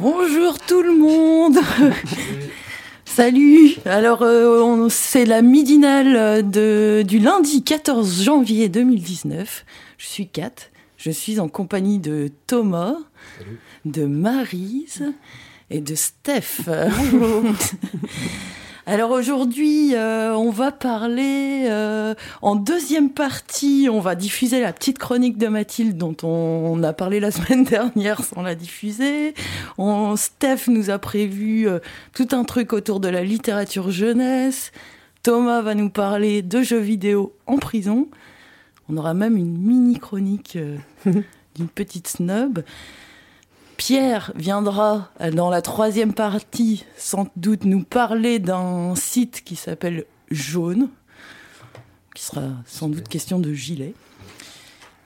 Bonjour tout le monde. Salut. Alors euh, c'est la midinale de, du lundi 14 janvier 2019. Je suis Kat, je suis en compagnie de Thomas, de Marise et de Steph. Alors aujourd'hui, euh, on va parler euh, en deuxième partie, on va diffuser la petite chronique de Mathilde dont on, a parlé la semaine dernière sans la diffuser. On, Steph nous a prévu euh, tout un truc autour de la littérature jeunesse. Thomas va nous parler de jeux vidéo en prison. On aura même une mini chronique d'une petite snob. Pierre viendra dans la troisième partie sans doute nous parler d'un site qui s'appelle Jaune, qui sera sans doute question de gilet.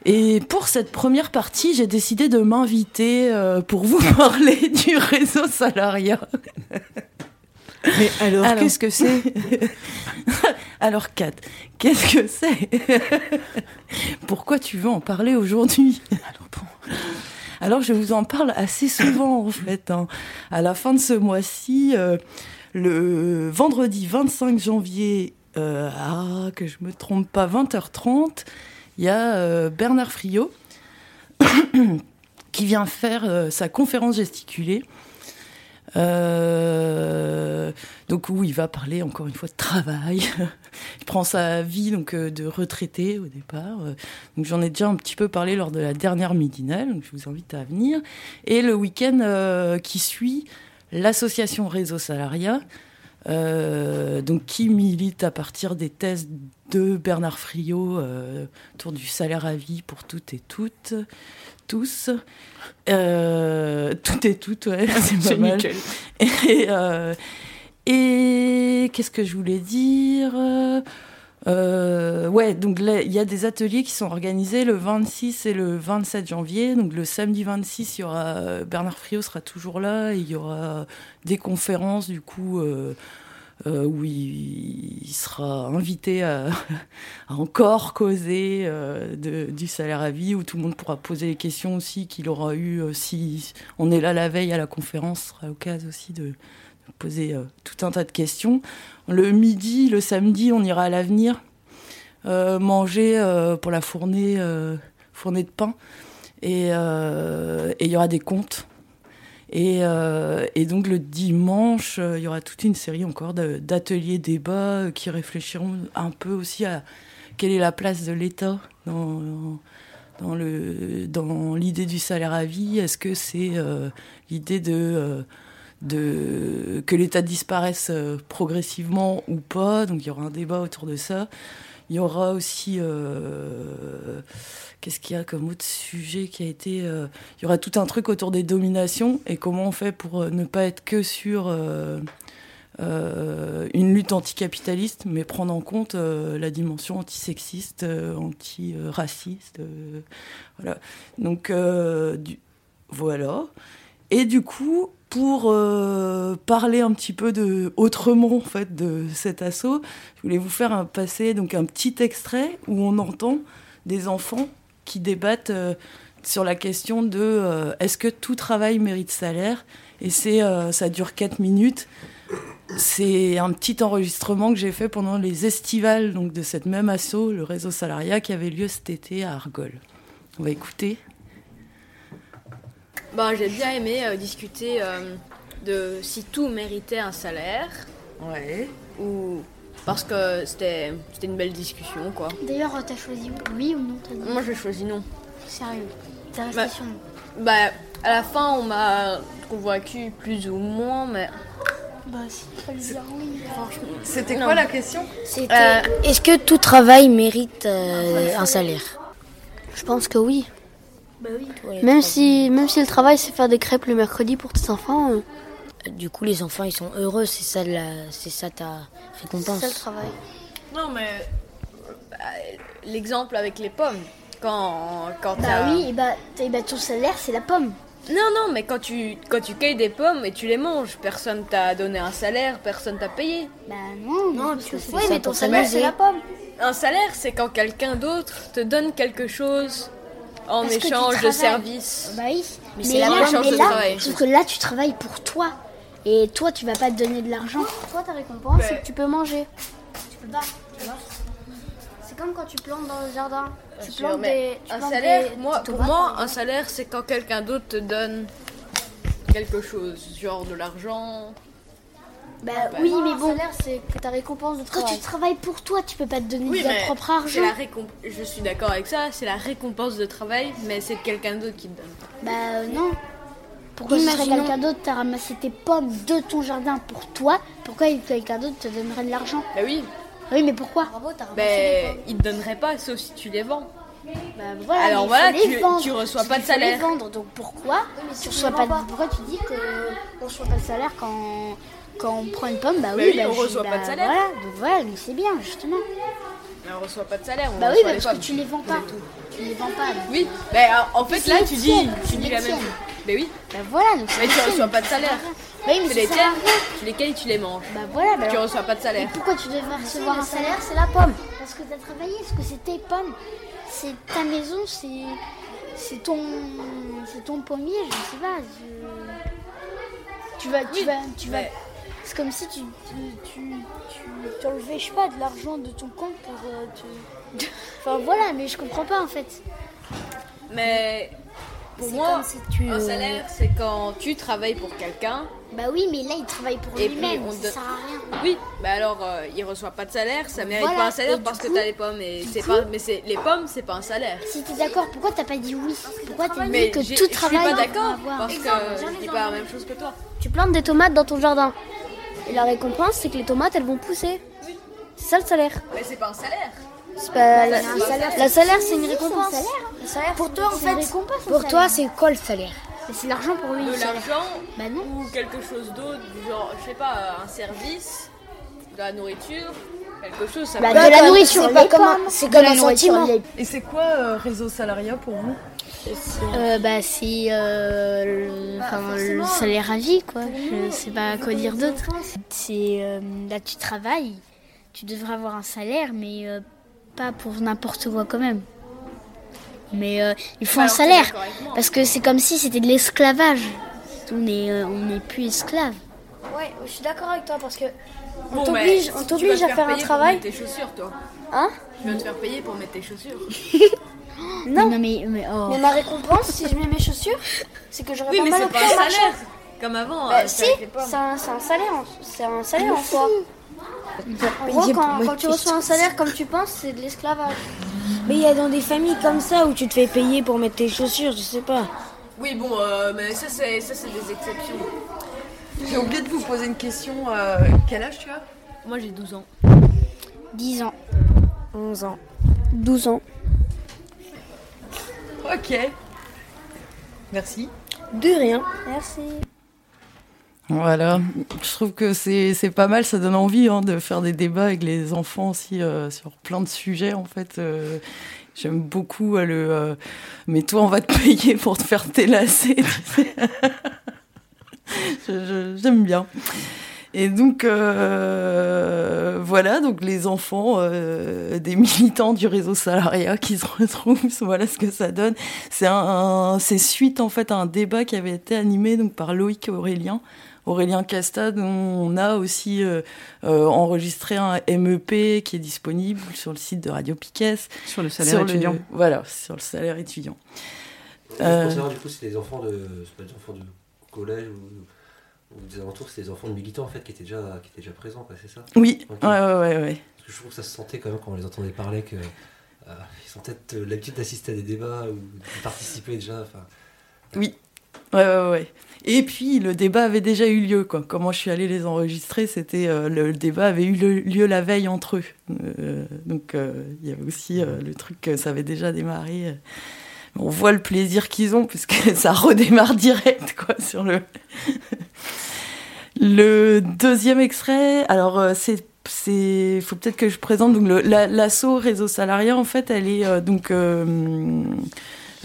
Et pour cette première partie, j'ai décidé de m'inviter euh, pour vous parler du réseau salariat. Mais alors, qu'est-ce que c'est? Alors, Kat, qu'est-ce que c'est? Pourquoi tu veux en parler aujourd'hui? Alors, bon. Alors je vous en parle assez souvent en fait. Hein. À la fin de ce mois-ci, euh, le vendredi 25 janvier, euh, à, que je me trompe pas, 20h30, il y a euh, Bernard Friot qui vient faire sa conférence gesticulée euh, où il va parler encore une fois de travail. il prend sa vie donc euh, de retraité au départ. Euh, j'en ai déjà un petit peu parlé lors de la dernière midinale. Donc je vous invite à venir. Et le week-end qui suit, l'association Réseau Salariat. donc qui milite à partir des thèses de Bernard Friot autour du salaire à vie pour toutes et toutes tous. Euh, tout et tout, ouais, c'est pas mal. Et, euh, et qu'est-ce que je voulais dire? Euh, ouais, donc il y a des ateliers qui sont organisés le 26 et le 27 janvier. Donc le samedi 26, il y aura Bernard Friot sera toujours là. il y aura des conférences du coup euh, où il, sera invité à, encore causer euh, du salaire à vie, où tout le monde pourra poser les questions aussi qu'il aura eu euh, si on est là la veille à la conférence, ce sera l'occasion aussi de, poser tout un tas de questions. Le midi, le samedi, on ira à l'avenir manger pour la fournée, fournée de pain. Et il y aura des comptes euh, et, donc le dimanche, euh, il y aura toute une série encore d'ateliers débats euh, qui réfléchiront un peu aussi à quelle est la place de l'État dans, dans l'idée du salaire à vie. Est-ce que c'est l'idée de, de, que l'État disparaisse progressivement ou pas? Donc il y aura un débat autour de ça. Il y aura aussi Qu'est-ce qu'il y a comme autre sujet qui a été... Euh, il y aura tout un truc autour des dominations et comment on fait pour euh, ne pas être que sur euh, une lutte anticapitaliste, mais prendre en compte la dimension antisexiste, antiraciste. voilà. Donc, voilà. Et du coup, pour parler un petit peu de autrement en fait de cet assaut, je voulais vous faire un, passer donc un petit extrait où on entend des enfants qui débattent euh, sur la question de euh, est-ce que tout travail mérite salaire? Et c'est, euh, ça dure 4 minutes. C'est un petit enregistrement que j'ai fait pendant les estivales donc de cette même asso, le réseau salariat, qui avait lieu cet été à Argol. On va écouter. Bah, j'ai bien aimé discuter de si tout méritait un salaire. Ouais. Ou parce que c'était une belle discussion, quoi. D'ailleurs, t'as choisi oui ou non Moi, j'ai choisi non. Sérieux T'as resté bah, sur non Bah, à la fin, on m'a convaincu plus ou moins, mais Bah si, fallait dire oui. Franchement. C'était quoi la question? Euh, Est-ce que tout travail mérite euh, un salaire? Je pense que oui. Bah oui. Même si, même si le travail c'est faire des crêpes le mercredi pour tes enfants, euh, Du coup, les enfants, ils sont heureux. C'est ça, la... c'est ça ta c'est récompense. ça le travail. Non, mais bah, l'exemple avec les pommes. Quand, quand Bah oui, et bah, et bah ton salaire c'est la pomme. Non, non, mais quand tu, quand tu cueilles des pommes et tu les manges, personne t'a donné un salaire, personne t'a payé. Bah non, Non, parce tu que fais oui, ça mais ton salaire c'est la pomme. Un salaire, c'est quand quelqu'un d'autre te donne quelque chose en Parce que tu échange de travailles. service. Bah oui. Mais c'est là, mais de là, travail. sauf que là tu travailles pour toi. Et toi tu vas pas te donner de l'argent. Toi ta récompense Ouais. c'est que tu peux manger. Tu peux pas. tu vois. C'est comme quand tu plantes dans le jardin. Tu Bien sûr, plantes mais des. tu un plantes salaire, des- moi, des pour moi, un salaire, c'est quand quelqu'un d'autre te donne quelque chose, genre de l'argent. Bah bah, oui, Non, mais bon. salaire, c'est que ta récompense de Quand travail. tu travailles pour toi, tu peux pas te donner Oui, de ta propre c'est argent. la récomp- Je suis d'accord avec ça, c'est la récompense de travail, mais c'est quelqu'un d'autre qui te donne. Bah euh, non. Pourquoi ce serait Imaginons- quelqu'un d'autre t'a ramassé tes pommes de ton jardin pour toi? Pourquoi quelqu'un d'autre te donnerait de l'argent? Bah oui, Oui, mais pourquoi? Bravo, t'as ramassé ben des pommes. il te donnerait pas, sauf si tu les vends. Bah voilà, Alors voilà, tu- tu reçois pas de salaire. vendre. Donc pourquoi? Si tu reçois pas de... pas. Pourquoi tu dis que on reçoit pas de salaire quand quand on prend une pomme Bah Mais oui, oui, bah, on reçoit bah, pas de salaire. Voilà, donc voilà, mais c'est bien justement. Mais on reçoit pas de salaire, on Bah oui, bah, parce pommes. que tu les vends pas. Tu les vends pas. donc. Oui, ben en fait là tu dis, tu dis la même chose. Ben oui, Bah voilà, donc mais tu c'est reçois pas de salaire. Bah oui, mais ça les rien. tu les cueilles, tu les manges. Bah voilà, bah Tu reçois pas de salaire. pourquoi tu devrais recevoir un salaire C'est la pomme. Parce que tu as travaillé, parce que c'est tes pommes. C'est ta maison, c'est c'est ton c'est ton pommier, je sais pas. Tu vas tu Oui, vas tu vas c'est comme si tu tu tu, tu, enlevais, je sais pas de l'argent de ton compte pour euh, te- Enfin voilà, mais je comprends pas en fait. Mais pour moi, si tu, un euh, salaire c'est quand tu travailles pour quelqu'un. Bah oui, mais là il travaille pour lui-même, ça donne- sert à rien. Oui, mais alors euh, il reçoit pas de salaire, ça mérite Voilà, pas un salaire parce du que coup- t'as les pommes et c'est coup- pas mais c'est les pommes c'est pas un salaire. Si t'es d'accord, pourquoi t'as pas dit oui? Pourquoi t'as dit Mais que tout je suis travail pas d'accord parce que je dis pas la même chose que toi. Tu plantes des tomates dans ton jardin. Et la récompense, c'est que les tomates, elles vont pousser. C'est ça le salaire. Mais c'est pas un salaire. C'est pas la, un salaire. la salaire, c'est une récompense. Le salaire, Pour toi, en fait, pour salaire. toi, c'est quoi le salaire? C'est l'argent pour lui. Salaire. l'argent Bah non. ou quelque chose d'autre, du genre je sais pas un service, de la nourriture, quelque chose ça Bah, peut de la nourriture, c'est comme un, comme la un sentiment. Et c'est quoi euh, réseau salariat pour vous? Euh, bah c'est euh, le, enfin, le salaire à vie quoi. Je sais pas quoi dire les d'autre. C'est euh, là tu travailles, tu devrais avoir un salaire, mais euh, pas pour n'importe quoi quand même. Mais euh, il faut un Alors, t'es salaire parce que c'est comme si c'était de l'esclavage. On est euh, on n'est plus esclave. Ouais, je suis d'accord avec toi parce que Bon, on mais t'oblige si on t'oblige à faire un payer pour travail. mettre tes chaussures toi. Hein? Tu vas te faire payer pour mettre tes chaussures. Non, non mais, mais oh. Mais ma récompense, si je mets mes chaussures, c'est que j'aurai Oui, pas mais mal au pied en marchant. comme avant. Bah euh, si, c'est un, salaire, en- c'est un salaire en soi. En gros, quand, quand tu reçois un salaire comme tu penses, c'est de l'esclavage. Mais il y a dans des familles comme ça où tu te fais payer pour mettre tes chaussures, je sais pas. Oui, bon, euh, mais ça c'est ça c'est des exceptions. J'ai oublié de vous poser une question. euh, quel âge tu as? Moi j'ai 12 ans. 10 ans. 11 ans. 12 ans. Ok. Merci. De rien. Merci. Voilà, je trouve que c'est c'est pas mal, ça donne envie hein, de faire des débats avec les enfants aussi euh, sur plein de sujets en fait. euh, J'aime beaucoup euh, le euh, mais toi on va te payer pour te faire tes lacets. tu sais. J'aime bien. Et donc euh, voilà, donc les enfants euh, des militants du réseau salariat qui se retrouvent, voilà ce que ça donne. C'est un, un- c'est suite en fait à un débat qui avait été animé donc par Loïc Aurélien. Aurélien Casta, dont on a aussi euh, euh, enregistré un MEP qui est disponible sur le site de Radio Piquet. Sur le salaire Sur le- étudiant. voilà, sur le salaire étudiant. Euh, savoir, du coup, c'est des enfants de. C'est pas des enfants de collège ou des alentours, c'est des enfants de militants en fait qui étaient déjà, qui étaient déjà présents, c'est ça Oui, Ok. ouais, ouais, ouais, ouais. Parce que je trouve que ça se sentait quand même quand on les entendait parler que. euh, ils ont peut-être euh, l'habitude d'assister à des débats ou de participer déjà. Enfin, Oui, Ouais, ouais, ouais. Et puis le débat avait déjà eu lieu. Quoi. Comment je suis allée les enregistrer, c'était euh, le, débat avait eu lieu la veille entre eux. Euh, donc il y avait aussi le truc que ça avait déjà démarré. On voit le plaisir qu'ils ont puisque ça redémarre direct quoi sur le. deuxième extrait, alors c'est c'est faut peut-être que je présente donc l'assaut réseau salariat en fait elle est donc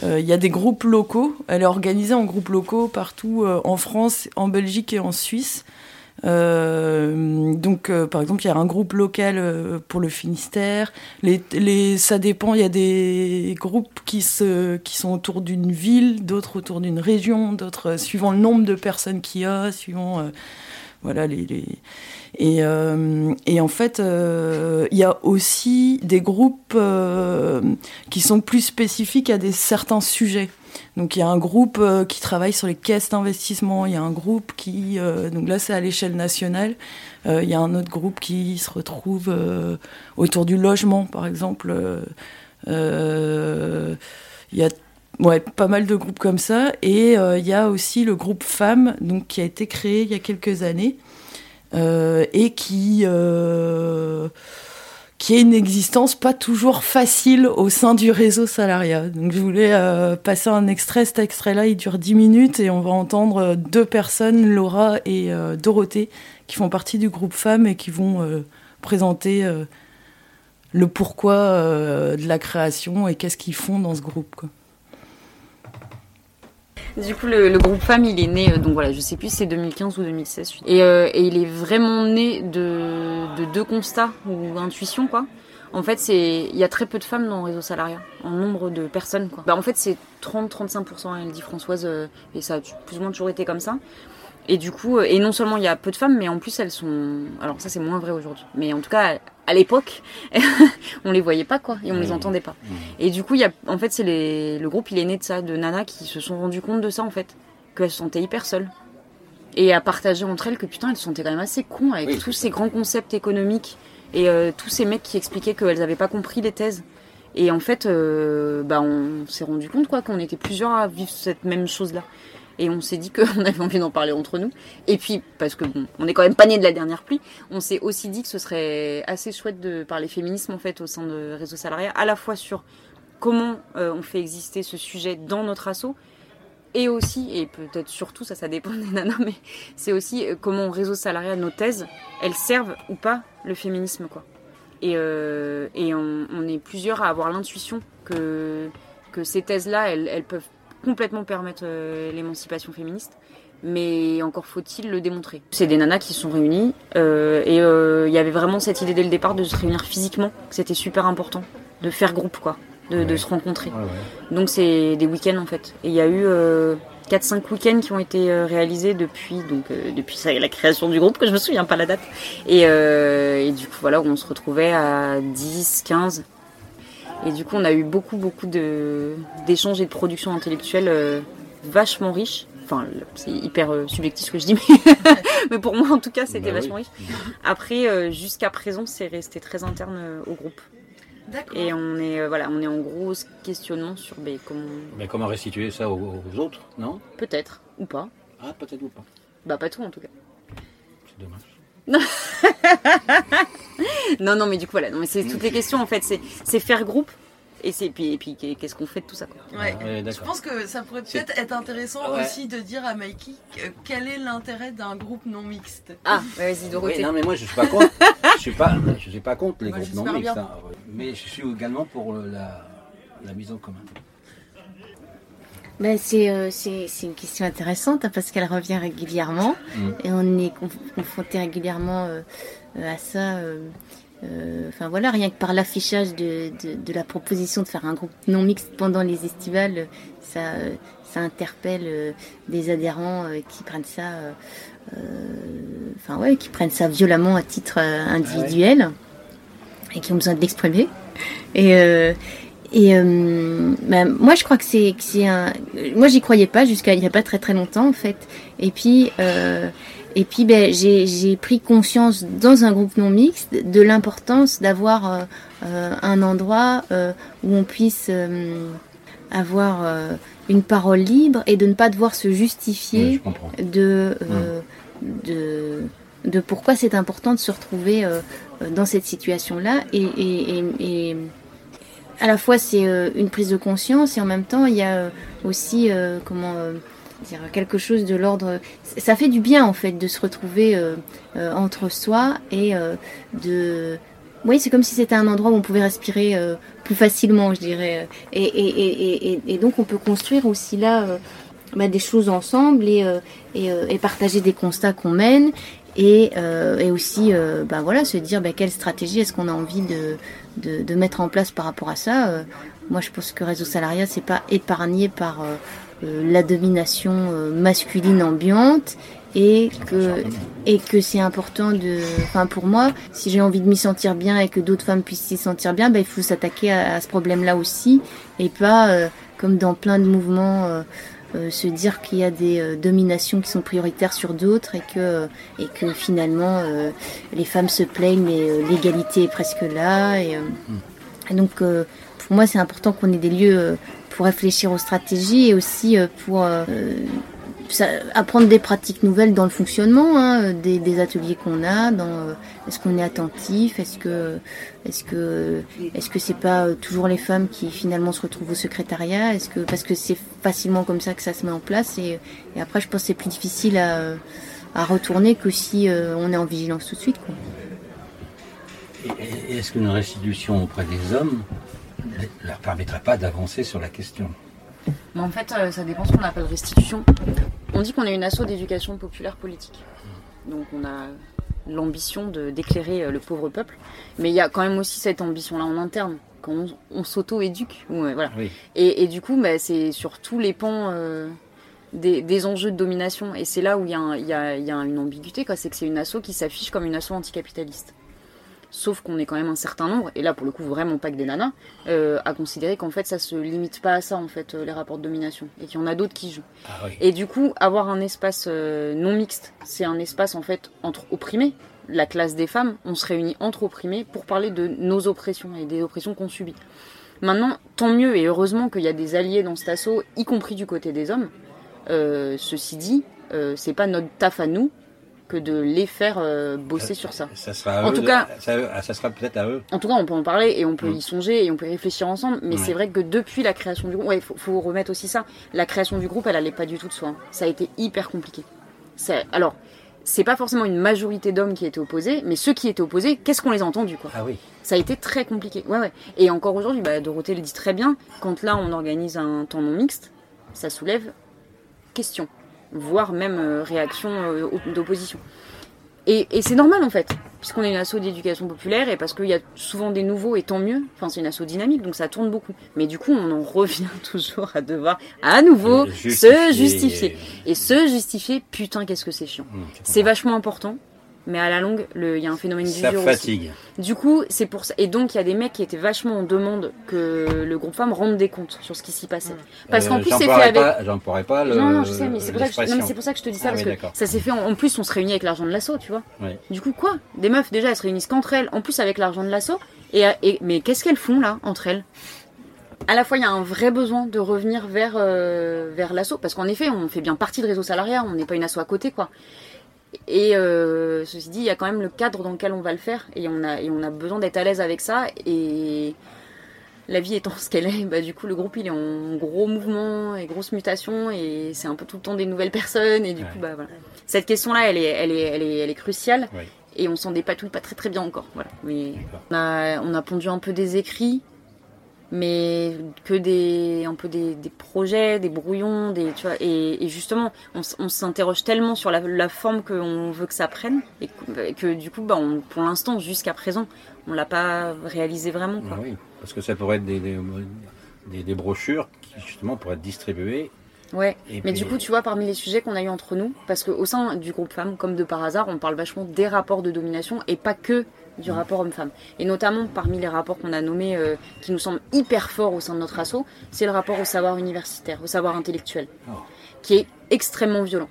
il euh, y a des groupes locaux. Elle est organisée en groupes locaux partout euh, en France, en Belgique et en Suisse. Euh, donc, par exemple, il y a un groupe local pour le Finistère. Ça dépend. Il y a des groupes qui, sont autour d'une ville, d'autres autour d'une région, d'autres suivant le nombre de personnes qu'il y a, suivant voilà les. Et, euh, en fait, euh, il y a aussi des groupes euh, qui sont plus spécifiques à certains sujets. Donc il y a un groupe qui travaille sur les caisses d'investissement, il y a un groupe qui, donc là c'est à l'échelle nationale, il y a un autre groupe qui se retrouve autour du logement par exemple. Il y a ouais, pas mal de groupes comme ça, et il y a aussi le groupe Femmes, donc qui a été créé il y a quelques années, euh, et qui euh, qui est une existence pas toujours facile au sein du réseau salariat. Donc je voulais euh, passer un extrait, cet extrait-là il dure 10 minutes et on va entendre deux personnes, Laura et Dorothée, qui font partie du groupe Femmes et qui vont présenter le pourquoi de la création et qu'est-ce qu'ils font dans ce groupe. Quoi. Du coup, le, groupe Femmes, il est né, euh, donc voilà, je sais plus si c'est 2015 ou 2016. Euh, et, il est vraiment né de, deux constats ou intuitions, quoi. En fait, c'est il y a très peu de femmes dans le réseau salariat, en nombre de personnes, quoi. Bah, en fait, c'est 30-35%, elle dit Françoise, euh, et ça a plus ou moins toujours été comme ça. Et du coup, euh, et non seulement il y a peu de femmes, mais en plus elles sont. Alors ça c'est moins vrai aujourd'hui. Mais en tout cas, à l'époque, on les voyait pas quoi, et on les entendait pas. Et du coup, il y a, en fait, c'est les... le groupe, il est né de ça, de nanas qui se sont rendues compte de ça en fait, qu'elles se sentaient hyper seules. Et à partager entre elles que putain, elles se sentaient quand même assez cons avec tous ces grands concepts économiques et euh, tous ces mecs qui expliquaient qu'elles avaient pas compris les thèses. Et en fait, euh, bah, on s'est rendu compte quoi qu'on était plusieurs à vivre cette même chose là et on s'est dit qu'on avait envie d'en parler entre nous. Et puis, parce que bon, on est quand même pas de la dernière pluie, on s'est aussi dit que ce serait assez chouette de parler féminisme en fait au sein de Réseau Salariat, à la fois sur comment euh, on fait exister ce sujet dans notre assaut, et aussi, et peut-être surtout, ça ça dépend des nanas, mais c'est aussi euh, comment Réseau Salariat, nos thèses, elles servent ou pas le féminisme quoi. Et, euh, et on, on, est plusieurs à avoir l'intuition que, que ces thèses-là, elles, elles peuvent complètement permettre euh, l'émancipation féministe. Mais encore faut-il le démontrer. C'est des nanas qui se sont réunies euh, et euh, il y avait vraiment cette idée dès le départ de se réunir physiquement, que c'était super important, de faire groupe quoi, de, se rencontrer. Donc c'est des week-ends en fait. Et il y a eu 4-5 week-ends qui ont été réalisés depuis donc depuis la création du groupe que je me souviens pas la date et, et du coup voilà on se retrouvait à 10 15 et du coup, on a eu beaucoup, beaucoup d'échanges et de production intellectuelle euh, vachement riches. Enfin, c'est hyper euh, subjectif ce que je dis, mais, pour moi, en tout cas, c'était bah vachement riche. Après, euh, jusqu'à présent, c'est resté très interne au groupe. Et on est, voilà, on est en gros questionnement sur ben, comment... Mais comment restituer ça aux, autres, non? Peut-être, ou pas. Ah, peut-être ou pas. Bah, pas tout en tout cas. C'est dommage. non, non, mais du coup, voilà. Non, mais c'est toutes les questions, en fait. C'est faire groupe. Et, c'est, puis, et puis qu'est-ce qu'on fait de tout ça quoi. Ouais. Je pense que ça pourrait peut-être être intéressant aussi de dire à Mikey quel est l'intérêt d'un groupe non mixte? Ah, vas-y, Dorothée. non, mais moi je suis pas contre. je suis pas, je suis pas contre les groupes non mixtes. Hein. mais je suis également pour la, la mise en commun. Ben c'est, c'est, c'est une question intéressante hein, parce qu'elle revient régulièrement mm. et on est confronté régulièrement euh, à ça. Euh, euh, enfin voilà, rien que par l'affichage de, de, de, la proposition de faire un groupe non mixte pendant les estivales, ça, ça interpelle des adhérents qui prennent ça, enfin ouais, qui prennent ça violemment à titre individuel et qui ont besoin de l'exprimer. Et, et euh, bah, moi, je crois que c'est c'est un. Moi, j'y croyais pas jusqu'à il y a pas très très longtemps en fait. Et puis euh, et puis ben j'ai pris conscience dans un groupe non mixte de l'importance d'avoir euh, euh un endroit euh, où on puisse euh, avoir une parole libre et de ne pas devoir se justifier de, de, de pourquoi c'est important de se retrouver dans cette situation-là. Et, et, et, à la fois, c'est une prise de conscience et en même temps, il y a aussi comment dire quelque chose de l'ordre. Ça fait du bien en fait de se retrouver euh, euh, entre soi et euh, de. Oui, c'est comme si c'était un endroit où on pouvait respirer plus facilement, je dirais. Et, et, et, et, donc on peut construire aussi là bah, des choses ensemble et, partager des constats qu'on mène et, aussi bah, voilà, se dire bah, quelle stratégie est-ce qu'on a envie de, de, mettre en place par rapport à ça. moi, je pense que Réseau Salariat, c'est pas épargné par euh, la domination euh, masculine ambiante et que et que c'est important de enfin pour moi si j'ai envie de m'y sentir bien et que d'autres femmes puissent s'y sentir bien ben il faut s'attaquer à, ce problème là aussi et pas euh, comme dans plein de mouvements se dire qu'il y a des dominations qui sont prioritaires sur d'autres et que et que finalement les femmes se plaignent mais l'égalité est presque là et, et donc pour moi c'est important qu'on ait des lieux pour réfléchir aux stratégies et aussi euh, pour euh, apprendre des pratiques nouvelles dans le fonctionnement hein, des, ateliers qu'on a. Euh, est-ce qu'on est attentif Est-ce que est-ce que est-ce que c'est pas toujours les femmes qui finalement se retrouvent au secrétariat Est-ce que parce que c'est facilement comme ça que ça se met en place et, après je pense que c'est plus difficile à, retourner que si on est en vigilance tout de suite. Quoi. Est-ce qu'une restitution auprès des hommes ne leur permettrait pas d'avancer sur la question. Mais en fait, euh, ça dépend ce qu'on appelle restitution. On dit qu'on est une asso d'éducation populaire politique. Donc on a l'ambition d'éclairer euh, le pauvre peuple. Mais il y a quand même aussi cette ambition-là en interne, quand on, s'auto-éduque. voilà. Et, du coup, bah, c'est sur tous les pans euh, des, enjeux de domination. Et c'est là où il y, a, une ambiguïté, c'est que c'est une asso qui s'affiche comme une asso anticapitaliste sauf qu'on est quand même un certain nombre, et là pour le coup vraiment pas que des nanas, euh, à considérer qu'en fait ça se limite pas à ça en fait euh, les rapports de domination, et qu'il y en a d'autres qui jouent. Ah et du coup avoir un espace euh, non mixte, c'est un espace en fait entre opprimés, la classe des femmes, on se réunit entre opprimés pour parler de nos oppressions et des oppressions qu'on subit. Maintenant, tant mieux et heureusement qu'il y a des alliés dans cet assaut, y compris du côté des hommes. ceci dit, c'est pas notre taf à nous que de les faire euh, bosser sur ça. Ça sera en tout cas, ça, sera peut-être à eux. En tout cas, on peut en parler et on peut mm. y songer et on peut y réfléchir ensemble. Mais c'est vrai que depuis la création du groupe, ouais, faut, faut remettre aussi ça. La création du groupe, elle allait pas du tout de soi. Ça a été hyper compliqué. Alors, c'est pas forcément une majorité d'hommes qui étaient opposés, mais ceux qui étaient opposés, qu'est-ce qu'on les a entendus quoi? Ah oui. Ça a été très compliqué. Ouais ouais. Et encore aujourd'hui, bah, Dorothée le dit très bien. Quand là, on organise un temps non mixte, ça soulève question voire même euh, réaction euh, d'opposition. Et, c'est normal en fait, puisqu'on est une asso d'éducation populaire et parce qu'il y a souvent des nouveaux et tant mieux. Enfin, c'est une asso dynamique donc ça tourne beaucoup. Mais du coup, on en revient toujours à devoir à nouveau se justifier. Et se justifier, putain, qu'est-ce que c'est chiant. Mmh, c'est vachement important mais à la longue, il y a un phénomène d'usure fatigue. Du coup, c'est pour ça. Et donc, il y a des mecs qui étaient vachement en demande que le groupe femme rende des comptes sur ce qui s'y passait. Parce qu'en euh, plus, c'est fait avec. J'en pourrais pas le. Non, non, je sais, mais c'est pour, ça que je te dis ça. Ah parce que ça s'est fait. En, plus, on se réunit avec l'argent de l'assaut, tu vois. Du coup, quoi? Des meufs, déjà, elles se réunissent qu'entre elles, en plus avec l'argent de l'assaut. Et, mais qu'est-ce qu'elles font là, entre elles? À la fois, il y a un vrai besoin de revenir vers, euh, vers l'assaut, parce qu'en effet, on fait bien partie de réseau salariat, on n'est pas une asso à côté, quoi. Et euh, ceci dit, il y a quand même le cadre dans lequel on va le faire et on a, et on a besoin d'être à l'aise avec ça. Et la vie étant ce qu'elle est, bah, du coup, le groupe il est en gros mouvement et grosse mutation et c'est un peu tout le temps des nouvelles personnes. Et du coup, bah, voilà. Cette question-là, elle est, elle, est, elle, est, elle est cruciale et on s'en dépatouille pas très très bien encore. Voilà. Mais on a, on a pondu un peu des écrits mais que des un peu des, des projets, des brouillons, des tu vois et, et justement on, on s'interroge tellement sur la, la forme qu'on veut que ça prenne et que, que du coup bah on, pour l'instant jusqu'à présent on l'a pas réalisé vraiment quoi. Ah oui, parce que ça pourrait être des, des, des, des brochures qui justement pourraient être distribuées Ouais, mais du coup, tu vois, parmi les sujets qu'on a eu entre nous, parce qu'au sein du groupe femmes, comme de par hasard, on parle vachement des rapports de domination et pas que du rapport homme-femme. Et notamment parmi les rapports qu'on a nommés euh, qui nous semblent hyper forts au sein de notre asso, c'est le rapport au savoir universitaire, au savoir intellectuel, oh. qui est extrêmement violent.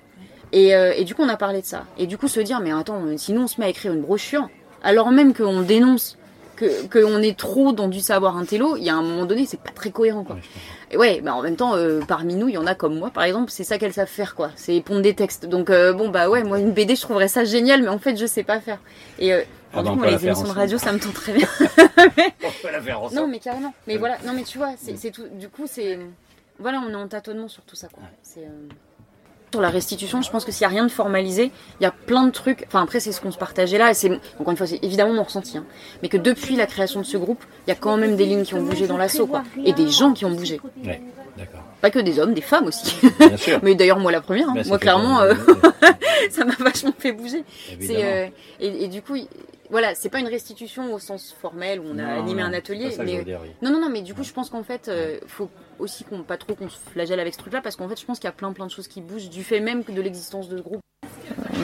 Et, euh, et, du coup, on a parlé de ça. Et du coup, se dire, mais attends, si nous on se met à écrire une brochure, alors même qu'on dénonce que qu'on est trop dans du savoir intello, il y a un moment donné, c'est pas très cohérent quoi. Et ouais, bah en même temps, euh, parmi nous, il y en a comme moi, par exemple, c'est ça qu'elles savent faire quoi, c'est pondre des textes. Donc euh, bon bah ouais, moi une BD, je trouverais ça génial, mais en fait, je sais pas faire. Et euh, Ah, on les émissions de radio, ça me tente très bien. On peut la faire ensemble. Non, mais carrément. Mais voilà, non, mais tu vois, c'est c'est tout. Du coup, c'est. Voilà, on est en tâtonnement sur tout ça, quoi. C'est. Sur la restitution, je pense que s'il n'y a rien de formalisé, il y a plein de trucs. Enfin, après, c'est ce qu'on se partageait là. Et c'est encore une fois, c'est évidemment mon ressenti. hein. Mais que depuis la création de ce groupe, il y a quand même des lignes qui ont bougé dans l'assaut, quoi. Et des gens qui ont bougé. Ouais, d'accord. Pas que des hommes, des femmes aussi. Bien sûr. Mais d'ailleurs, moi la première. hein. Bah, moi, clairement, euh, ça m'a vachement fait bouger. C'est, euh, et, et du coup, voilà, c'est pas une restitution au sens formel où on a Non, animé non, un atelier. pas ça que je mais veux dire, oui. non, non, non, mais du coup, je pense qu'en fait, euh, faut aussi qu'on pas trop qu'on se flagelle avec ce truc-là parce qu'en fait, je pense qu'il y a plein plein de choses qui bougent du fait même que de l'existence de ce groupe.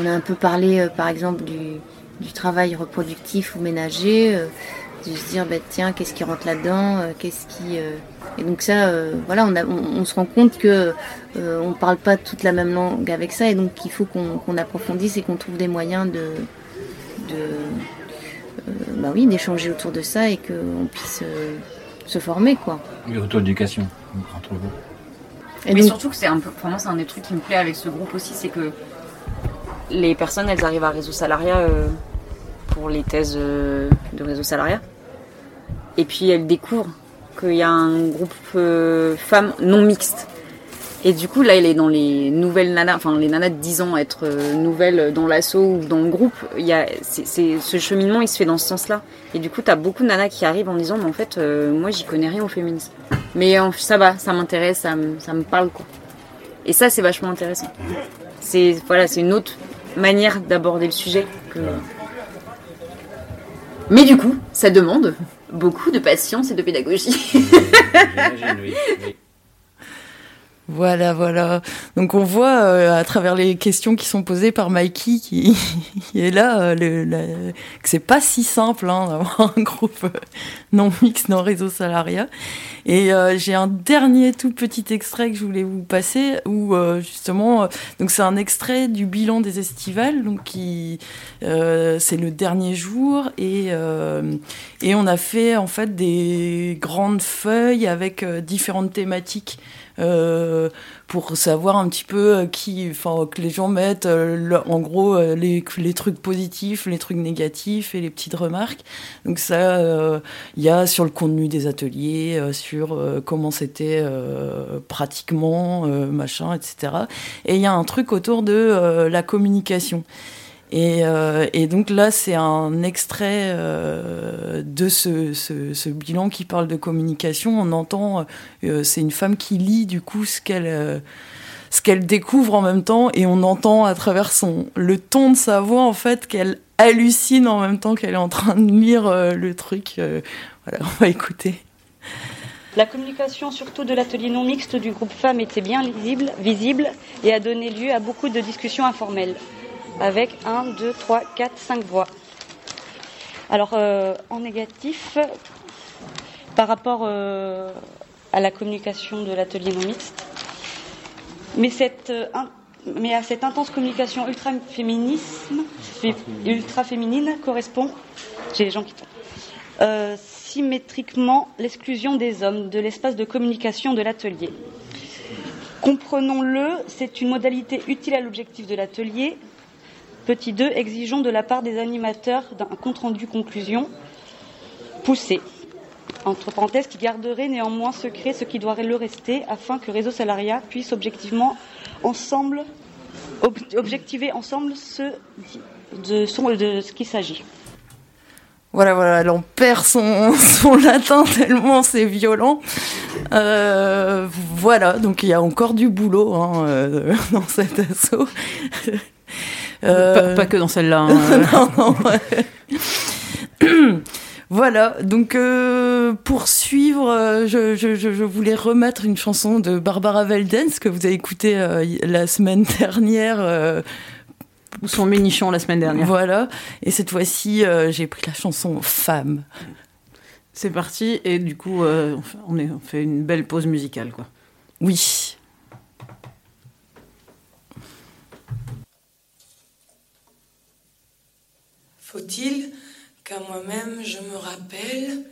On a un peu parlé, euh, par exemple, du, du travail reproductif ou ménager, euh, de se dire, bah, tiens, qu'est-ce qui rentre là-dedans, euh, qu'est-ce qui... euh, Et donc ça, euh, voilà, on, a- on, on se rend compte que euh, on parle pas toute la même langue avec ça, et donc il faut qu'on approfondisse et qu'on trouve des moyens de... de bah oui, d'échanger autour de ça et qu'on puisse euh, se former, quoi. Oui, auto-éducation entre vous. Et mais donc- surtout que c'est un peu, pour moi, c'est un des trucs qui me plaît avec ce groupe aussi, c'est que les personnes, elles arrivent à réseau salariat euh, pour les thèses euh, de réseau salariat. Et puis elles découvrent qu'il y a un groupe euh, femmes non mixte. Et du coup, là, elle est dans les nouvelles nanas, enfin les nanas de 10 ans, être euh, nouvelles dans l'assaut ou dans le groupe. Il y a, c'est, ce cheminement, il se fait dans ce sens-là. Et du coup, t'as beaucoup de nanas qui arrivent en disant, mais en fait, euh, moi, j'y connais rien au féminisme. Mais ça va, ça m'intéresse, ça, me- parle, quoi. Et ça, c'est vachement intéressant. C'est, voilà, c'est une autre manière d'aborder le sujet. Mais du coup, ça demande beaucoup de patience et de pédagogie. J'imagine, oui. oui. Voilà, voilà. Donc on voit euh, à travers les questions qui sont posées par Mikey qui, est là euh, que c'est pas si simple hein, d'avoir un groupe euh, non mixte dans réseau salariat. Et euh, j'ai un dernier tout petit extrait que je voulais vous passer où euh, justement euh, donc c'est un extrait du bilan des estivales donc qui euh, c'est le dernier jour et euh, et on a fait en fait des grandes feuilles avec différentes thématiques euh, pour savoir un petit peu euh, qui, enfin que les gens mettent euh, en gros euh, les, trucs positifs, les trucs négatifs et les petites remarques. Donc ça, il y a sur le contenu des ateliers, sur comment c'était pratiquement, machin, etc. Et il y a un truc autour de la communication. Et, euh, et donc là, c'est un extrait euh, de ce, bilan qui parle de communication. On entend, euh, c'est une femme qui lit du coup ce qu'elle ce qu'elle découvre en même temps, et on entend à travers son le ton de sa voix en fait qu'elle hallucine en même temps qu'elle est en train de lire le truc. Voilà, on va écouter. La communication, surtout de l'atelier non mixte du groupe femmes, était bien lisible, visible et a donné lieu à beaucoup de discussions informelles, avec 1, 2, 3, 4, 5 voix. Alors, euh, en négatif, par rapport euh, à la communication de l'atelier non mixte, mais, cette, euh, in- mais à cette intense communication ultra féminisme, fé- ultra féminine correspond, j'ai les gens qui tombent, symétriquement l'exclusion des hommes de l'espace de communication de l'atelier. Comprenons-le, c'est une modalité utile à l'objectif de l'atelier. Petit 2, exigeons de la part des animateurs d'un compte-rendu conclusion poussé, entre parenthèses, qui garderait néanmoins secret ce qui doit le rester afin que Réseau Salariat puisse objectivement ensemble, ob- objectiver ensemble ce, de, de ce qu'il s'agit. Voilà, voilà, elle en perd son, son latin tellement c'est violent. Euh, voilà, donc il y a encore du boulot hein, euh, dans cet assaut. Pas- pas que dans celle-là, hein. non, non. Voilà, donc euh, pour suivre, euh, je, je, je, je voulais remettre une chanson de Barbara Veldens que vous avez écoutée euh, la semaine dernière. euh, Ou son ménichon la semaine dernière. Voilà, et cette fois-ci, euh, j'ai pris la chanson Femme. C'est parti, et du coup, euh, on fait- on, est- on fait une belle pause musicale, quoi. Oui. Faut-il qu'à moi-même je me rappelle?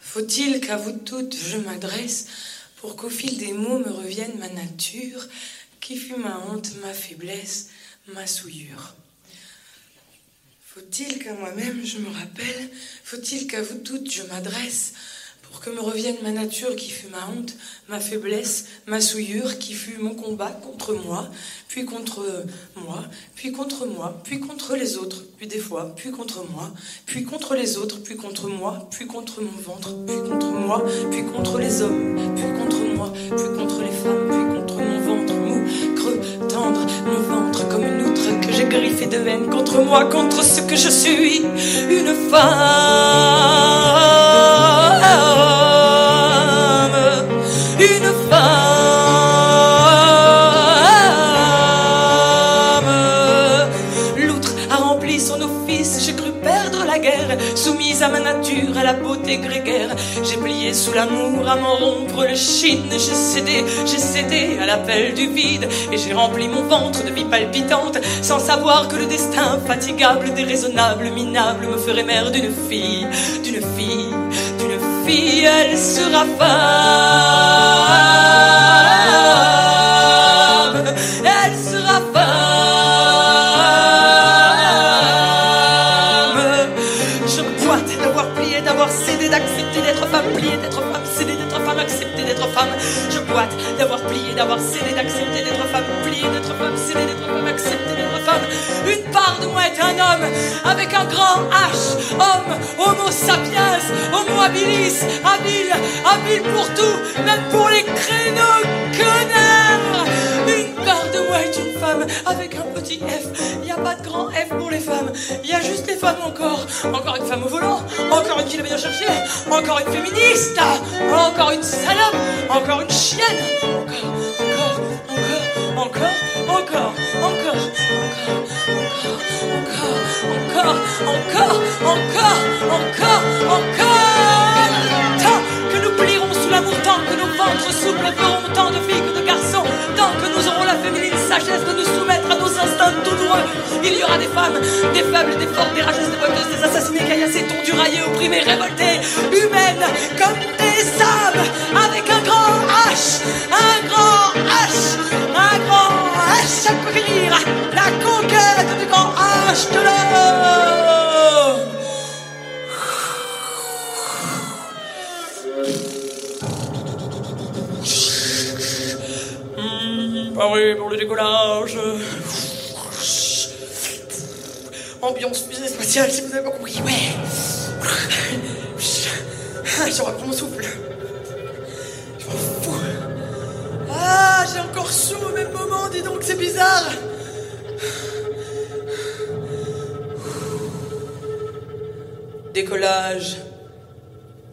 Faut-il qu'à vous toutes je m'adresse pour qu'au fil des mots me revienne ma nature, qui fut ma honte, ma faiblesse, ma souillure? Faut-il qu'à moi-même je me rappelle? Faut-il qu'à vous toutes je m'adresse pour que me revienne ma nature qui fut ma honte, ma faiblesse, ma souillure, qui fut mon combat contre moi, puis contre moi, puis contre moi, puis contre les autres, puis des fois, puis contre moi, puis contre les autres, puis contre moi, puis contre mon ventre, puis contre moi, puis contre les hommes, puis contre moi, puis contre les femmes, puis contre mon ventre mou, creux, tendre, mon ventre comme une outre que j'ai griffé de veine contre moi, contre ce que je suis, une femme. Une femme. L'outre a rempli son office, j'ai cru perdre la guerre, soumise à ma nature, à la beauté grégaire. J'ai plié sous l'amour à m'en rompre le chine, j'ai cédé, j'ai cédé à l'appel du vide, et j'ai rempli mon ventre de vie palpitante, sans savoir que le destin fatigable, déraisonnable, minable, me ferait mère d'une fille, d'une fille, d'une elle sera femme, elle sera femme. Je boite d'avoir plié, d'avoir cédé, d'accepter d'être femme, plié d'être femme, cédé d'être femme, accepter d'être femme. Je boite d'avoir plié, d'avoir cédé, un homme avec un grand H, homme, homo sapiens, homo habilis, habile, habile pour tout, même pour les créneaux connards. Une part de moi est une femme avec un petit F. Il n'y a pas de grand F pour les femmes. Il y a juste les femmes encore. Encore une femme au volant. Encore une qui l'a bien cherché. Encore une féministe. Encore une salope. Encore une chienne. Encore, encore, encore, encore, encore, encore, encore, encore, encore, encore, encore, encore. Tant que nous plierons sous l'amour, tant que nos ventres souples feront tant de filles que de garçons, tant que nous aurons la féminine sagesse de nous soumettre à nos instincts douloureux, il y aura des femmes, des faibles, des fortes, des rageuses, des voleuses, des assassinées, caillassées, tondues, raillées, opprimées, révoltées, humaines, comme des âmes, avec un grand Un grand H, un grand H à courir, la conquête du grand H de l'homme. Mmh, paré pour le décollage. Ambiance fusée spatiale, si vous avez compris, ouais. Je reprends mon souffle. Ah, j'ai encore chaud au même moment, dis donc, c'est bizarre. Décollage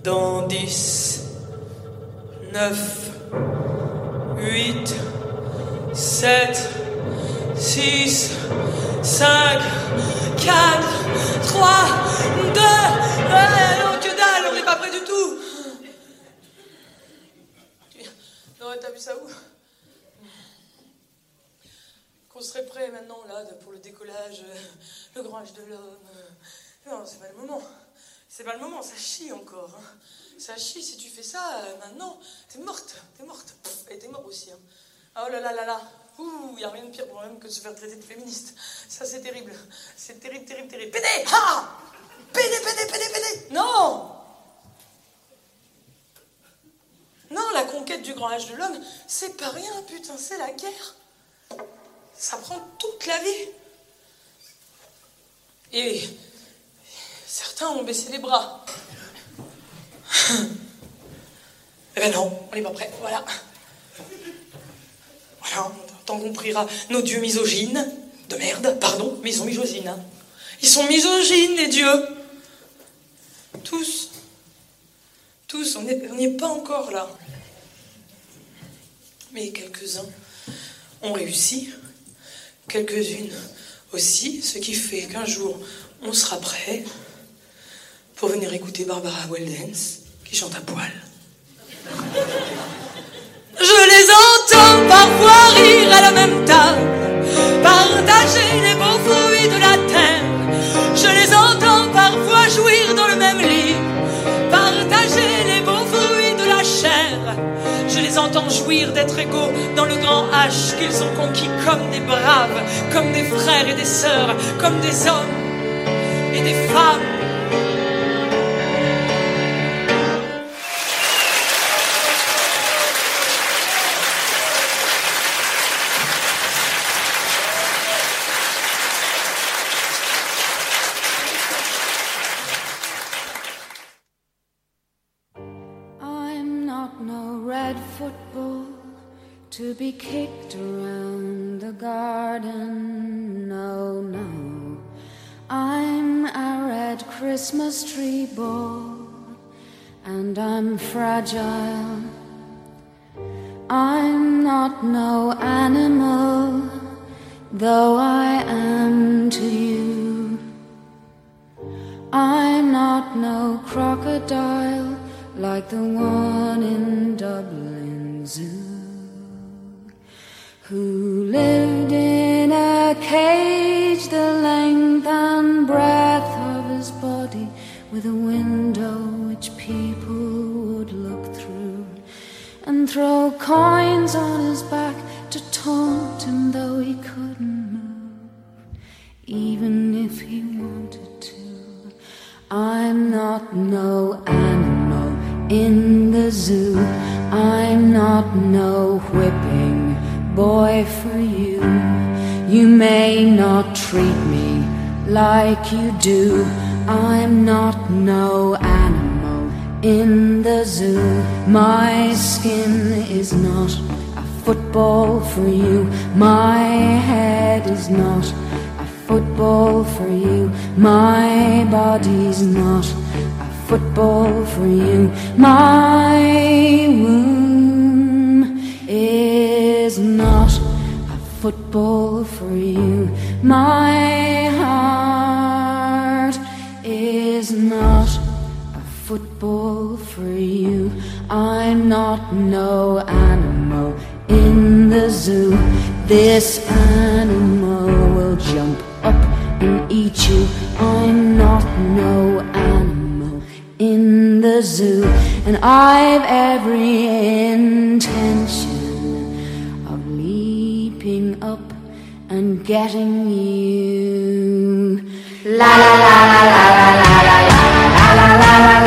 dans 10, 9, 8, 7, 6, 5, 4, 3, 2, 1. T'as vu ça où Qu'on serait prêt maintenant, là, pour le décollage, euh, le grand âge de l'homme. Non, c'est pas le moment. C'est pas le moment, ça chie encore. hein. Ça chie, si tu fais ça euh, maintenant, t'es morte, t'es morte. Et t'es mort aussi. hein. Oh là là là là. Ouh, y a rien de pire pour même que de se faire traiter de féministe. Ça, c'est terrible. C'est terrible, terrible, terrible. Pédé Ah Pédé, pédé, pédé, pédé Non Non, la conquête du grand âge de l'homme, c'est pas rien, putain, c'est la guerre. Ça prend toute la vie. Et certains ont baissé les bras. Eh ben non, on n'est pas prêt, voilà. Voilà, tant qu'on priera nos dieux misogynes, de merde, pardon, mais ils sont misogynes. hein. Ils sont misogynes, les dieux. Tous. Tous, on n'y est pas encore là. Mais quelques-uns ont réussi, quelques-unes aussi, ce qui fait qu'un jour, on sera prêt pour venir écouter Barbara Weldens qui chante à poil. Je les entends parfois rire à la même table, partager les beaux fruits de la d'être égaux dans le grand H qu'ils ont conquis comme des braves, comme des frères et des sœurs, comme des hommes et des femmes. Be kicked around the garden. No, no. I'm a red Christmas tree ball and I'm fragile. I'm not no animal, though I am to you. I'm not no crocodile like the one in Dublin who lived in a cage the length and breadth of his body, with a window which people would look through and throw coins on his back to taunt him, though he couldn't move, even if he wanted to. I'm not no animal in the zoo. I'm not no whipping boy for you. You may not treat me like you do. I'm not no animal in the zoo. My skin is not a football for you. My head is not a football for you. My body's not a football for you. My womb is not a football for you. My heart is not a football for you. I'm not no animal in the zoo. This animal will jump up and eat you. I'm not no animal in the zoo, and I've every intention leaping up and getting you. La la la la la la la la la la la la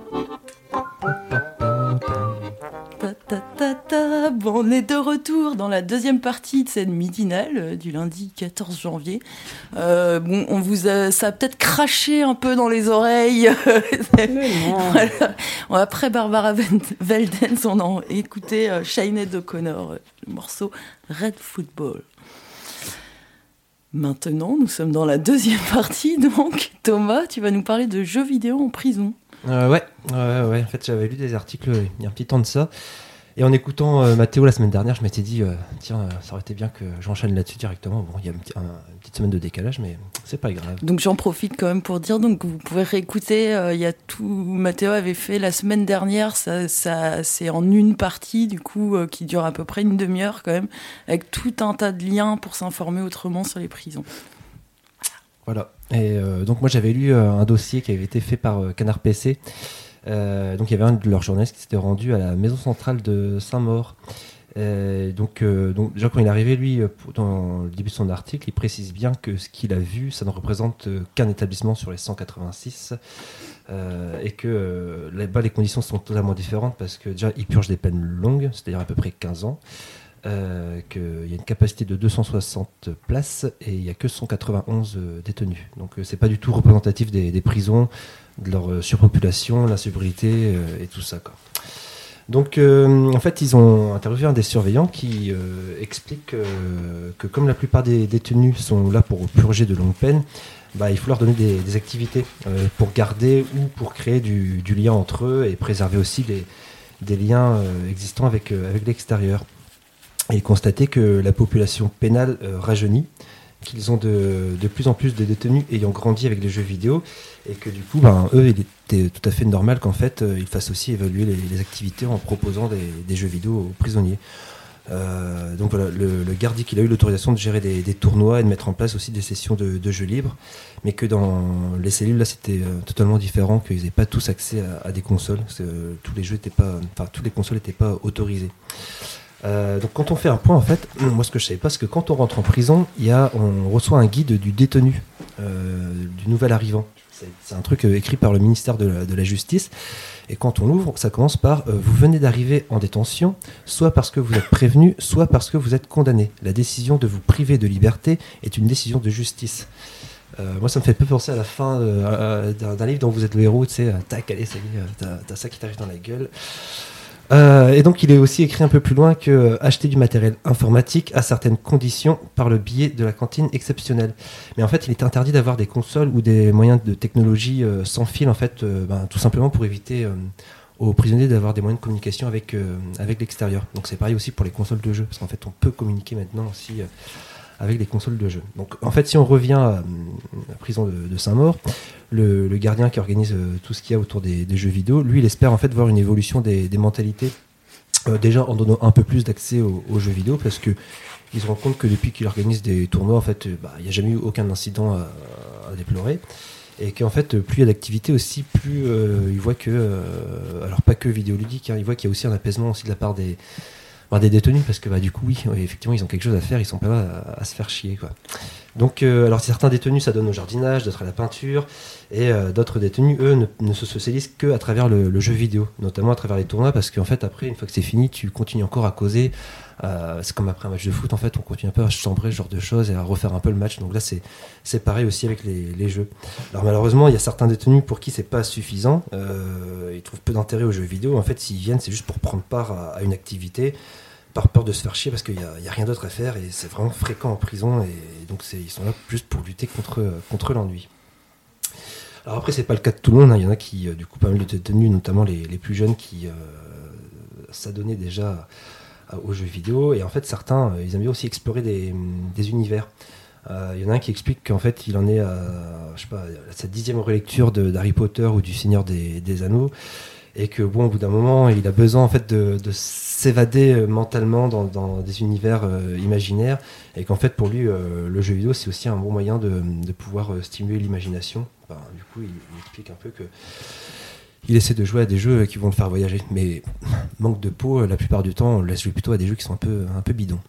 Ta, ta. Bon, on est de retour dans la deuxième partie de cette midinale euh, du lundi 14 janvier. Euh, bon, on vous a, ça a peut-être craché un peu dans les oreilles. Voilà. Après Barbara Veldens, on a écouté euh, Sinead O'Connor, le morceau Red Football. Maintenant, nous sommes dans la deuxième partie, donc Thomas, tu vas nous parler de jeux vidéo en prison. Euh, ouais, ouais, ouais. En fait, j'avais lu des articles il y a un petit temps de ça. Et en écoutant euh, Mathéo la semaine dernière, je m'étais dit, euh, tiens, euh, ça aurait été bien que j'enchaîne là-dessus directement. Bon, il y a un petit- un- une petite semaine de décalage, mais c'est pas grave. Donc j'en profite quand même pour dire donc vous pouvez réécouter. Il y a tout. Mathéo avait fait la semaine dernière. Ça, ça c'est en une partie du coup qui dure à peu près une demi-heure quand même, avec tout un tas de liens pour s'informer autrement sur les prisons. Voilà. Et donc moi j'avais lu un dossier qui avait été fait par Canard PC. Euh, donc il y avait un de leurs journalistes qui s'était rendu à la maison centrale de Saint-Maur. Euh, donc, euh, donc, déjà, quand il est arrivé, lui, dans le début de son article, il précise bien que ce qu'il a vu, ça ne représente qu'un établissement sur les 186 euh, et que là-bas, les conditions sont totalement différentes parce que déjà, il purge des peines longues, c'est-à-dire à peu près 15 ans. qu'il y a une capacité de 260 places et il n'y a que 191 euh, détenus. Donc c'est pas du tout représentatif des prisons, de leur euh, surpopulation, l'insalubrité euh, et tout ça. Donc, euh, en fait, ils ont interviewé un des surveillants qui explique que, comme la plupart des détenus sont là pour purger de longues peines, bah, il faut leur donner des, activités pour garder ou pour créer du, lien entre eux et préserver aussi des liens existants avec, l'extérieur. Et constater que la population pénale rajeunit, qu'ils ont de, plus en plus de détenus ayant grandi avec les jeux vidéo, et que du coup, ben, eux, il était tout à fait normal qu'en fait, euh, ils fassent aussi évaluer les, activités en proposant des, jeux vidéo aux prisonniers. Euh, donc voilà, le, le garde dit qu'il a eu l'autorisation de gérer des, tournois et de mettre en place aussi des sessions de, jeux libres, mais que dans les cellules là c'était euh, totalement différent, qu'ils n'avaient pas tous accès à, des consoles, parce que, tous les jeux étaient pas, enfin toutes les consoles n'étaient pas autorisées. Euh, donc quand on fait un point en fait, moi ce que je savais pas, c'est que quand on rentre en prison, y a, on reçoit un guide du détenu, euh, du nouvel arrivant. C'est- un truc euh, écrit par le ministère de la, Justice. Et quand on l'ouvre, ça commence par Vous venez d'arriver en détention, soit parce que vous êtes prévenu, soit parce que vous êtes condamné. La décision de vous priver de liberté est une décision de justice. Moi, ça me fait peu penser à la fin d'un livre dont vous êtes le héros, tu sais, tac, allez, ça y est, t'as ça qui t'arrive dans la gueule. Euh, et donc, il est aussi écrit un peu plus loin que euh, acheter du matériel informatique à certaines conditions par le biais de la cantine exceptionnelle. Mais en fait, il est interdit d'avoir des consoles ou des moyens de technologie euh, sans fil, en fait, ben, tout simplement pour éviter aux prisonniers d'avoir des moyens de communication avec, avec l'extérieur. Donc, c'est pareil aussi pour les consoles de jeu, parce qu'en fait, on peut communiquer maintenant aussi. Euh, avec les consoles de jeu. Donc en fait, si on revient à la prison de, Saint-Maur, le, gardien qui organise euh, tout ce qu'il y a autour des, des jeux vidéo, lui, il espère en fait voir une évolution des, des mentalités, euh, déjà en donnant un peu plus d'accès aux, jeux vidéo, parce que ils se rendent compte que depuis qu'il organise des tournois, en fait, euh, bah, il n'y a jamais eu aucun incident à, déplorer. Et qu'en fait, plus il y a d'activité aussi, plus euh, il voit que, euh, alors pas que vidéoludique, hein, il voit qu'il y a aussi un apaisement aussi de la part des, des détenus parce que bah, du coup oui effectivement ils ont quelque chose à faire ils sont pas là à, à se faire chier quoi donc euh, alors certains détenus ça donne au jardinage d'autres à la peinture et euh, d'autres détenus eux ne, se socialisent que à travers le, jeu vidéo notamment à travers les tournois parce qu'en fait après une fois que c'est fini tu continues encore à causer Euh, c'est comme après un match de foot en fait on continue un peu à chambrer ce genre de choses et à refaire un peu le match. Donc là c'est pareil aussi avec les, jeux. Alors malheureusement il y a certains détenus pour qui c'est pas suffisant ils trouvent peu d'intérêt aux jeux vidéo. En fait s'ils viennent c'est juste pour prendre part à une activité par peur de se faire chier parce qu'il n'y a, rien d'autre à faire et c'est vraiment fréquent en prison et donc ils sont là juste pour lutter contre, l'ennui. Alors après c'est pas le cas de tout le monde, hein. il y en a qui euh, du coup pas mal de détenus, notamment les, les plus jeunes qui euh, s'adonnaient déjà aux jeux vidéo et en fait certains euh, ils aiment aussi explorer des, univers. Il y en a un qui explique qu'en fait il en est à, je sais pas, à sa dixième relecture d'Harry Potter ou du Seigneur des Anneaux et que bon au bout d'un moment il a besoin en fait de, de s'évader euh, mentalement dans, des univers euh, imaginaires et qu'en fait pour lui euh, le jeu vidéo c'est aussi un bon moyen de, pouvoir stimuler l'imagination Enfin, du coup il, explique un peu que il essaie de jouer à des jeux qui vont le faire voyager mais manque de peau la plupart du temps on laisse jouer plutôt à des jeux qui sont un peu un peu bidons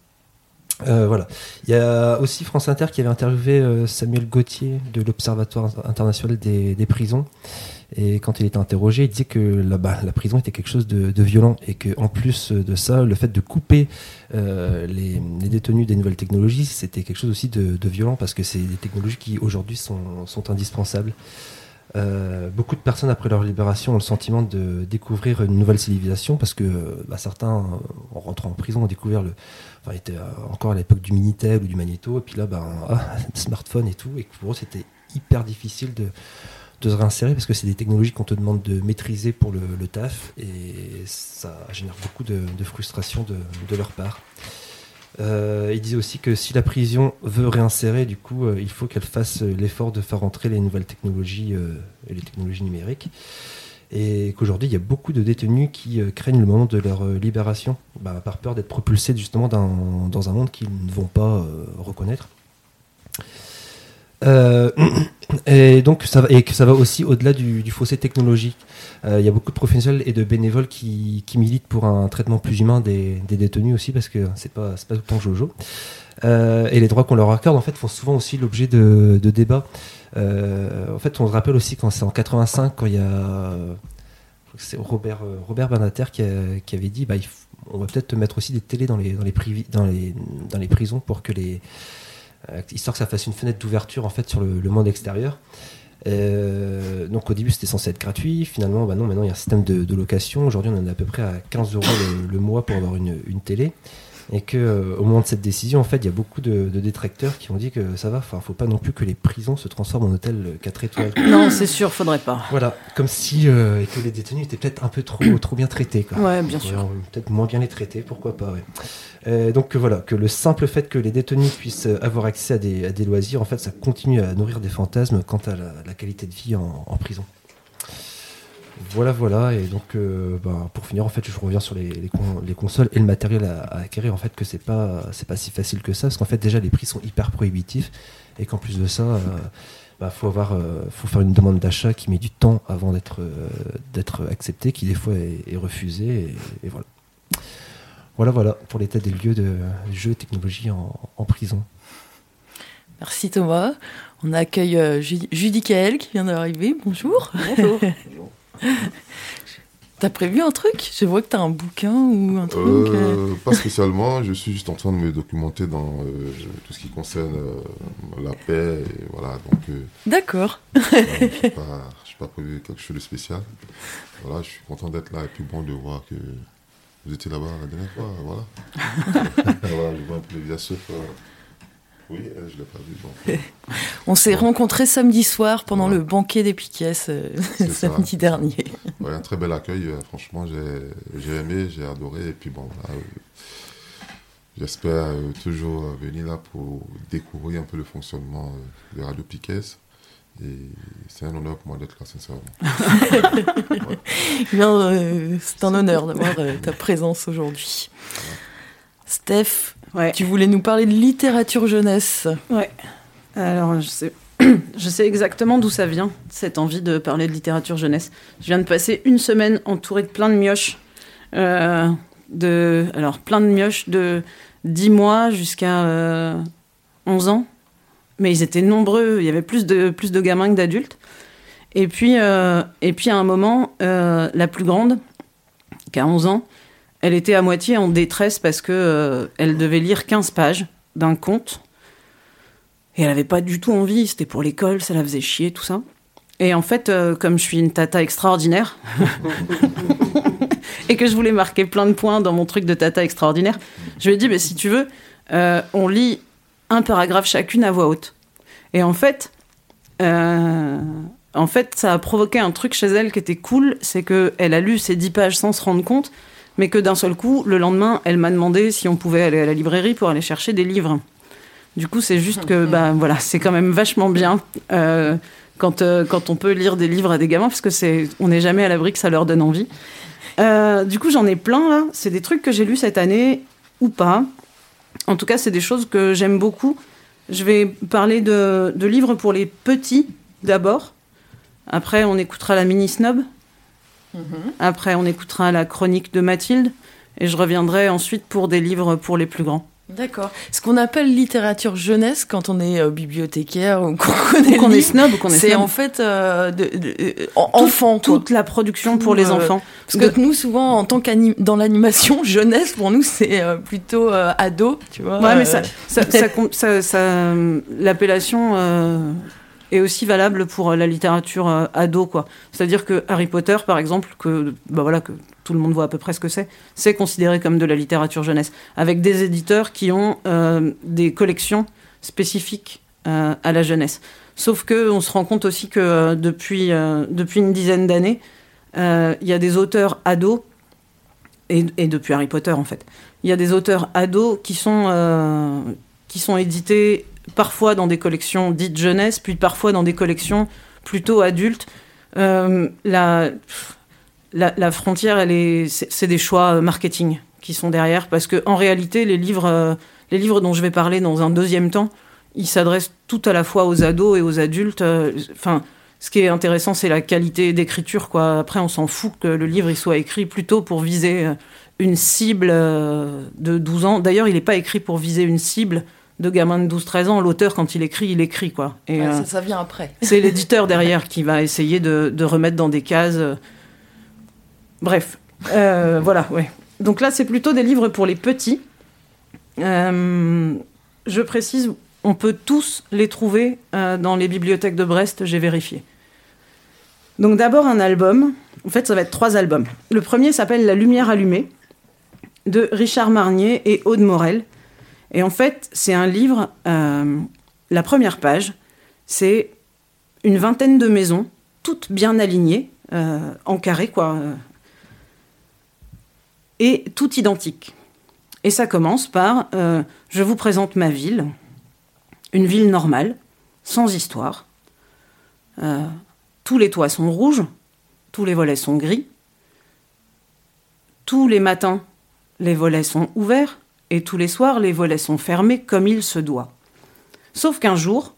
voilà. Il y a aussi France Inter qui avait interviewé Samuel Gauthier de l'Observatoire international des prisons. Et quand il était interrogé, il disait que la, bah, la prison était quelque chose de, violent et que en plus de ça, le fait de couper euh, les, détenus des nouvelles technologies, c'était quelque chose aussi de, violent parce que c'est des technologies qui aujourd'hui sont, indispensables. Euh, beaucoup de personnes après leur libération ont le sentiment de découvrir une nouvelle civilisation parce que bah, certains, en rentrant en prison, ont découvert le, enfin, étaient euh, encore à l'époque du Minitel ou du Magnéto, et puis là, ben, ah, smartphone et tout, et pour eux, c'était hyper difficile de, se réinsérer parce que c'est des technologies qu'on te demande de maîtriser pour le, taf, et ça génère beaucoup de, frustration de, leur part. Euh, il disait aussi que si la prison veut réinsérer, du coup, euh, il faut qu'elle fasse l'effort de faire entrer les nouvelles technologies euh, et les technologies numériques. Et qu'aujourd'hui, il y a beaucoup de détenus qui euh, craignent le moment de leur libération, bah, par peur d'être propulsés justement dans, un monde qu'ils ne vont pas reconnaître. Euh, et donc ça va, et que ça va aussi au-delà du, fossé technologique. Euh, Il y a beaucoup de professionnels et de bénévoles qui, qui militent pour un traitement plus humain des, détenus aussi parce que c'est pas pas tout le temps jojo. Euh, et les droits qu'on leur accorde en fait font souvent aussi l'objet de, de débats. En fait, on se rappelle aussi quand c'est en 85 quand il y a c'est Robert Robert Banater qui, avait dit bah, on va peut-être mettre aussi des télés dans les dans les, prisons pour que les histoire que ça fasse une fenêtre d'ouverture en fait sur le, monde extérieur. Euh, donc au début c'était censé être gratuit, finalement bah non, maintenant il y a un système de, location. Aujourd'hui on en est à peu près à 15 euros le, mois pour avoir une télé. Et que euh, au moment de cette décision, en fait, il y a beaucoup de, de détracteurs qui ont dit que ça va, enfin, faut pas non plus que les prisons se transforment en hôtel 4 étoiles. Non, c'est sûr, faudrait pas. Voilà, comme si euh, et que les détenus étaient peut-être un peu trop, trop bien traités. Quoi. Ouais, bien sûr. Peut-être moins bien les traiter, pourquoi pas. Ouais. Euh, donc euh, voilà, que le simple fait que les détenus puissent euh, avoir accès à des, à des loisirs, en fait, ça continue à nourrir des fantasmes quant à la, la qualité de vie en, en prison. Voilà, voilà, et donc euh, ben, pour finir, en fait, je reviens sur les, les con- les consoles et le matériel à, à acquérir, en fait, que c'est pas, c'est pas si facile que ça, parce qu'en fait, déjà, les prix sont hyper prohibitifs, et qu'en plus de ça, euh, bah, faut avoir, euh, faut faire une demande d'achat qui met du temps avant d'être, euh, d'être accepté, qui des fois est, est refusé, et, et voilà. Voilà, voilà, pour l'état des lieux de jeux et technologie en, en prison. Merci Thomas. On accueille euh, Ju- Judy Kael qui vient d'arriver. Bonjour. Bonjour. T'as prévu un truc? Je vois que t'as un bouquin ou un truc. euh. Euh, pas spécialement, je suis juste en train de me documenter dans euh, tout ce qui concerne euh, la paix. Et voilà, donc, D'accord. je n'ai pas, prévu quelque chose de spécial. Voilà, je suis content d'être là et puis bon de voir que vous étiez là-bas la dernière fois. Voilà, voilà je vois un peu le visage sauf, euh, Oui, elle, je ne l'ai pas vu. donc. On s'est rencontrés samedi soir pendant le banquet des Piquets euh, ça. samedi dernier. Ouais, un très bel accueil, euh, franchement, j'ai aimé, j'ai adoré. Et puis bon, voilà, euh, j'espère euh, toujours euh, venir là pour découvrir un peu le fonctionnement euh, de Radio Piquet. Et c'est un honneur pour moi d'être là, sincèrement. Euh, c'est un honneur d'avoir euh, ta présence aujourd'hui. Steph, tu voulais nous parler de littérature jeunesse. Ouais. Alors, je sais, je sais exactement d'où ça vient, cette envie de parler de littérature jeunesse. Je viens de passer une semaine entourée de plein de mioches. euh, de, alors, plein de mioches de 10 mois jusqu'à euh, 11 ans. Mais ils étaient nombreux, il y avait plus de, plus de gamins que d'adultes. Et puis, euh, et puis, à un moment, euh, la plus grande, qui a 11 ans, elle était à moitié en détresse parce que euh, elle devait lire 15 pages d'un conte. Et elle avait pas du tout envie, c'était pour l'école, ça la faisait chier, tout ça. Et en fait, euh, comme je suis une tata extraordinaire, et que je voulais marquer plein de points dans mon truc de tata extraordinaire, je lui ai dit, mais si tu veux, euh, on lit un paragraphe chacune à voix haute. Et en fait, en fait, ça a provoqué un truc chez elle qui était cool, c'est que elle a lu ces dix pages sans se rendre compte, mais que d'un seul coup, le lendemain, elle m'a demandé si on pouvait aller à la librairie pour aller chercher des livres. Du coup, c'est juste que, bah, voilà, c'est quand même vachement bien euh, quand, euh, quand on peut lire des livres à des gamins, parce que c'est, on n'est jamais à l'abri que ça leur donne envie. Euh, du coup, j'en ai plein là. C'est des trucs que j'ai lus cette année ou pas. En tout cas, c'est des choses que j'aime beaucoup. Je vais parler de, de livres pour les petits d'abord. Après, on écoutera la mini snob. Après, on écoutera la chronique de Mathilde. Et je reviendrai ensuite pour des livres pour les plus grands. D'accord. Ce qu'on appelle littérature jeunesse quand on est euh, bibliothécaire ou qu'on connaît est snob ou qu'on est c'est en fait euh, de, de- euh, en- Tout- enfant. quoi. toute la production pour Tout, les euh, enfants. Parce que nous, souvent, en tant qu'anim dans l'animation jeunesse, pour nous, c'est plutôt ado, tu vois. Ouais, mais ça, ça, ça l'appellation est aussi valable pour euh, la littérature euh, ado, quoi. C'est-à-dire que Harry Potter, par exemple, que bah voilà que tout le monde voit à peu près ce que c'est, c'est considéré comme de la littérature jeunesse, avec des éditeurs qui ont euh, des collections spécifiques à la jeunesse. Sauf que on se rend compte aussi que depuis depuis une dizaine d'années, il y a des auteurs ados et, depuis Harry Potter en fait. Il y a des auteurs ados qui sont, qui sont édités parfois dans des collections dites jeunesse, puis parfois dans des collections plutôt adultes. Euh, la, la, frontière, c'est, des choix euh, marketing qui sont derrière, parce que en réalité, les livres, euh, les livres dont je vais parler dans un deuxième temps, il s'adresse tout à la fois aux ados et aux adultes. Enfin, ce qui est intéressant, c'est la qualité d'écriture. Après, on s'en fout que le livre il soit écrit plutôt pour viser une cible de 12 ans. D'ailleurs, il n'est pas écrit pour viser une cible de gamin de 12-13 ans. L'auteur, quand il écrit, il écrit. quoi. Et, Ouais, euh, ça, ça vient après. c'est l'éditeur derrière qui va essayer de, de remettre dans des cases. euh. Bref, Euh, voilà, ouais. Donc là, c'est plutôt des livres pour les petits. Euh, je précise, on peut tous les trouver euh, dans les bibliothèques de Brest, j'ai vérifié. Donc d'abord un album, en fait ça va être trois albums. Le premier s'appelle La lumière allumée de Richard Marnier et Aude Morel. Et en fait c'est un livre, euh, la première page, c'est une vingtaine de maisons, toutes bien alignées, euh, en carré quoi, euh, et toutes identiques. Et ça commence par Je vous présente ma ville, une ville normale, sans histoire. Tous les toits sont rouges, tous les volets sont gris. Tous les matins, les volets sont ouverts, et tous les soirs, les volets sont fermés comme il se doit. Sauf qu'un jour,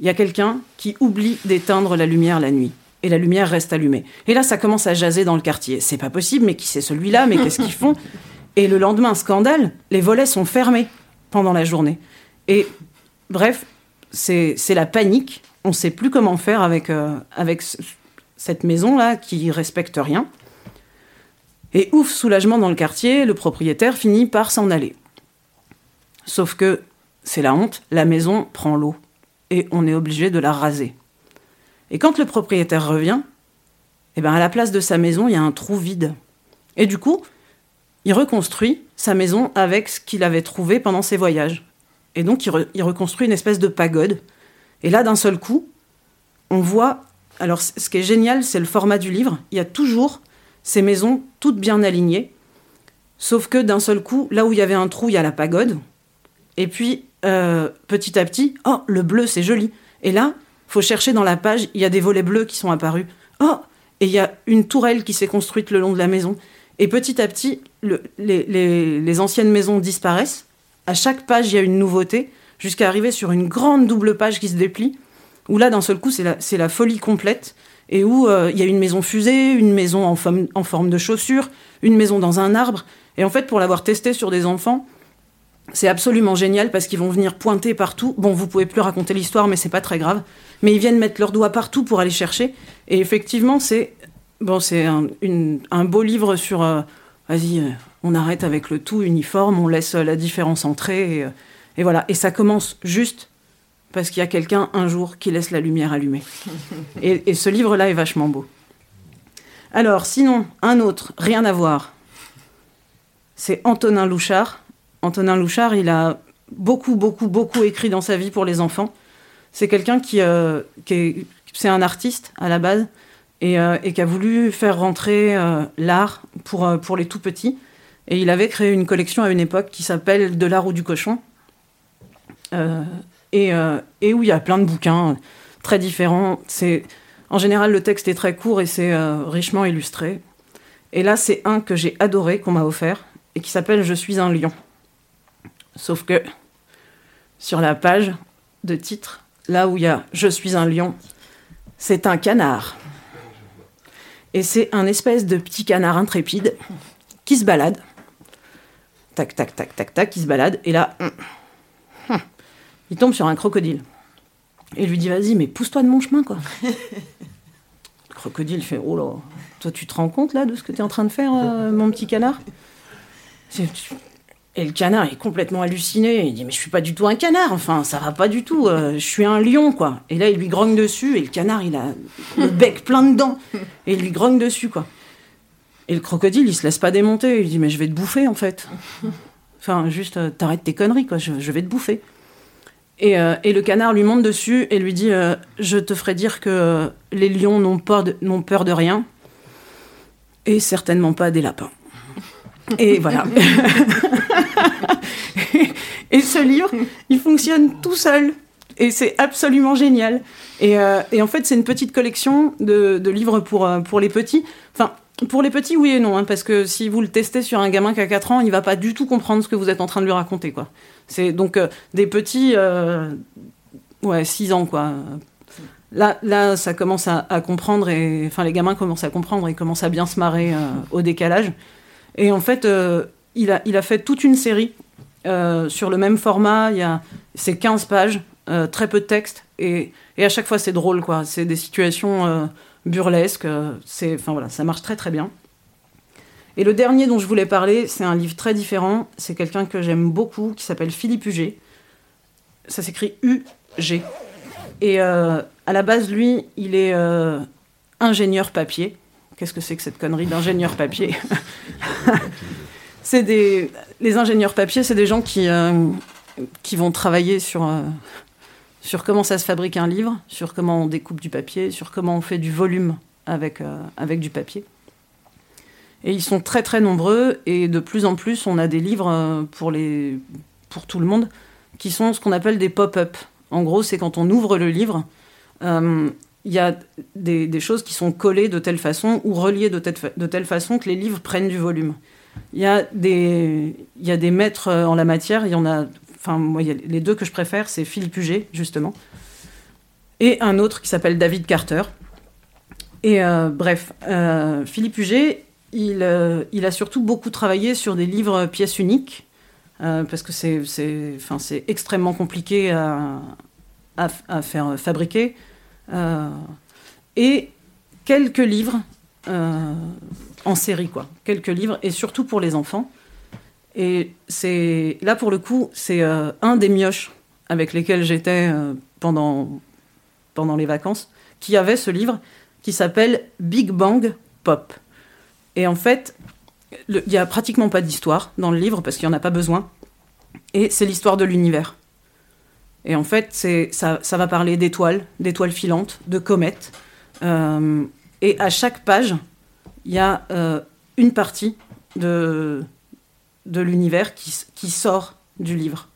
il y a quelqu'un qui oublie d'éteindre la lumière la nuit. Et la lumière reste allumée. Et là, ça commence à jaser dans le quartier. C'est pas possible, mais qui c'est celui-là? Mais qu'est-ce qu'ils font? Et le lendemain, scandale, les volets sont fermés pendant la journée. Et bref, c'est la panique. On ne sait plus comment faire avec, euh, avec ce- cette maison-là qui respecte rien. Et ouf, soulagement dans le quartier, le propriétaire finit par s'en aller. Sauf que c'est la honte, la maison prend l'eau et on est obligé de la raser. Et quand le propriétaire revient, eh ben à la place de sa maison, il y a un trou vide. Et du coup, il reconstruit sa maison avec ce qu'il avait trouvé pendant ses voyages. Et donc, il, il reconstruit une espèce de pagode. Et là, d'un seul coup, on voit. Alors, ce qui est génial, c'est le format du livre. Il y a toujours ces maisons toutes bien alignées. Sauf que d'un seul coup, là où il y avait un trou, il y a la pagode. Et puis, euh, petit à petit, oh, le bleu, c'est joli. Et là, faut chercher dans la page, il y a des volets bleus qui sont apparus. Oh, et il y a une tourelle qui s'est construite le long de la maison. Et petit à petit, le- les, anciennes maisons disparaissent. À chaque page, il y a une nouveauté, jusqu'à arriver sur une grande double page qui se déplie, où là, d'un seul coup, c'est la folie complète, et où euh, il y a une maison fusée, une maison en forme, de chaussure, une maison dans un arbre. Et en fait, pour l'avoir testé sur des enfants, c'est absolument génial parce qu'ils vont venir pointer partout. Bon, vous pouvez plus raconter l'histoire, mais c'est pas très grave. Mais ils viennent mettre leurs doigts partout pour aller chercher. Et effectivement, c'est bon, c'est un, beau livre sur. euh, Vas-y, euh, on arrête avec le tout uniforme, on laisse la différence entrer. Et voilà. Et ça commence juste parce qu'il y a quelqu'un un jour qui laisse la lumière allumée. et, ce livre-là est vachement beau. Alors, sinon, un autre, rien à voir. C'est Antonin Louchard. Antonin Louchard, il a beaucoup, beaucoup, beaucoup écrit dans sa vie pour les enfants. C'est quelqu'un qui, euh, est, c'est un artiste à la base et, euh, qui a voulu faire rentrer euh, l'art pour, les tout petits. Et il avait créé une collection à une époque qui s'appelle De l'art ou du cochon. Et, euh, et où il y a plein de bouquins très différents. C'est, en général, le texte est très court et c'est euh, richement illustré. Et là, c'est un que j'ai adoré, qu'on m'a offert, et qui s'appelle Je suis un lion. Sauf que sur la page de titre, là où il y a Je suis un lion, c'est un canard. Et c'est un espèce de petit canard intrépide qui se balade. Tac, tac, tac, tac, tac, qui se balade. Et là, hum, il tombe sur un crocodile. Et il lui dit Vas-y, mais pousse-toi de mon chemin, quoi. Le crocodile fait Oh là, toi, tu te rends compte là de ce que tu es en train de faire, euh, mon petit canard? Et le canard est complètement halluciné. Il dit Mais je suis pas du tout un canard, enfin, ça va pas du tout. euh, je suis un lion, quoi. Et là, il lui grogne dessus, et le canard, il a le bec plein de dents. Et il lui grogne dessus, quoi. Et le crocodile, il se laisse pas démonter. Il dit Mais je vais te bouffer, en fait. Enfin, juste, euh, t'arrêtes tes conneries, quoi. Je, je vais te bouffer. Et, euh, et le canard lui monte dessus et lui dit euh, Je te ferai dire que les lions n'ont peur de rien. Et certainement pas des lapins. Et voilà. et ce livre, il fonctionne tout seul. Et c'est absolument génial. Et, euh, en fait, c'est une petite collection de, livres pour les petits. Pour les petits, oui et non, hein, parce que si vous le testez sur un gamin qui a 4 ans, il va pas du tout comprendre ce que vous êtes en train de lui raconter, quoi. C'est donc euh, des petits, euh, ouais, 6 ans, quoi. Là, là, ça commence à, comprendre, et enfin, les gamins commencent à comprendre et commencent à bien se marrer euh, au décalage. Et en fait, il, a, il a fait toute une série sur le même format. Il y a c'est 15 pages, très peu de texte, et, et à chaque fois, c'est drôle, quoi. C'est des situations burlesques. c'est, enfin voilà, ça marche très très bien. Et le dernier dont je voulais parler, c'est un livre très différent. C'est quelqu'un que j'aime beaucoup, qui s'appelle Philippe Huget. Ça s'écrit U-G. Et euh, à la base, lui, il est euh, ingénieur papier. Qu'est-ce que c'est que cette connerie d'ingénieur papier? C'est des les ingénieurs papier, c'est des gens qui euh, qui vont travailler sur euh, sur comment ça se fabrique un livre, sur comment on découpe du papier, sur comment on fait du volume avec euh, avec du papier. Et ils sont très très nombreux et de plus en plus, on a des livres euh, pour les pour tout le monde qui sont ce qu'on appelle des pop-up. En gros, c'est quand on ouvre le livre, euh, il y a des, des, choses qui sont collées de telle façon ou reliées de telle, de telle façon que les livres prennent du volume. Il y a des, il y a des maîtres en la matière, il y en a, enfin, moi, les deux que je préfère, c'est Philippe Huget, justement, et un autre qui s'appelle David Carter. Et euh, bref, euh, Philippe Huget, il, euh, il, a surtout beaucoup travaillé sur des livres pièces uniques, parce que c'est extrêmement compliqué à, à, faire fabriquer. Et quelques livres en série, quoi. Quelques livres, et surtout pour les enfants. Et c'est là, pour le coup, c'est euh, un des mioches avec lesquels j'étais euh, pendant, pendant les vacances, qui avait ce livre qui s'appelle Big Bang Pop. Et en fait, il n'y a pratiquement pas d'histoire dans le livre parce qu'il n'y en a pas besoin. Et c'est l'histoire de l'univers. Et en fait, ça, ça, va parler d'étoiles, d'étoiles filantes, de comètes. Euh, et à chaque page, il y a une partie de, de l'univers qui, qui, sort du livre.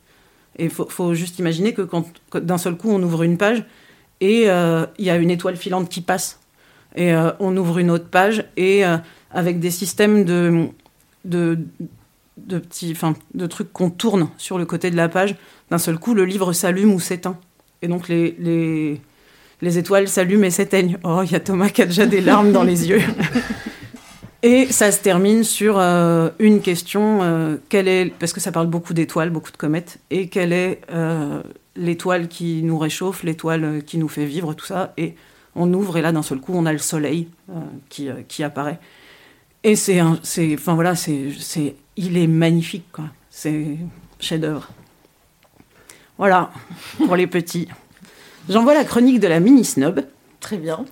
Et il faut, faut, juste imaginer que quand, d'un seul coup, on ouvre une page et euh, il y a une étoile filante qui passe. Et euh, on ouvre une autre page et euh, avec des systèmes de, de, de petits, de trucs qu'on tourne sur le côté de la page, d'un seul coup, le livre s'allume ou s'éteint. Et donc les, les, les étoiles s'allument et s'éteignent. Oh, il y a Thomas qui a déjà des larmes dans les yeux. Et ça se termine sur euh, une question, euh, quelle est, parce que ça parle beaucoup d'étoiles, beaucoup de comètes, et quelle est euh, l'étoile qui nous réchauffe, l'étoile qui nous fait vivre, tout ça. Et on ouvre, et là, d'un seul coup, on a le soleil qui, qui apparaît. Et c'est, enfin voilà, c'est, il est magnifique, quoi. C'est chef-d'œuvre. Voilà, pour les petits. J'envoie la chronique de la mini snob. Très bien.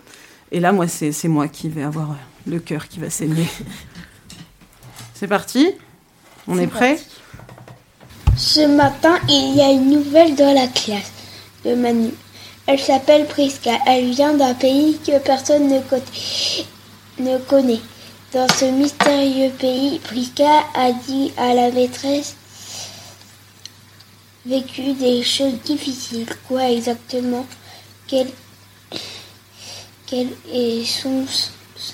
Et là, moi, c'est moi qui vais avoir le cœur qui va saigner. C'est parti On est, est prêt Ce matin, il y a une nouvelle dans la classe de Manu. Elle s'appelle Priska. Elle vient d'un pays que personne ne, ne connaît. Dans ce mystérieux pays, Priska a dit à la maîtresse vécu des choses difficiles. Quoi exactement? Quelle, quelle est son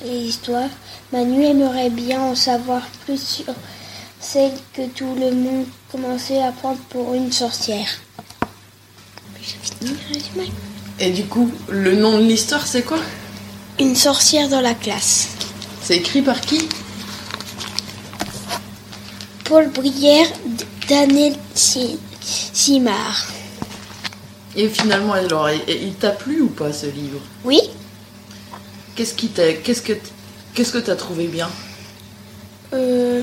histoire Manu aimerait bien en savoir plus sur celle que tout le monde commençait à prendre pour une sorcière. Et du coup, le nom de l'histoire, c'est quoi? Une sorcière dans la classe. C'est écrit par qui? Paul Brière, Daniel Simard. Et finalement, alors, il t'a plu ou pas ce livre? Oui. Qu'est-ce qui t'a, qu'est-ce que, qu'est-ce que t'as trouvé bien? Euh,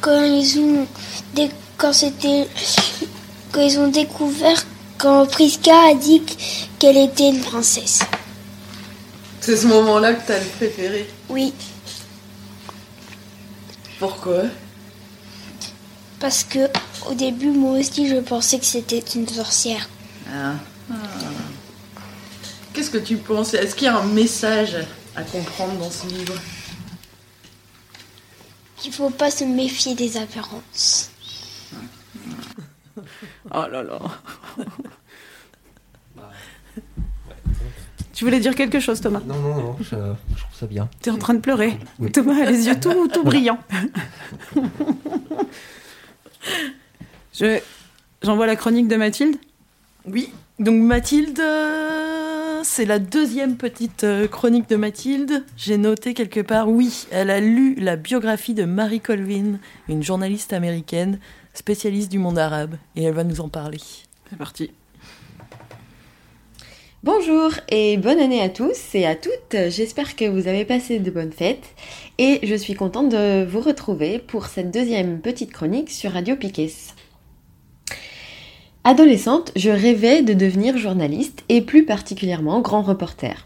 Quand ils ont, dé... quand c'était, quand ils ont découvert quand Priska a dit qu'elle était une princesse. C'est ce moment-là que t'as le préféré? Oui. Pourquoi? Parce que au début, moi aussi, je pensais que c'était une sorcière. Ah. ah. Qu'est-ce que tu penses? Est-ce qu'il y a un message à comprendre dans ce livre? Qu'il faut pas se méfier des apparences. Oh là là. tu voulais dire quelque chose, Thomas? Non, non, non. Je, je trouve ça bien. T'es en train de pleurer. Thomas a les yeux tout, tout brillants. Je j'envoie la chronique de Mathilde? Oui. Donc Mathilde, euh, c'est la deuxième petite euh, chronique de Mathilde. J'ai noté quelque part, oui, elle a lu la biographie de Mary Colvin, une journaliste américaine spécialiste du monde arabe, et elle va nous en parler. C'est parti. Bonjour et bonne année à tous et à toutes. J'espère que vous avez passé de bonnes fêtes et je suis contente de vous retrouver pour cette deuxième petite chronique sur Radio Piquet. Adolescente, je rêvais de devenir journaliste et plus particulièrement grand reporter.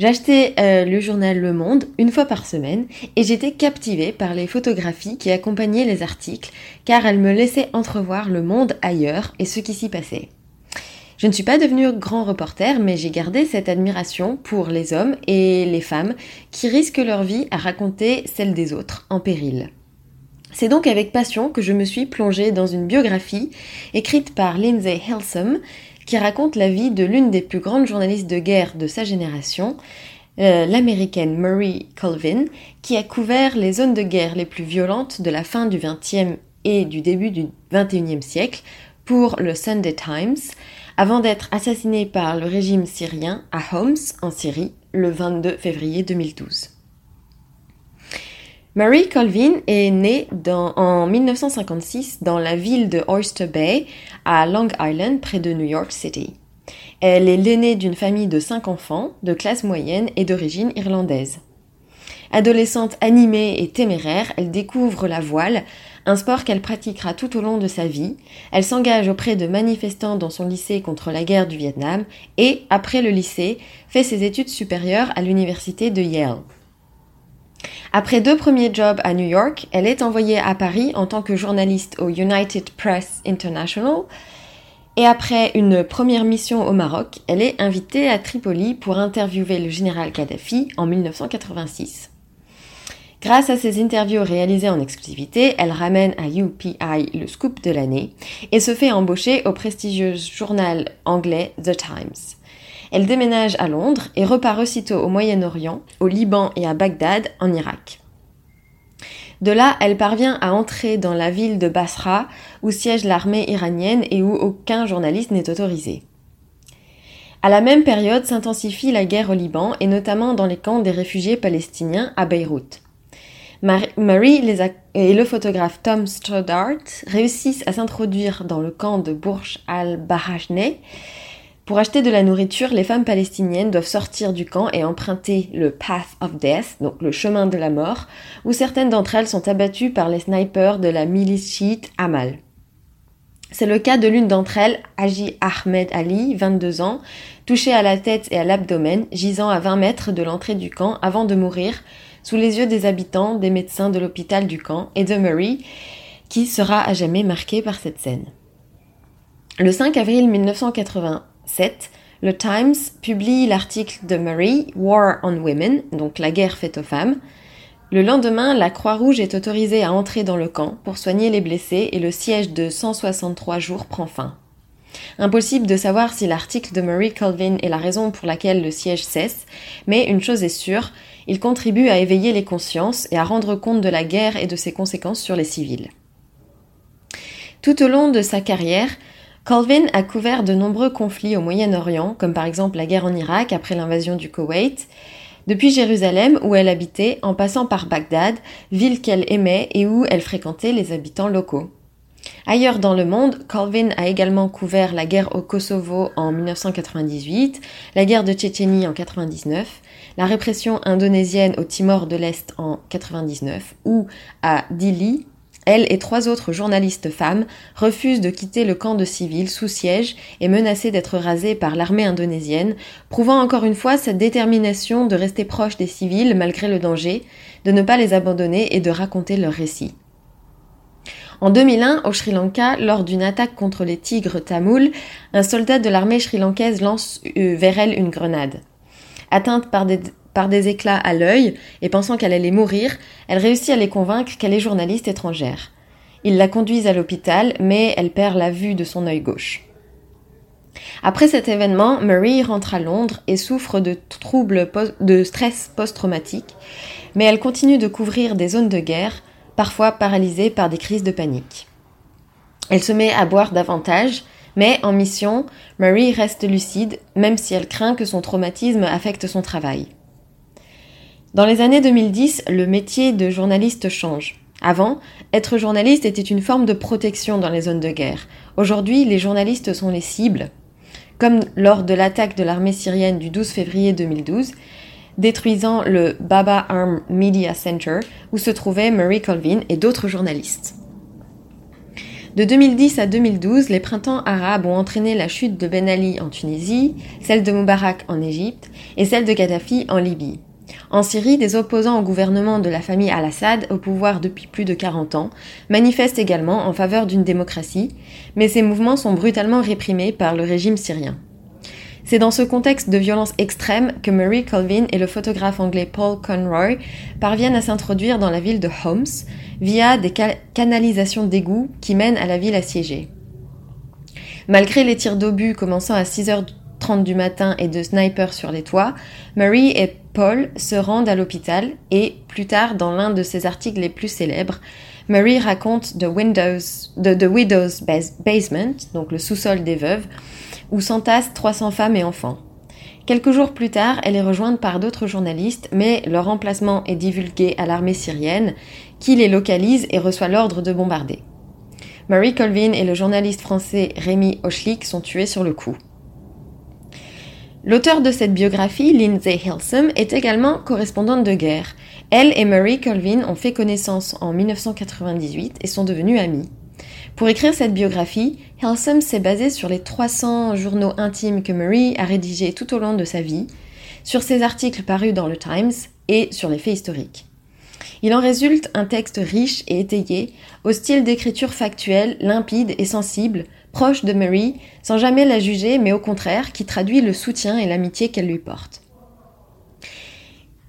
J'achetais euh, le journal Le Monde une fois par semaine et j'étais captivée par les photographies qui accompagnaient les articles car elles me laissaient entrevoir le monde ailleurs et ce qui s'y passait. Je ne suis pas devenue grand reporter, mais j'ai gardé cette admiration pour les hommes et les femmes qui risquent leur vie à raconter celle des autres en péril. C'est donc avec passion que je me suis plongée dans une biographie écrite par Lindsay Helsom qui raconte la vie de l'une des plus grandes journalistes de guerre de sa génération, euh, l'américaine Marie Colvin, qui a couvert les zones de guerre les plus violentes de la fin du XXe et du début du XXIe siècle pour le Sunday Times, avant d'être assassinée par le régime syrien à Homs, en Syrie, le 22 février 2012. Marie Colvin est née en 1956 dans la ville de Oyster Bay, à Long Island, près de New York City. Elle est l'aînée d'une famille de cinq enfants, de classe moyenne et d'origine irlandaise. Adolescente animée et téméraire, elle découvre la voile, un sport qu'elle pratiquera tout au long de sa vie. Elle s'engage auprès de manifestants dans son lycée contre la guerre du Vietnam et, après le lycée, fait ses études supérieures à l'université de Yale. Après deux premiers jobs à New York, elle est envoyée à Paris en tant que journaliste au United Press International. Et après une première mission au Maroc, elle est invitée à Tripoli pour interviewer le général Kadhafi en 1986. Grâce à ces interviews réalisées en exclusivité, elle ramène à UPI le scoop de l'année et se fait embaucher au prestigieux journal anglais The Times. Elle déménage à Londres et repart aussitôt au Moyen-Orient, au Liban et à Bagdad, en Irak. De là, elle parvient à entrer dans la ville de Basra, où siège l'armée iranienne et où aucun journaliste n'est autorisé. À la même période s'intensifie la guerre au Liban et notamment dans les camps des réfugiés palestiniens à Beyrouth. Marie et le photographe Tom Stoddart réussissent à s'introduire dans le camp de Bourj al-Barajneh pour acheter de la nourriture, les femmes palestiniennes doivent sortir du camp et emprunter le Path of Death, donc le chemin de la mort, où certaines d'entre elles sont abattues par les snipers de la milice chiite Amal. C'est le cas de l'une d'entre elles, Haji Ahmed Ali, 22 ans, touchée à la tête et à l'abdomen, gisant à 20 mètres de l'entrée du camp avant de mourir, sous les yeux des habitants, des médecins de l'hôpital du camp et de Murray, qui sera à jamais marqué par cette scène. Le 5 avril 1980, 7, le Times publie l'article de Murray, War on Women, donc la guerre faite aux femmes. Le lendemain, la Croix-Rouge est autorisée à entrer dans le camp pour soigner les blessés et le siège de 163 jours prend fin. Impossible de savoir si l'article de Murray Colvin est la raison pour laquelle le siège cesse, mais une chose est sûre, il contribue à éveiller les consciences et à rendre compte de la guerre et de ses conséquences sur les civils. Tout au long de sa carrière, Colvin a couvert de nombreux conflits au Moyen-Orient, comme par exemple la guerre en Irak après l'invasion du Koweït, depuis Jérusalem où elle habitait en passant par Bagdad, ville qu'elle aimait et où elle fréquentait les habitants locaux. Ailleurs dans le monde, Colvin a également couvert la guerre au Kosovo en 1998, la guerre de Tchétchénie en 99, la répression indonésienne au Timor de l'Est en 99 ou à Dili elle et trois autres journalistes femmes refusent de quitter le camp de civils sous siège et menacées d'être rasées par l'armée indonésienne, prouvant encore une fois sa détermination de rester proche des civils malgré le danger, de ne pas les abandonner et de raconter leur récit. En 2001, au Sri Lanka, lors d'une attaque contre les tigres tamouls, un soldat de l'armée sri-lankaise lance euh, vers elle une grenade. Atteinte par des par des éclats à l'œil et pensant qu'elle allait mourir, elle réussit à les convaincre qu'elle est journaliste étrangère. Ils la conduisent à l'hôpital, mais elle perd la vue de son œil gauche. Après cet événement, Marie rentre à Londres et souffre de troubles de stress post-traumatique, mais elle continue de couvrir des zones de guerre, parfois paralysée par des crises de panique. Elle se met à boire davantage, mais en mission, Marie reste lucide, même si elle craint que son traumatisme affecte son travail. Dans les années 2010, le métier de journaliste change. Avant, être journaliste était une forme de protection dans les zones de guerre. Aujourd'hui, les journalistes sont les cibles, comme lors de l'attaque de l'armée syrienne du 12 février 2012, détruisant le Baba Arm Media Center où se trouvaient Murray Colvin et d'autres journalistes. De 2010 à 2012, les printemps arabes ont entraîné la chute de Ben Ali en Tunisie, celle de Moubarak en Égypte et celle de Gaddafi en Libye. En Syrie, des opposants au gouvernement de la famille al-Assad, au pouvoir depuis plus de 40 ans, manifestent également en faveur d'une démocratie, mais ces mouvements sont brutalement réprimés par le régime syrien. C'est dans ce contexte de violence extrême que Murray Colvin et le photographe anglais Paul Conroy parviennent à s'introduire dans la ville de Homs via des canalisations d'égouts qui mènent à la ville assiégée. Malgré les tirs d'obus commençant à 6h30 du matin et de snipers sur les toits, Murray et Paul se rendent à l'hôpital et, plus tard, dans l'un de ses articles les plus célèbres, Murray raconte The, Widow's Basement, donc le sous-sol des veuves, où s'entassent 300 femmes et enfants. Quelques jours plus tard, elle est rejointe par d'autres journalistes, mais leur emplacement est divulgué à l'armée syrienne, qui les localise et reçoit l'ordre de bombarder. Murray Colvin et le journaliste français Rémi Hochlik sont tués sur le coup. L'auteur de cette biographie, Lindsay Hilsum, est également correspondante de guerre. Elle et Murray Colvin ont fait connaissance en 1998 et sont devenus amis. Pour écrire cette biographie, Hilsum s'est basé sur les 300 journaux intimes que Murray a rédigés tout au long de sa vie, sur ses articles parus dans le Times et sur les faits historiques. Il en résulte un texte riche et étayé, au style d'écriture factuelle, limpide et sensible, proche de Mary, sans jamais la juger, mais au contraire, qui traduit le soutien et l'amitié qu'elle lui porte.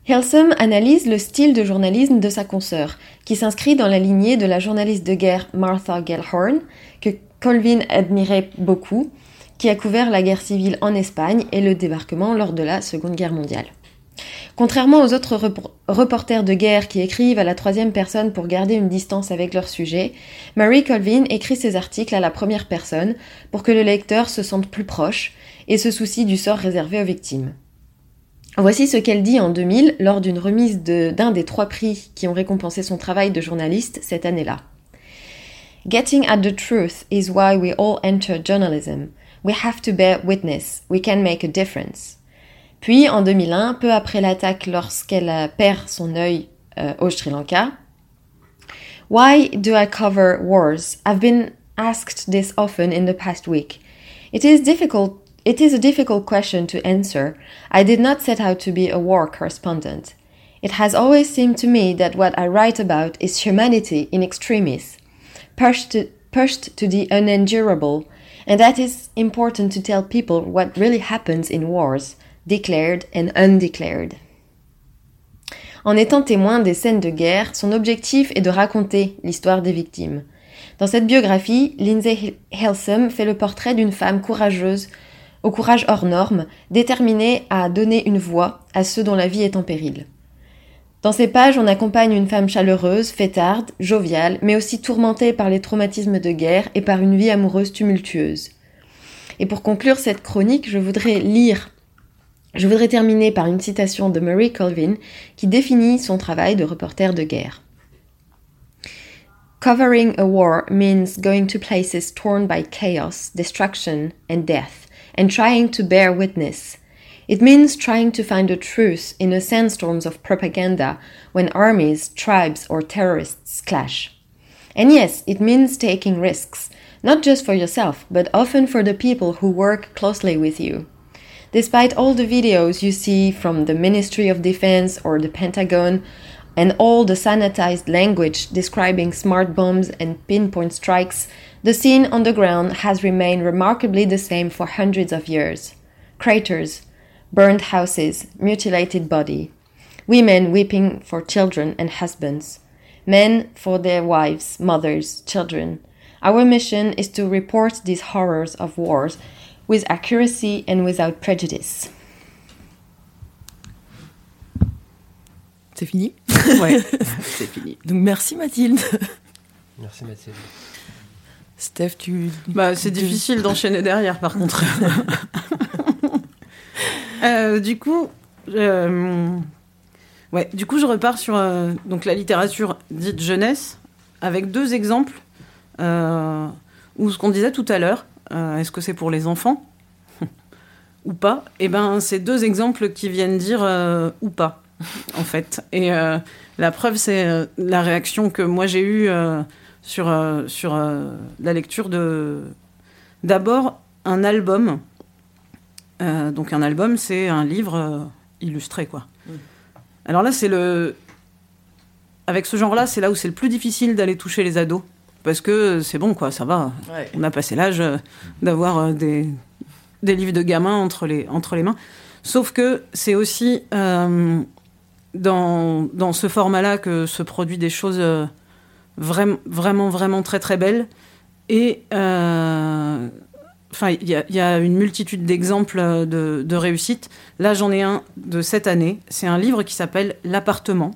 Helsum analyse le style de journalisme de sa consoeur, qui s'inscrit dans la lignée de la journaliste de guerre Martha Gellhorn, que Colvin admirait beaucoup, qui a couvert la guerre civile en Espagne et le débarquement lors de la Seconde Guerre mondiale. Contrairement aux autres reporters de guerre qui écrivent à la troisième personne pour garder une distance avec leur sujet, Mary Colvin écrit ses articles à la première personne pour que le lecteur se sente plus proche et se soucie du sort réservé aux victimes. Voici ce qu'elle dit en 2000 lors d'une remise d'un des trois prix qui ont récompensé son travail de journaliste cette année-là. Getting at the truth is why we all enter journalism. We have to bear witness. We can make a difference. Puis en 2001, peu après l'attaque lorsqu'elle perd son œil euh, au Sri Lanka, Why do I cover wars? I've been asked this often in the past week. It is difficult it is a difficult question to answer. I did not set out to be a war correspondent. It has always seemed to me that what I write about is humanity in extremis, pushed to, pushed to the unendurable, and that is important to tell people what really happens in wars, declared and undeclared. En étant témoin des scènes de guerre, son objectif est de raconter l'histoire des victimes. Dans cette biographie, Lindsay Helsum fait le portrait d'une femme courageuse, au courage hors norme, déterminée à donner une voix à ceux dont la vie est en péril. Dans ces pages, on accompagne une femme chaleureuse, fêtarde, joviale, mais aussi tourmentée par les traumatismes de guerre et par une vie amoureuse tumultueuse. Et pour conclure cette chronique, je voudrais lire je voudrais terminer par une citation de Murray Colvin qui définit son travail de reporter de guerre. Covering a war means going to places torn by chaos, destruction, and death, and trying to bear witness. It means trying to find the truth in a sandstorm of propaganda when armies, tribes, or terrorists clash. And yes, it means taking risks, not just for yourself, but often for the people who work closely with you. Despite all the videos you see from the Ministry of Defense or the Pentagon, and all the sanitized language describing smart bombs and pinpoint strikes, the scene on the ground has remained remarkably the same for hundreds of years. Craters, burned houses, mutilated body, women weeping for children and husbands, men for their wives, mothers, children. Our mission is to report these horrors of wars with accuracy and without prejudice. C'est fini? Ouais, c'est fini. Donc merci Mathilde. Merci Mathilde. Steph, tu. Bah, c'est difficile d'enchaîner derrière, par contre. Euh, du coup, euh, ouais, du coup, je repars sur euh, donc la littérature dite jeunesse avec deux exemples euh, où ce qu'on disait tout à l'heure, euh, est-ce que c'est pour les enfants ou pas? Et ben, c'est deux exemples qui viennent dire euh, ou pas, en fait. Et euh, la preuve, c'est la réaction que moi j'ai eue sur sur la lecture de d'abord un album. Donc un album, c'est un livre illustré, quoi. Alors là, c'est le avec ce genre-là, c'est là où c'est le plus difficile d'aller toucher les ados. Parce que c'est bon, quoi, ça va. Ouais. On a passé l'âge euh, d'avoir euh, des, des livres de gamins entre les, entre les mains. Sauf que c'est aussi euh, dans, dans ce format-là que se produit des choses vraiment, vraiment, vraiment très, très belles. Et euh, enfin, il y, a- il y a une multitude d'exemples de, de réussite. Là, j'en ai un de cette année. C'est un livre qui s'appelle L'appartement,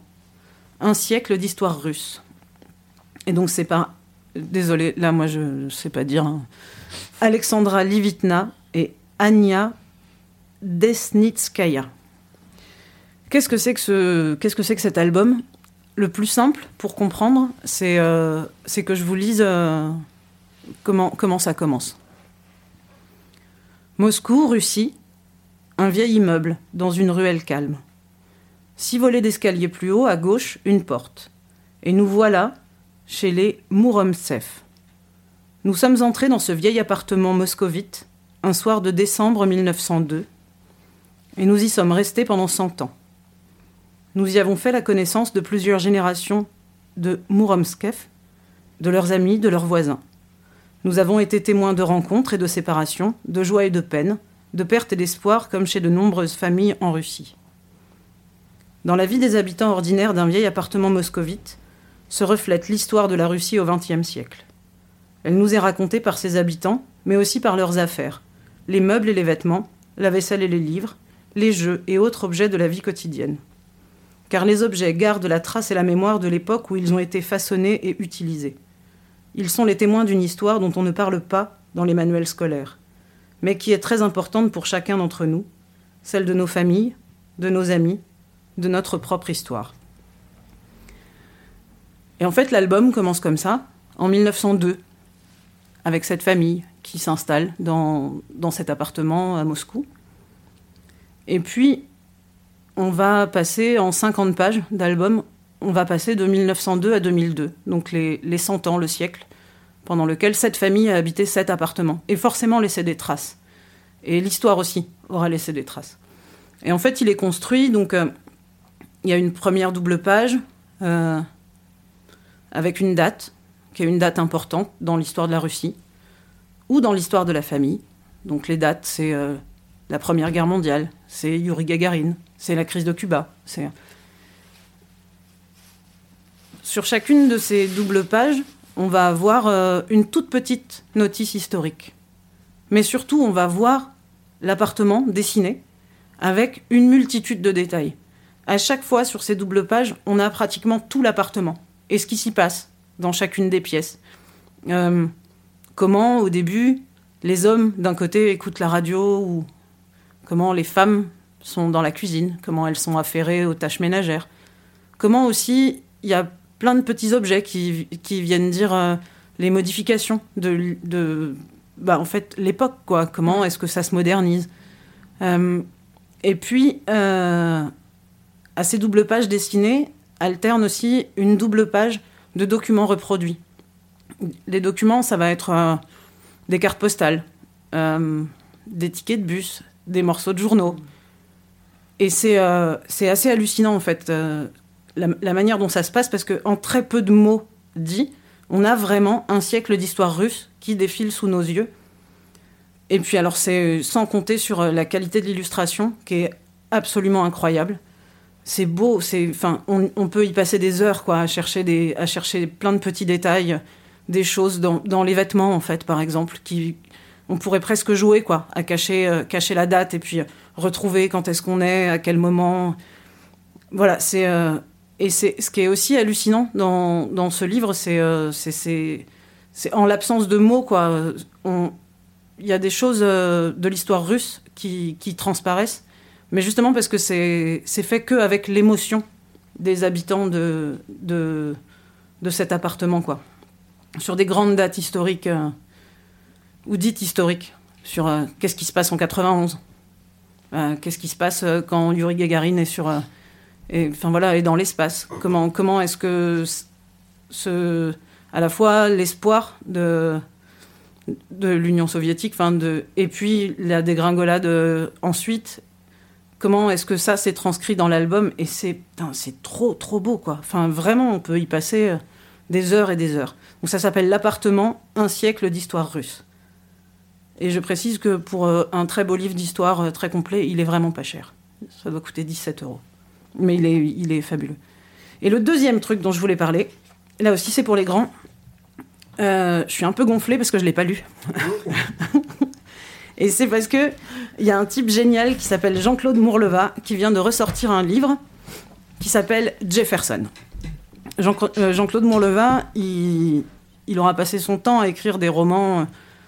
un siècle d'histoire russe. Et donc, c'est pas. Désolé, là, moi, je ne sais pas dire. hein. Alexandra Livitna et Anya Desnitskaya. Qu'est-ce que c'est que, cet album? Le plus simple pour comprendre, c'est euh, que je vous lise euh, comment, comment ça commence. Moscou, Russie, un vieil immeuble dans une ruelle calme. Six volets d'escalier plus haut, à gauche, une porte. Et nous voilà chez les Mouromtsev. Nous sommes entrés dans ce vieil appartement moscovite un soir de décembre 1902 et nous y sommes restés pendant 100 ans. Nous y avons fait la connaissance de plusieurs générations de Mouromskev, de leurs amis, de leurs voisins. Nous avons été témoins de rencontres et de séparations, de joie et de peine, de perte et d'espoir comme chez de nombreuses familles en Russie. Dans la vie des habitants ordinaires d'un vieil appartement moscovite se reflète l'histoire de la Russie au XXe siècle. Elle nous est racontée par ses habitants, mais aussi par leurs affaires, les meubles et les vêtements, la vaisselle et les livres, les jeux et autres objets de la vie quotidienne. Car les objets gardent la trace et la mémoire de l'époque où ils ont été façonnés et utilisés. Ils sont les témoins d'une histoire dont on ne parle pas dans les manuels scolaires, mais qui est très importante pour chacun d'entre nous, celle de nos familles, de nos amis, de notre propre histoire. Et en fait, l'album commence comme ça, en 1902, avec cette famille qui s'installe dans, dans cet appartement à Moscou. Et puis, on va passer en 50 pages d'album, on va passer de 1902 à 2002, donc les, les 100 ans, le siècle, pendant lequel cette famille a habité cet appartement, et forcément laissé des traces. Et l'histoire aussi aura laissé des traces. Et en fait, il est construit, donc euh, il y a une première double page euh, avec une date, qui est une date importante dans l'histoire de la Russie, ou dans l'histoire de la famille. Donc les dates, c'est euh, la Première Guerre mondiale, c'est Yuri Gagarin, c'est la crise de Cuba. Sur chacune de ces doubles pages, on va avoir euh, une toute petite notice historique. Mais surtout, on va voir l'appartement dessiné avec une multitude de détails. À chaque fois, sur ces doubles pages, on a pratiquement tout l'appartement et ce qui s'y passe dans chacune des pièces. Euh, comment, au début, les hommes d'un côté écoutent la radio ou comment les femmes sont dans la cuisine, comment elles sont affairées aux tâches ménagères. Comment aussi, il y a plein de petits objets qui, qui viennent dire euh, les modifications de, de bah, en fait, l'époque, quoi. Comment est-ce que ça se modernise Euh, Et puis, à ces doubles pages dessinées, alterne aussi une double page de documents reproduits. Les documents, ça va être euh, des cartes postales, euh, des tickets de bus, des morceaux de journaux. Et c'est euh, assez hallucinant, en fait, la, la manière dont ça se passe, parce qu'en très peu de mots dits, on a vraiment un siècle d'histoire russe qui défile sous nos yeux. Et puis, alors, c'est sans compter sur la qualité de l'illustration, qui est absolument incroyable. C'est beau, c'est, enfin, on, peut y passer des heures, quoi, à chercher, des, à chercher plein de petits détails, des choses dans, dans les vêtements, en fait, par exemple, qui, on pourrait presque jouer, quoi, à cacher, euh, cacher la date et puis retrouver quand est-ce qu'on est, à quel moment. Voilà, c'est. euh, et c'est ce qui est aussi hallucinant dans, dans ce livre, c'est euh, c'est- en l'absence de mots, quoi. Il y a des choses euh, de l'histoire russe qui, qui transparaissent, mais justement parce que c'est fait que avec l'émotion des habitants de, de, cet appartement, quoi. Sur des grandes dates historiques, euh, ou dites historiques, sur euh, qu'est-ce qui se passe en 91, euh, qu'est-ce qui se passe quand Yuri Gagarin est sur... et, enfin voilà, est dans l'espace. Comment, comment est-ce que ce, à la fois l'espoir de, de l'Union soviétique, enfin de, et puis la dégringolade ensuite, comment est-ce que ça s'est transcrit dans l'album Et c'est c'est trop, trop beau, quoi. Enfin, vraiment, on peut y passer euh, des heures et des heures. Donc ça s'appelle L'appartement, un siècle d'histoire russe. Et je précise que pour euh, un très beau livre d'histoire euh, très complet, il est vraiment pas cher. Ça doit coûter 17 euros. Mais il est, il est fabuleux. Et le deuxième truc dont je voulais parler, là aussi c'est pour les grands. Euh, je suis un peu gonflée parce que je l'ai pas lu. Et c'est parce que il y a un type génial qui s'appelle Jean-Claude Mourleva qui vient de ressortir un livre qui s'appelle Jefferson. Euh, Jean-Claude Mourleva, il, aura passé son temps à écrire des romans, euh,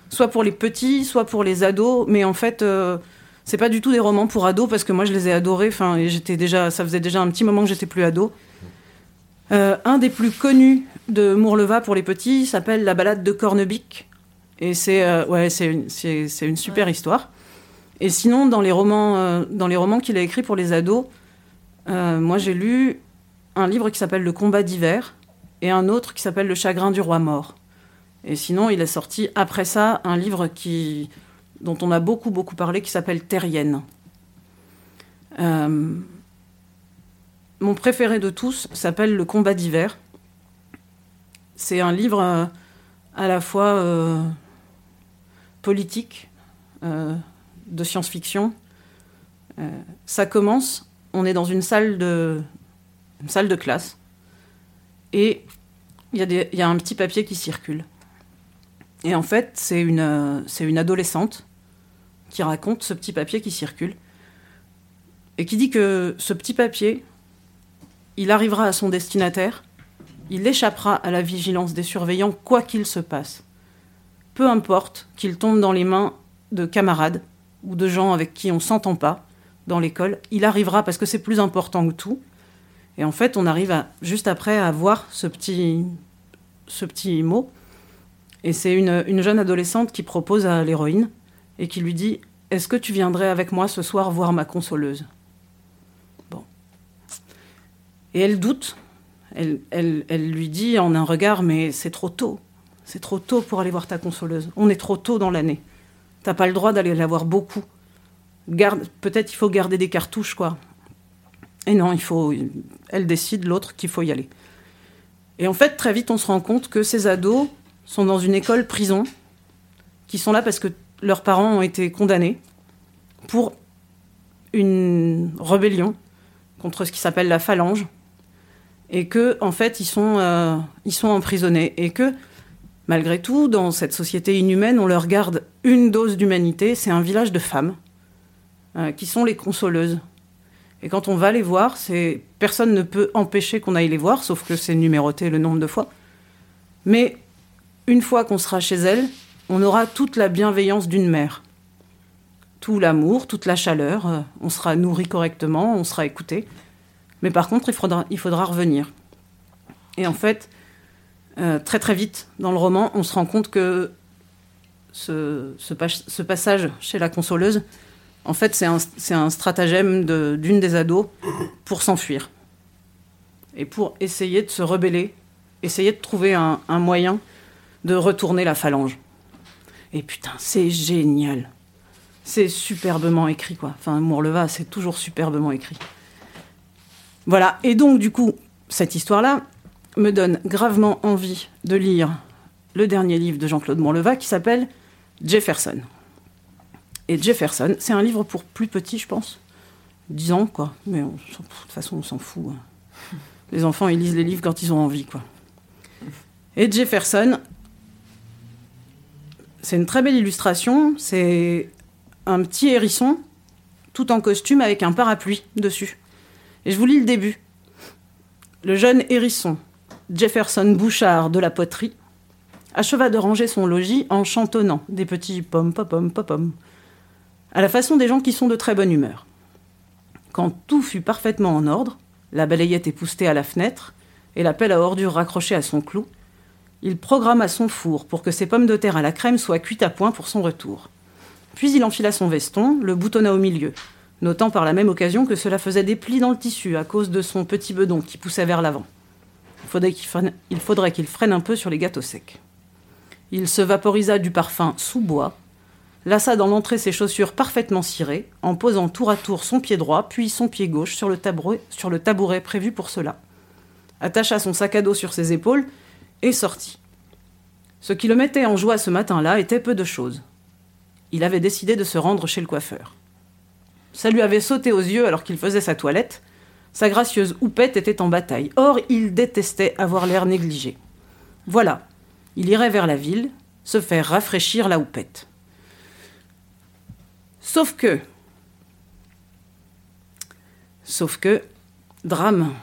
soit pour les petits, soit pour les ados, mais en fait, euh, c'est pas du tout des romans pour ados parce que moi je les ai adorés. Enfin, j'étais déjà, ça faisait déjà un petit moment que j'étais plus ado. Euh, un des plus connus de Mourleva pour les petits s'appelle La balade de Cornebic. Et c'est euh, ouais, c'est une, c'est- c'est une super histoire. Et sinon, dans les romans, euh, dans les romans qu'il a écrits pour les ados, euh, moi j'ai lu un livre qui s'appelle Le combat d'hiver et un autre qui s'appelle Le chagrin du roi mort. Et sinon, il a sorti après ça un livre qui, dont on a beaucoup beaucoup parlé qui s'appelle Terrienne. Mon préféré de tous s'appelle Le combat d'hiver. C'est un livre à la fois politique, euh, de science-fiction. Euh, ça commence, on est dans une salle de, salle de classe, et il y, a un petit papier qui circule. Et en fait, c'est une adolescente qui raconte ce petit papier qui circule, et qui dit que ce petit papier, il arrivera à son destinataire, il échappera à la vigilance des surveillants quoi qu'il se passe. Peu importe qu'il tombe dans les mains de camarades ou de gens avec qui on s'entend pas dans l'école, il arrivera parce que c'est plus important que tout. Et en fait, on arrive juste après à voir ce petit, mot. Et c'est une, une jeune adolescente qui propose à l'héroïne et qui lui dit Est-ce que tu viendrais avec moi ce soir voir ma consoleuse? Bon. Et elle doute. Elle lui dit en un regard Mais c'est trop tôt. C'est trop tôt pour aller voir ta consoleuse. On est trop tôt dans l'année. T'as pas le droit d'aller la voir beaucoup. Garde, peut-être il faut garder des cartouches, quoi. Et non, il faut. Elle décide, l'autre, qu'il faut y aller. Et en fait, très vite, on se rend compte que ces ados sont dans une école prison, qui sont là parce que leurs parents ont été condamnés pour une rébellion contre ce qui s'appelle la phalange, et que en fait, ils sont, euh, ils sont emprisonnés, et que malgré tout, dans cette société inhumaine, on leur garde une dose d'humanité. C'est un village de femmes euh, qui sont les consoleuses. Et quand on va les voir, c'est personne ne peut empêcher qu'on aille les voir, sauf que c'est numéroté le nombre de fois. Mais une fois qu'on sera chez elles, on aura toute la bienveillance d'une mère, tout l'amour, toute la chaleur. euh, on sera nourri correctement, on sera écouté. Mais par contre, il faudra, il faudra revenir. Et en fait, euh, très très vite dans le roman, on se rend compte que ce, ce pas- ce passage chez la consoleuse, en fait, c'est un, stratagème d'une des ados pour s'enfuir. Et pour essayer de se rebeller, essayer de trouver un, un moyen de retourner la phalange. Et putain, c'est génial. C'est superbement écrit, quoi. Enfin, Mourleva, c'est toujours superbement écrit. Voilà. Et donc, du coup, cette histoire-là me donne gravement envie de lire le dernier livre de Jean-Claude Mourleva qui s'appelle Jefferson. Et Jefferson, c'est un livre pour plus petits, je pense. 10 ans, quoi. Mais de toute façon, on s'en fout. hein. Les enfants, ils lisent les livres quand ils ont envie, quoi. Et Jefferson, c'est une très belle illustration. C'est un petit hérisson, tout en costume avec un parapluie dessus. Et je vous lis le début. Le jeune hérisson, Jefferson Bouchard de la poterie, acheva de ranger son logis en chantonnant des petits pom pom pom pom à la façon des gens qui sont de très bonne humeur. Quand tout fut parfaitement en ordre, la balayette époustée à la fenêtre et la pelle à ordures raccrochée à son clou, il programma son four pour que ses pommes de terre à la crème soient cuites à point pour son retour. Puis il enfila son veston, le boutonna au milieu, notant par la même occasion que cela faisait des plis dans le tissu à cause de son petit bedon qui poussait vers l'avant. Il faudrait qu'il freine, un peu sur les gâteaux secs. Il se vaporisa du parfum sous bois, lassa dans l'entrée ses chaussures parfaitement cirées, en posant tour à tour son pied droit puis son pied gauche sur le tabouret, sur le tabouret prévu pour cela, attacha son sac à dos sur ses épaules et sortit. Ce qui le mettait en joie ce matin-là était peu de choses. Il avait décidé de se rendre chez le coiffeur. Ça lui avait sauté aux yeux alors qu'il faisait sa toilette. Sa gracieuse houppette était en bataille. Or, il détestait avoir l'air négligé. Voilà, il irait vers la ville, se faire rafraîchir la houppette. Sauf que. Sauf que. Drame.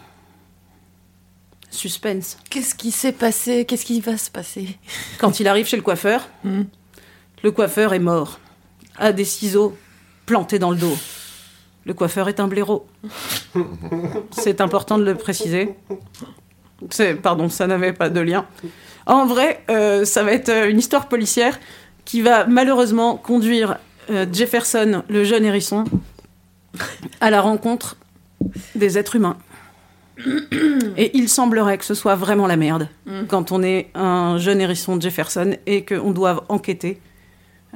Suspense. Qu'est-ce qui s'est passé? Qu'est-ce qui va se passer? Quand il arrive chez le coiffeur, le coiffeur est mort. A des ciseaux plantés dans le dos. Le coiffeur est un blaireau. C'est important de le préciser. Pardon, ça n'avait pas de lien. En vrai, euh, ça va être une histoire policière qui va malheureusement conduire euh, Jefferson, le jeune hérisson, à la rencontre des êtres humains. Et il semblerait que ce soit vraiment la merde quand on est un jeune hérisson Jefferson et qu'on doive enquêter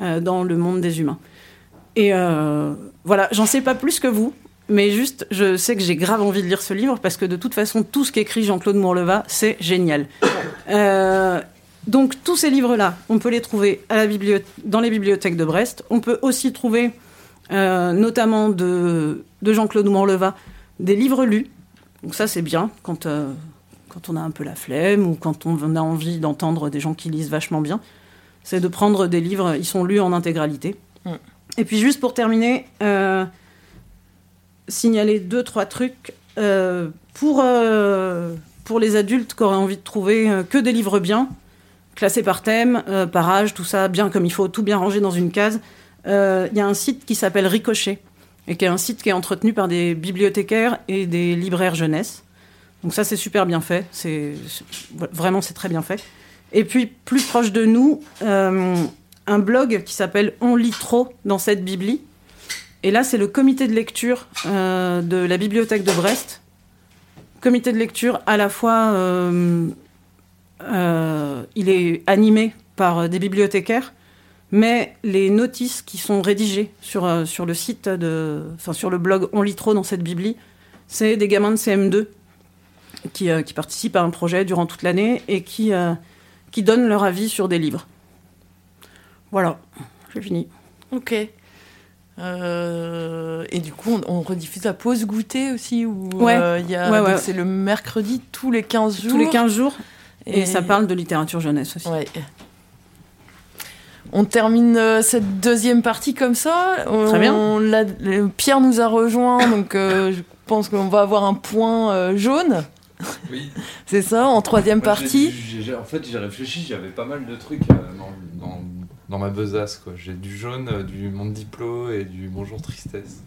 euh, dans le monde des humains. Et euh, voilà, j'en sais pas plus que vous, mais juste, je sais que j'ai grave envie de lire ce livre parce que de toute façon, tout ce qu'écrit Jean-Claude Mourleva, c'est génial. Euh, donc, tous ces livres-là, on peut les trouver dans les bibliothèques de Brest. On peut aussi trouver, euh, notamment de, de Jean-Claude Mourleva, des livres lus. Donc, ça, c'est bien quand, quand on a un peu la flemme ou quand on a envie d'entendre des gens qui lisent vachement bien. C'est de prendre des livres, ils sont lus en intégralité. Mm. Et puis juste pour terminer, euh, signaler deux, trois trucs euh, pour, euh, pour les adultes qui auraient envie de trouver que des livres bien, classés par thème, par âge, tout ça bien comme il faut, tout bien rangé dans une case. Il y a un site qui s'appelle Ricochet, et qui est un site qui est entretenu par des bibliothécaires et des libraires jeunesse. Donc ça, c'est super bien fait. C'est vraiment, c'est très bien fait. Et puis, plus proche de nous, un blog qui s'appelle On lit trop dans cette bibli. Et là, c'est le comité de lecture euh, de la bibliothèque de Brest. Comité de lecture à la fois, euh, euh, il est animé par des bibliothécaires, mais les notices qui sont rédigées sur, le site enfin sur le blog On lit trop dans cette bibli, c'est des gamins de CM2 qui, participent à un projet durant toute l'année et qui, qui donnent leur avis sur des livres. Voilà, j'ai fini. Ok. Euh, et du coup, on, on rediffuse la pause goûter aussi ou Ouais. euh, il y a- Ouais, c'est le mercredi tous les 15 jours. Tous les 15 jours. Et, ça parle de littérature jeunesse aussi. Ouais. On termine euh, cette deuxième partie comme ça. On- Très bien. on l'a- le- Pierre nous a rejoint, donc euh, je pense qu'on va avoir un point euh, jaune. Oui. C'est ça, en troisième partie. en fait, j'ai réfléchi, j'avais pas mal de trucs euh, dans, dans, dans ma besace. quoi. J'ai du jaune, euh, du monde diplo et du bonjour tristesse.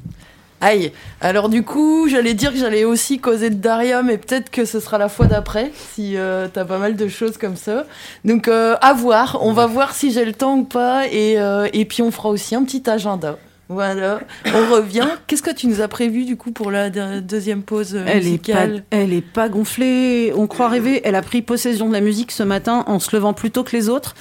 Aïe. Alors du coup, j'allais dire que j'allais aussi causer de Daria, mais peut-être que ce sera la fois d'après, si euh, t'as pas mal de choses comme ça. Donc euh, à voir. On va voir si j'ai le temps ou pas, et, euh, et puis on fera aussi un petit agenda. Voilà. On revient. Qu'est-ce que tu nous as prévu du coup pour la de- deuxième pause Elle est, pas, musicale? elle est pas gonflée. On croit rêver. Elle a pris possession de la musique ce matin en se levant plus tôt que les autres.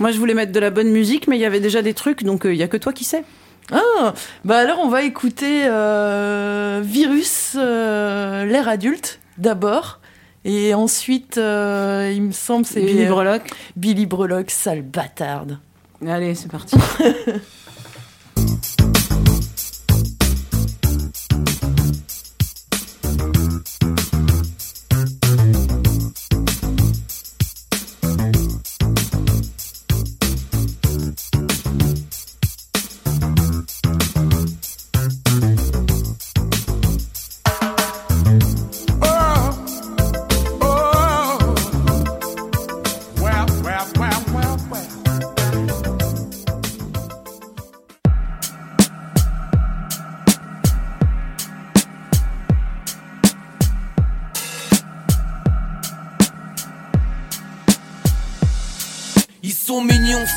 Moi, je voulais mettre de la bonne musique, mais il y avait déjà des trucs, donc euh, il y a que toi qui sais. Ah, bah alors on va écouter euh, Virus, euh, l'ère adulte d'abord. Et ensuite, euh, il me semble, c'est. Billy Breloque. Billy Breloque, sale bâtarde. Allez, c'est parti.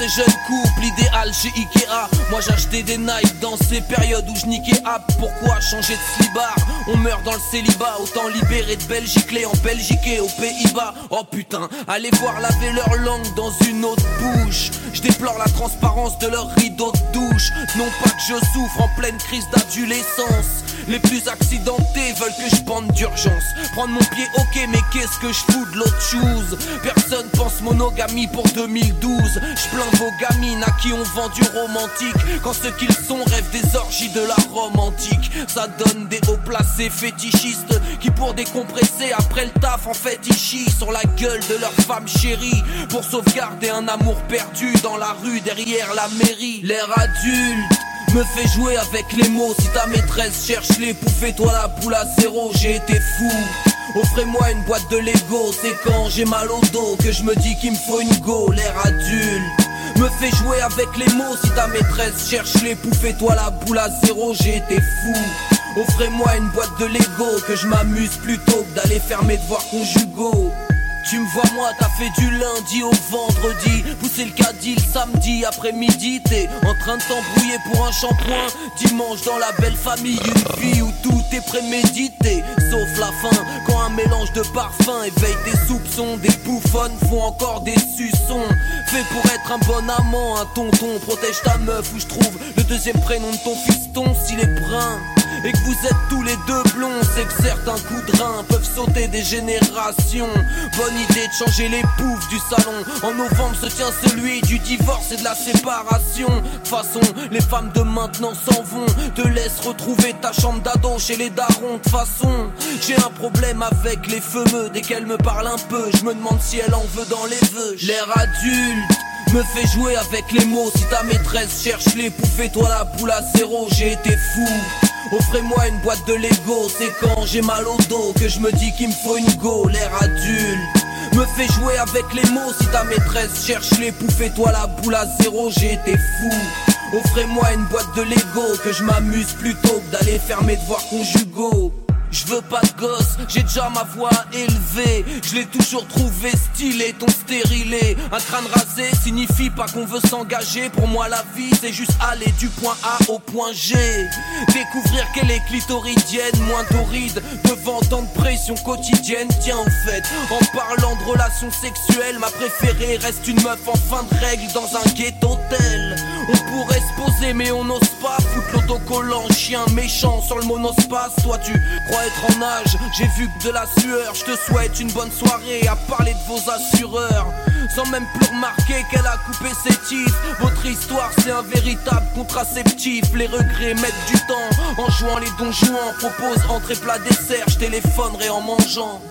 ces jeunes couples, idéal chez Ikea. Moi j'achetais des Nike dans ces périodes où je niquais app. Pourquoi changer de slibard? On meurt dans le célibat, autant libérer de Belgique, les en Belgique et aux Pays-Bas. Oh putain, allez voir laver leur langue dans une autre bouche. Je déplore la transparence de leur rideau de douche. Non pas que je souffre en pleine crise d'adolescence. Les plus accidentés veulent que je bande d'urgence. Prendre mon pied, ok, mais qu'est-ce que je fous de l'autre chose? Personne pense monogamie pour 2012. Je plains vos gamines à qui on vend du romantique. Quand ceux qu'ils sont rêvent des orgies de la romantique. Ça donne des hauts placés fétichistes qui, pour décompresser après le taf, en fait, ils chient sur la gueule de leur femme chérie. Pour sauvegarder un amour perdu dans la rue derrière la mairie. L'air adulte me fait jouer avec les mots. Si ta maîtresse cherche les poufs, toi la poule à zéro, j'ai été fou. Offrez-moi une boîte de Lego, c'est quand j'ai mal au dos que je me dis qu'il me faut une go, l'air adulte. Me fait jouer avec les mots, si ta maîtresse cherche les poufs, toi la boule à zéro, j'ai été fou. Offrez-moi une boîte de Lego, que je m'amuse plutôt que d'aller faire mes devoirs conjugaux. Tu me vois moi, t'as fait du lundi au vendredi. Pousser le caddie le samedi après-midi. T'es en train de t'embrouiller pour un shampoing. Dimanche dans la belle famille Une vie où tout est prémédité. Sauf la fin, quand un mélange de parfums Éveille des soupçons, des bouffonnes Font encore des suçons. Fait pour être un bon amant, un tonton. Protège ta meuf où je trouve le deuxième prénom de ton fiston. S'il est brun et que vous êtes tous les deux blonds, c'est que certains coups de rein peuvent sauter des générations. Bonne idée de changer les poufs du salon. En novembre se tient celui du divorce et de la séparation. De façon, les femmes de maintenant s'en vont. Te laisse retrouver ta chambre d'ado chez les darons. De façon, j'ai un problème avec les feux dès qu'elle me parle un peu. Je me demande si elle en veut dans les vœux. L'air adulte me fait jouer avec les mots. Si ta maîtresse cherche les poufs, toi la boule à zéro, j'ai été fou. Offrez-moi une boîte de Lego, c'est quand j'ai mal au dos que je me dis qu'il me faut une go, l'air adulte. Me fait jouer avec les mots, si ta maîtresse cherche les poufs, toi la boule à zéro, été fou. Offrez-moi une boîte de Lego, que je m'amuse plutôt que d'aller faire mes devoirs conjugaux. Je veux pas de gosse, j'ai déjà ma voix élevée. Je l'ai toujours trouvé stylé, ton stérilé. Un crâne rasé signifie pas qu'on veut s'engager. Pour moi, la vie, c'est juste aller du point A au point G. Découvrir qu'elle est clitoridienne, moins torride. Devant tant de pression quotidienne. Tiens, en fait, en parlant de relations sexuelles, ma préférée reste une meuf en fin de règle dans un ghetto tel. On pourrait se poser, mais on n'ose pas foutre l'autocollant chien méchant sur le monospace. Toi, tu crois être en âge, j'ai vu que de la sueur. Je te souhaite une bonne soirée à parler de vos assureurs. Sans même plus remarquer qu'elle a coupé ses titres. Votre histoire, c'est un véritable contraceptif. Les regrets mettent du temps. En jouant les donjons, propose entrée plat dessert. Je téléphonerai en mangeant.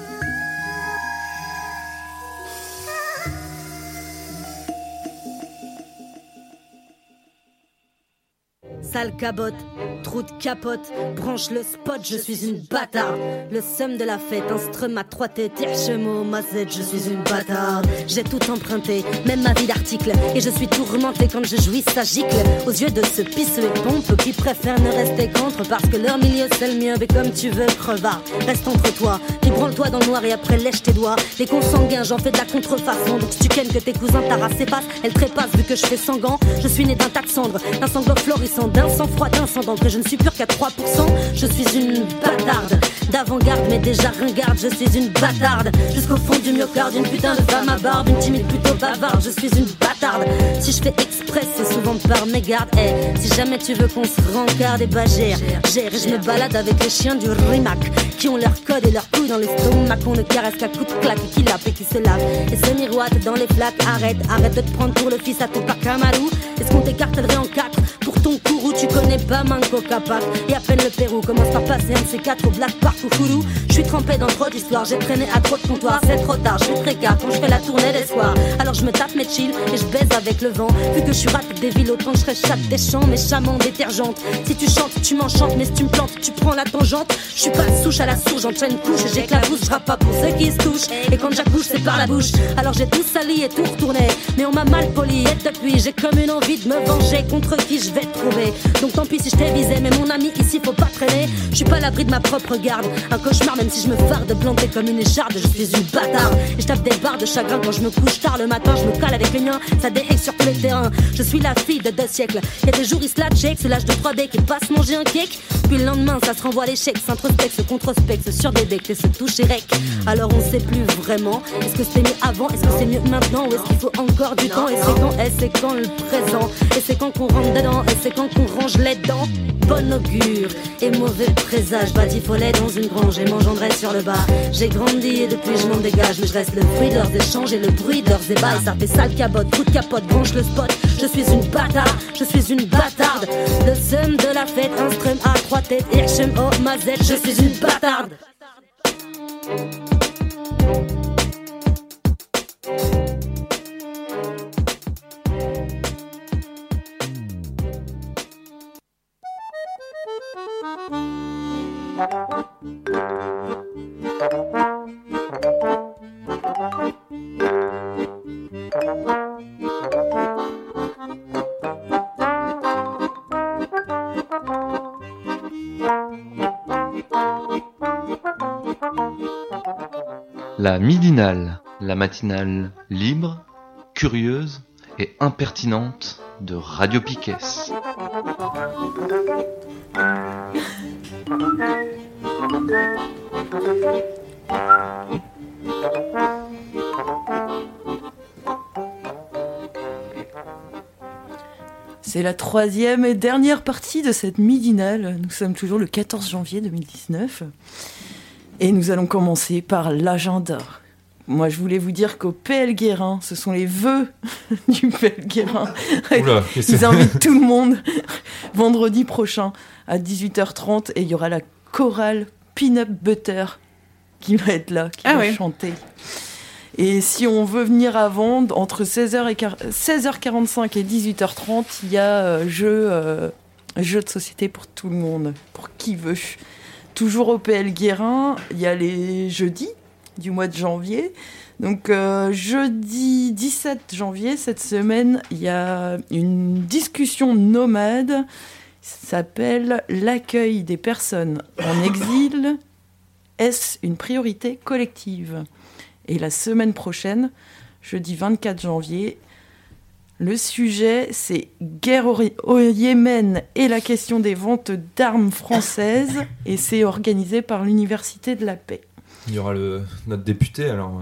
Sale cabotte, trou de capote, branche le spot, je suis une bâtarde. Le somme de la fête, instrument à trois têtes, ma Z, je suis une bâtarde. J'ai tout emprunté, même ma vie d'article, et je suis tourmentée quand je jouis, ça gicle. Aux yeux de ce pisse et pompe qui préfèrent ne rester contre parce que leur milieu c'est le mien, mais comme tu veux, crevard. Reste entre toi, puis branle-toi dans le noir et après lèche tes doigts. Les consanguins, j'en fais de la contrefaçon, donc si tu kennes que tes cousins ta race passe, elle trépasse vu que je fais sanguin. Je suis né d'un tas de d'un sanglot florissant, d'un sang froid, d'un sang d'encre, je ne suis pure qu'à 3%. Je suis une bâtarde, d'avant-garde, mais déjà ringarde, je suis une bâtarde. Jusqu'au fond du myocarde, une putain de femme à barbe, une timide plutôt bavarde, je suis une bâtarde. Si je fais express, c'est souvent par mégarde. Eh, si jamais tu veux qu'on se rencarde, et bah gère, je me balade avec les chiens du rimac, qui ont leur code et leur couilles dans l'estomac, qu'on ne caresse qu'à coups de claque, et qui lappe et qui se lave. Et se miroite dans les flaques, arrête, arrête de te prendre pour le fils à ton Kamalou. Est-ce qu'on t'écartelerait en quatre pour ton tu connais pas Manco Capac. Et à peine le Pérou commence par passer un de ces quatre au Black Park ou Je suis trempé dans trop d'histoires, j'ai traîné à trop de comptoirs. C'est trop tard, je suis très quand je fais la tournée des soirs. Alors je me tape mes chill et je baise avec le vent. Vu que je suis rate des villes, autant je chatte des champs Mes chamans détergentes Si tu chantes, tu m'enchantes Mais si tu me plantes, tu prends la tangente. Je suis pas souche à la souche, j'enchaîne couche j'éclabousse Je pas pour ceux qui se touchent. Et quand j'accouche c'est par la bouche. Alors j'ai tout sali et tout retourné. Mais on m'a mal poli et depuis j'ai comme une envie de me venger Contre qui je vais trouver Donc tant pis si je t'ai visé, mais mon ami ici faut pas traîner. Je suis pas l'abri de ma propre garde. Un cauchemar, même si je me farde, planté comme une écharde, je suis une bâtarde. Et je tape des barres de chagrin quand je me couche tard le matin, je me cale avec les miens, ça déhaye sur tous les terrains. Je suis la fille de deux siècles. Y a des jours, ils se la check, c'est l'âge de 3D qui passe manger un cake. Puis le lendemain, ça se renvoie à l'échec, s'introspecte, se controspecte, se surdébecte et se touche et rec. Alors on sait plus vraiment. Est-ce que c'était mieux avant Est-ce que c'est mieux maintenant Ou est-ce qu'il faut encore du temps Et c'est quand Et c'est quand le présent Et c'est quand qu'on rentre dedans Et c'est quand qu'on range les dents Bon augure. Et mauvais présage Batifolet dans une grange. Et m'engendrait sur le bas. J'ai grandi et depuis je m'en dégage. Mais je reste le fruit de leurs échanges et le bruit de leurs ébats. Ça fait sale cabotte, coup de capote, branche le spot. Je suis une bâtarde, je suis une bâtarde. Le seum de la fête, un strum à trois têtes. Hirschem oh mazette, je suis une bâtarde la matinale libre, curieuse et impertinente de Radio Piquet. C'est la troisième et dernière partie de cette midinale. Nous sommes toujours le 14 janvier 2019. Et nous allons commencer par l'agenda. Moi, je voulais vous dire qu'au PL Guérin, ce sont les vœux du PL Guérin. Oula, qu'est-ce que Ils invitent tout le monde vendredi prochain à 18h30 et il y aura la chorale Peanut Butter qui va être là, qui Ah va ouais. chanter. Et si on veut venir avant, entre 16h et quar- 16h45 et 18h30, il y a euh, jeu, euh, jeu de société pour tout le monde, pour qui veut. Toujours au PL Guérin, il y a les jeudis du mois de janvier. Donc euh, jeudi 17 janvier, cette semaine, il y a une discussion nomade. S'appelle L'accueil des personnes en exil. Est-ce une priorité collective? Et la semaine prochaine, jeudi 24 janvier, le sujet, c'est guerre au, au Yémen et la question des ventes d'armes françaises. Et c'est organisé par l'Université de la paix. Il y aura le, notre député alors.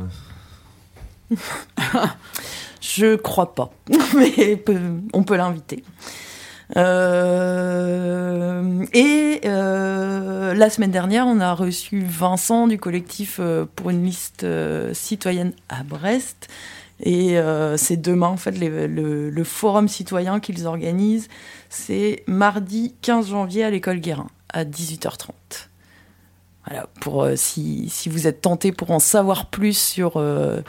euh. Je crois pas, mais on peut l'inviter. Euh, et euh, la semaine dernière, on a reçu Vincent du collectif pour une liste citoyenne à Brest. Et c'est demain, en fait, le, le forum citoyen qu'ils organisent. C'est mardi 15 janvier à l'école Guérin, à 18h30. Voilà, pour euh, si, si vous êtes tenté pour en savoir plus sur, euh,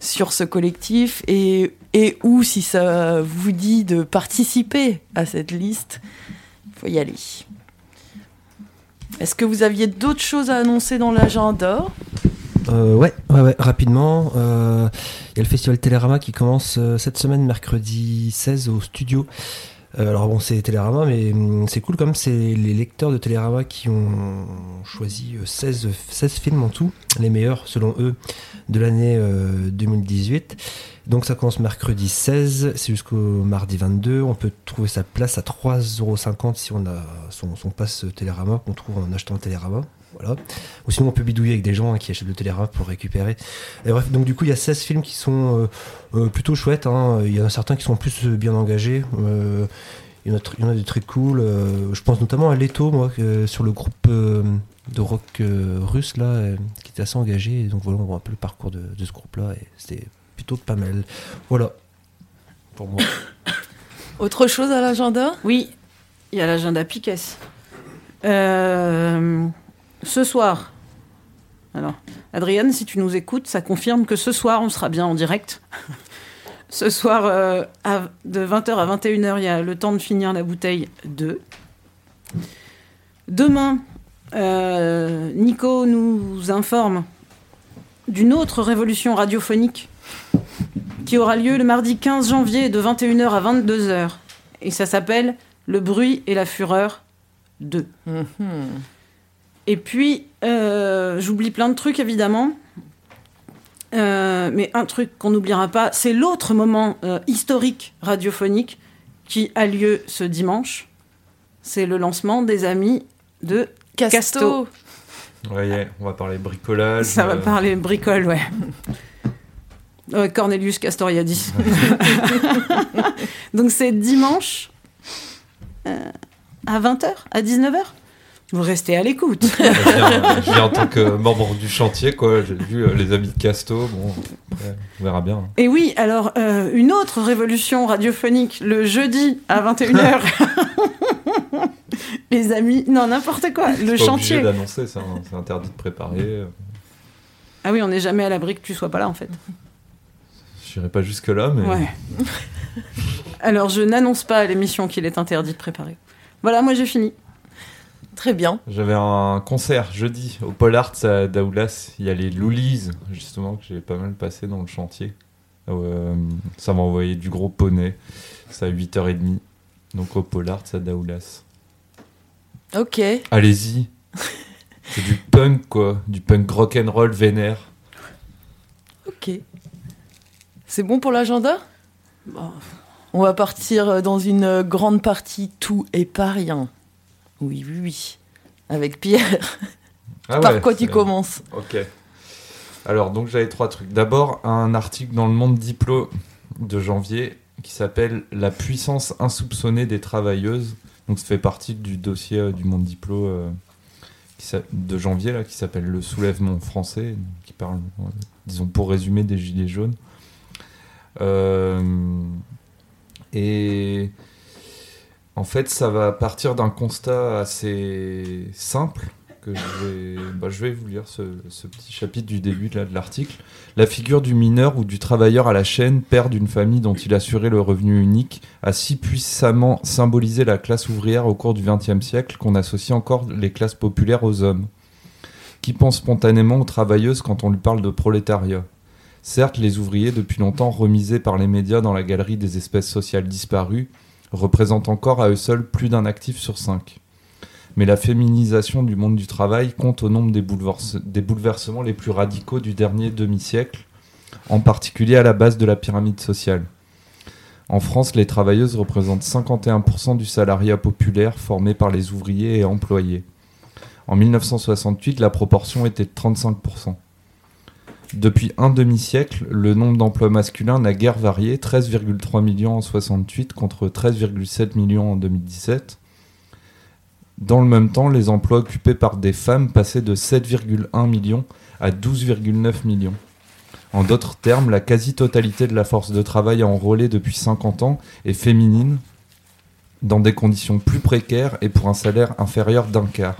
sur ce collectif et, et ou si ça vous dit de participer à cette liste, il faut y aller. Est-ce que vous aviez d'autres choses à annoncer dans l'agenda? Euh, ouais, ouais, rapidement. euh, Il y a le festival Télérama qui commence cette semaine, mercredi 16 au studio. Euh, alors bon, c'est Télérama, mais hum, c'est cool comme c'est les lecteurs de Télérama qui ont choisi euh, 16, 16 films en tout, les meilleurs selon eux de l'année euh, 2018. Donc ça commence mercredi 16, c'est jusqu'au mardi 22. On peut trouver sa place à 3,50€ si on a son, son passe Télérama qu'on trouve en achetant Télérama. Voilà. Ou sinon on peut bidouiller avec des gens hein, qui achètent le Télérama pour récupérer. Et bref, donc du coup il y a 16 films qui sont euh, euh, plutôt chouettes. hein. Il y en a certains qui sont plus euh, bien engagés. Euh, il, y en a, tr- il y en a des très cool. Euh, je pense notamment à Leto, moi, sur le groupe euh, de rock euh, russe là, euh, qui était assez engagé. Et donc voilà, on voit un peu le parcours de, de ce groupe-là. Et c'était plutôt pas mal. Voilà. Pour moi. Autre chose à l'agenda? Oui, il y a l'agenda Piquet. Euh, ce soir, alors, Adrienne, si tu nous écoutes, ça confirme que ce soir, on sera bien en direct. ce soir, euh, à- de 20h à 21h, il y a le temps de finir la bouteille 2. Demain, euh, Nico nous informe d'une autre révolution radiophonique qui aura lieu le mardi 15 janvier de 21h à 22h. Et ça s'appelle Le bruit et la fureur 2. Et puis, euh, j'oublie plein de trucs évidemment. Euh, mais un truc qu'on n'oubliera pas, c'est l'autre moment euh, historique radiophonique qui a lieu ce dimanche. C'est le lancement des amis de Casto. Casto. Ouais, on va parler bricolage. Ça va parler bricole, ouais. Cornelius Castoriadis. Donc c'est dimanche euh, à 20h, à 19h. Vous restez à l'écoute. Je viens, en tant que membre du chantier, quoi. J'ai vu euh, les amis de Casto. Bon, après, on verra bien. hein. Et oui, alors euh, une autre révolution radiophonique le jeudi à 21h. Les amis, non, n'importe quoi, le C'est pas chantier. d'annoncer, c'est un- c'est interdit de préparer. euh, Ah oui, on n'est jamais à l'abri que tu sois pas là en fait. J'irai pas jusque là, mais. Ouais. Alors je n'annonce pas à l'émission qu'il est interdit de préparer. Voilà, moi j'ai fini. Très bien. J'avais un concert jeudi au Pol Arts à Daoulas. Il y a les Loulis, justement, que j'ai pas mal passé dans le chantier. Euh, ça m'a envoyé du gros poney. C'est à 8h30. Donc au Pol Arts à Daoulas. Ok. Allez-y. C'est du punk, quoi. Du punk rock'n'roll vénère. Ok. C'est bon pour l'agenda? Bon. On va partir dans une grande partie tout et pas rien. Oui, oui, oui. Avec Pierre. Ah Par ouais, quoi tu commences Ok. Alors, donc j'avais trois trucs. D'abord, un article dans le Monde Diplo de janvier qui s'appelle La puissance insoupçonnée des travailleuses. Donc, ça fait partie du dossier euh, du Monde Diplo euh, qui de janvier, là, qui s'appelle Le soulèvement français, qui parle, euh, disons, pour résumer, des Gilets jaunes. Et en fait, ça va partir d'un constat assez simple que je vais, bah, je vous lire ce, ce petit chapitre du début de l'article. La figure du mineur ou du travailleur à la chaîne, père d'une famille dont il assurait le revenu unique, a si puissamment symbolisé la classe ouvrière au cours du XXe siècle qu'on associe encore les classes populaires aux hommes. Qui pense spontanément aux travailleuses quand on lui parle de prolétariat? Certes, les ouvriers, depuis longtemps remisés par les médias dans la galerie des espèces sociales disparues, représentent encore à eux seuls plus d'un actif sur cinq. Mais la féminisation du monde du travail compte au nombre des, bouleverse- des bouleversements les plus radicaux du dernier demi-siècle, en particulier à la base de la pyramide sociale. En France, les travailleuses représentent 51% du salariat populaire formé par les ouvriers et employés. En 1968, la proportion était de 35%. Depuis un demi-siècle, le nombre d'emplois masculins n'a guère varié, 13,3 millions en 68 contre 13,7 millions en 2017. Dans le même temps, les emplois occupés par des femmes passaient de 7,1 millions à 12,9 millions. En d'autres termes, la quasi-totalité de la force de travail enrôlée depuis 50 ans est féminine, dans des conditions plus précaires et pour un salaire inférieur d'un quart.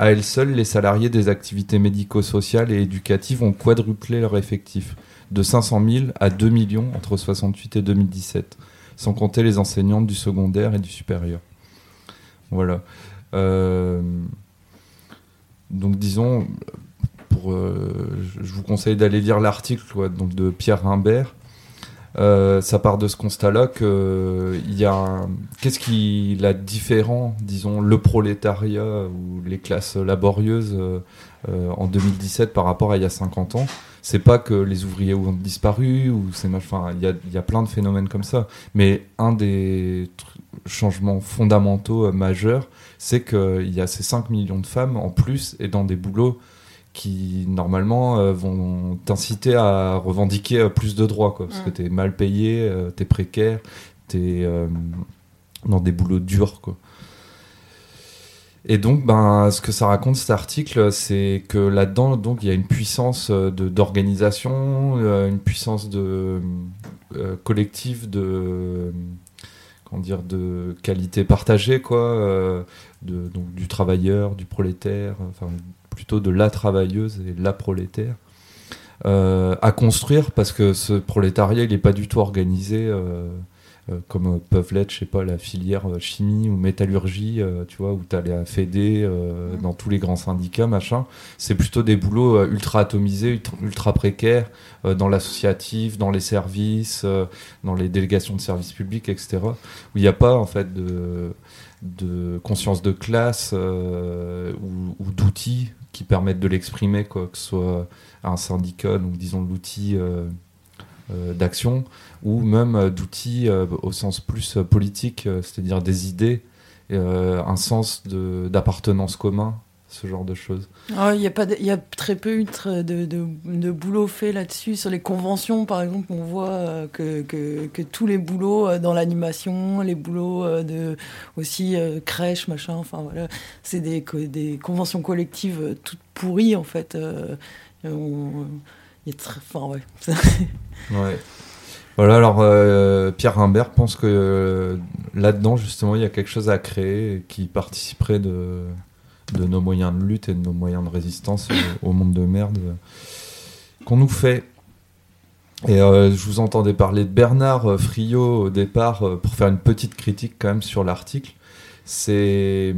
À elles seules, les salariés des activités médico-sociales et éducatives ont quadruplé leur effectif, de 500 000 à 2 millions entre 68 et 2017, sans compter les enseignantes du secondaire et du supérieur. Voilà. Euh, donc disons, euh, je vous conseille d'aller lire l'article de Pierre Rimbert. Euh, ça part de ce constat-là que il y a qu'est-ce qui la différent, disons, le prolétariat ou les classes laborieuses euh, euh, en 2017 par rapport à il y a 50 ans? C'est pas que les ouvriers ont disparu ou c'est enfin il y a, y a plein de phénomènes comme ça. Mais un des changements fondamentaux euh, majeurs, c'est qu'il y a ces 5 millions de femmes en plus et dans des boulots qui normalement euh, vont t'inciter à revendiquer euh, plus de droits quoi, parce que t'es mal payé, euh, t'es précaire, t'es euh, dans des boulots durs quoi. Et donc, ben, ce que ça raconte cet article, c'est que là-dedans, donc, il y a une puissance de d'organisation, une puissance de collective de comment dire de qualité partagée, quoi, de, donc du travailleur, du prolétaire, enfin plutôt de la travailleuse et la prolétaire. euh, à construire parce que ce prolétariat il n'est pas du tout organisé euh, euh, comme peuvent l'être, je sais pas, la filière chimie ou métallurgie, tu vois, où tu as les FED dans tous les grands syndicats, machin. C'est plutôt des boulots ultra atomisés, ultra précaires, dans l'associatif, dans les services, dans les délégations de services publics, etc. Où il n'y a pas, en fait, de, de conscience de classe ou, ou d'outils qui permettent de l'exprimer, quoi, que ce soit un syndicat, donc disons l'outil euh, euh, d'action, ou même euh, d'outils au sens plus politique, c'est-à-dire des idées, un sens d'appartenance commun ce genre de choses. Ah, il y, a pas y a très peu de, de, de, boulot fait là-dessus. Sur les conventions, par exemple, on voit que, que, que tous les boulots dans l'animation, les boulots de aussi crèche, machin, enfin voilà, c'est des, des conventions collectives toutes pourries en fait. On, il est très. Enfin, ouais. ouais. Voilà, alors euh, Pierre Rimbert pense que euh, là-dedans, justement, il y a quelque chose à créer qui participerait de, de nos moyens de lutte et de nos moyens de résistance au, monde de merde qu'on nous fait. Et euh, je vous entendais parler de Bernard Friot au départ pour faire une petite critique quand même sur l'article c'est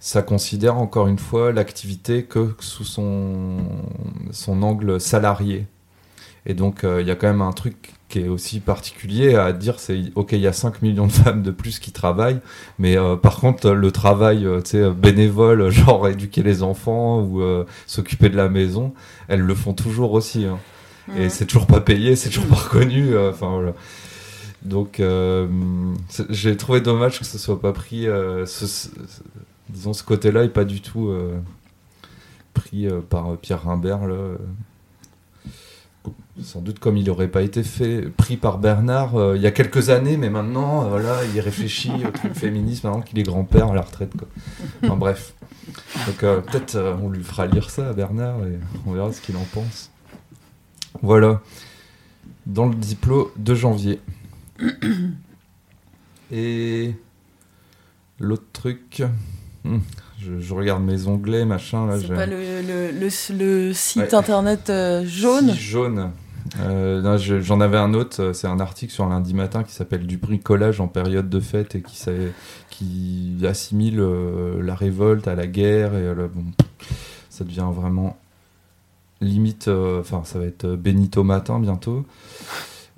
ça considère encore une fois l'activité que sous son, angle salarié. Et donc euh, il y a quand même un truc qui est aussi particulier à dire, c'est ok, il y a 5 millions de femmes de plus qui travaillent, mais euh, par contre le travail euh, bénévole, genre éduquer les enfants ou s'occuper de la maison, elles le font toujours aussi. Hein. Et c'est toujours pas payé, c'est toujours pas reconnu. Enfin voilà. Donc, euh, j'ai trouvé dommage que ce soit pas pris. Euh, ce, disons, ce côté-là est pas du tout euh, pris par Pierre Rimbert. Là. Sans doute comme il n'aurait pas été fait, pris par Bernard il y a quelques années, mais maintenant, voilà, il réfléchit au truc féminisme maintenant qu'il est grand-père à la retraite. Quoi. Enfin, bref. Donc, peut-être on lui fera lire ça à Bernard et on verra ce qu'il en pense. Voilà. Dans le diplôme de janvier. Et l'autre truc, hmm, je, regarde mes onglets, machin. Là, C'est pas le, site internet euh, jaune? Jaune. Euh, j'en avais un autre, c'est un article sur un lundi matin qui s'appelle Du bricolage en période de fête et qui, assimile euh, la révolte à la guerre. Et bon, ça devient vraiment limite, enfin, ça va être Benito Matin bientôt.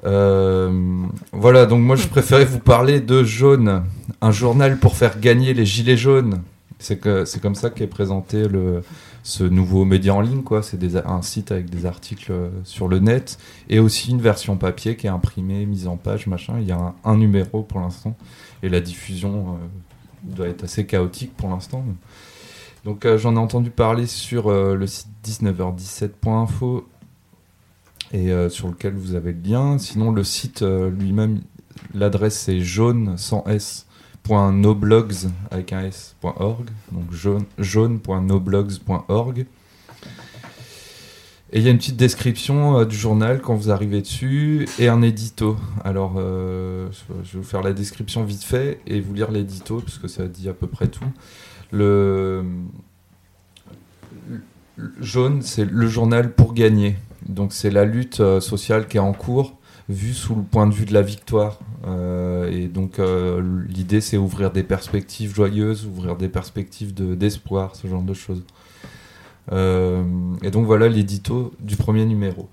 Euh, voilà, donc moi je préférais vous parler de Jaune, un journal pour faire gagner les gilets jaunes. C'est comme ça qu'est présenté le ce nouveau média en ligne quoi. C'est un site avec des articles euh, sur le net et aussi une version papier qui est imprimée, mise en page, machin. Il y a un, numéro pour l'instant et la diffusion euh, doit être assez chaotique pour l'instant. Donc j'en ai entendu parler sur le site 19h17.info et euh, sur lequel vous avez le lien. Sinon, le site euh, lui-même, l'adresse c'est jaune sans s .noblogs avec un s.org donc jaune jaune.noblogs.org et il y a une petite description euh, du journal quand vous arrivez dessus et un édito. Alors, je vais vous faire la description vite fait et vous lire l'édito parce que ça dit à peu près tout. Le, le jaune, c'est le journal pour gagner. Donc c'est la lutte euh, sociale qui est en cours, vue sous le point de vue de la victoire. Euh, et donc euh, l'idée c'est ouvrir des perspectives joyeuses, ouvrir des perspectives d'espoir, ce genre de choses. et donc voilà l'édito du premier numéro.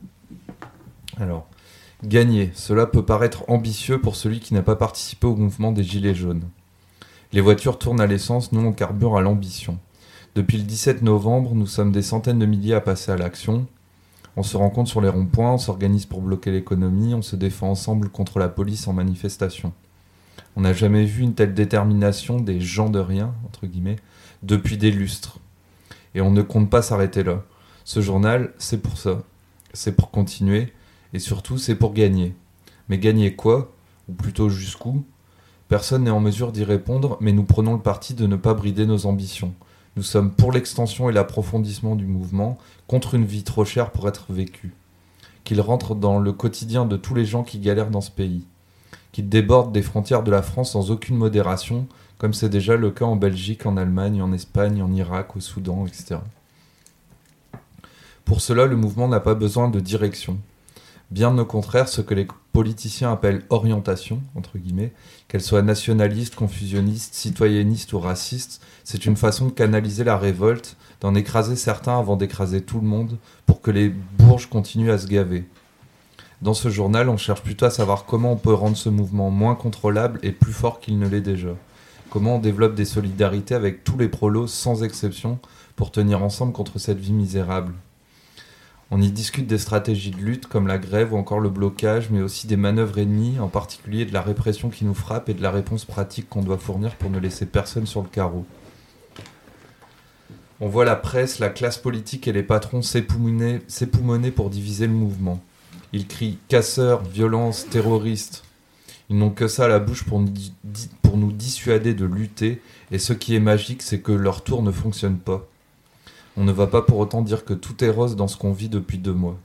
Alors, gagner, cela peut paraître ambitieux pour celui qui n'a pas participé au mouvement des Gilets jaunes. Les voitures tournent à l'essence, nous on carbure à l'ambition. Depuis le 17 novembre, nous sommes des centaines de milliers à passer à l'action, on se rencontre sur les ronds-points, on s'organise pour bloquer l'économie, on se défend ensemble contre la police en manifestation. On n'a jamais vu une telle détermination des gens de rien, entre guillemets, depuis des lustres. Et on ne compte pas s'arrêter là. Ce journal, c'est pour ça. C'est pour continuer, et surtout, c'est pour gagner. Mais gagner quoi? Ou plutôt jusqu'où? Personne n'est en mesure d'y répondre, mais nous prenons le parti de ne pas brider nos ambitions. Nous sommes pour l'extension et l'approfondissement du mouvement, contre une vie trop chère pour être vécue. Qu'il rentre dans le quotidien de tous les gens qui galèrent dans ce pays. Qu'il déborde des frontières de la France sans aucune modération, comme c'est déjà le cas en Belgique, en Allemagne, en Espagne, en Irak, au Soudan, etc. Pour cela, le mouvement n'a pas besoin de direction. Bien au contraire, ce que les politiciens appellent orientation, entre guillemets, qu'elle soit nationaliste, confusionniste, citoyenniste ou raciste, c'est une façon de canaliser la révolte, d'en écraser certains avant d'écraser tout le monde, pour que les bourges continuent à se gaver. Dans ce journal, on cherche plutôt à savoir comment on peut rendre ce mouvement moins contrôlable et plus fort qu'il ne l'est déjà. Comment on développe des solidarités avec tous les prolos sans exception pour tenir ensemble contre cette vie misérable. On y discute des stratégies de lutte comme la grève ou encore le blocage, mais aussi des manœuvres ennemies, en particulier de la répression qui nous frappe et de la réponse pratique qu'on doit fournir pour ne laisser personne sur le carreau. On voit la presse, la classe politique et les patrons s'époumoner pour diviser le mouvement. Ils crient casseurs, violence, terroristes. Ils n'ont que ça à la bouche pour nous dissuader de lutter, et ce qui est magique, c'est que leur tour ne fonctionne pas. On ne va pas pour autant dire que tout est rose dans ce qu'on vit depuis deux mois.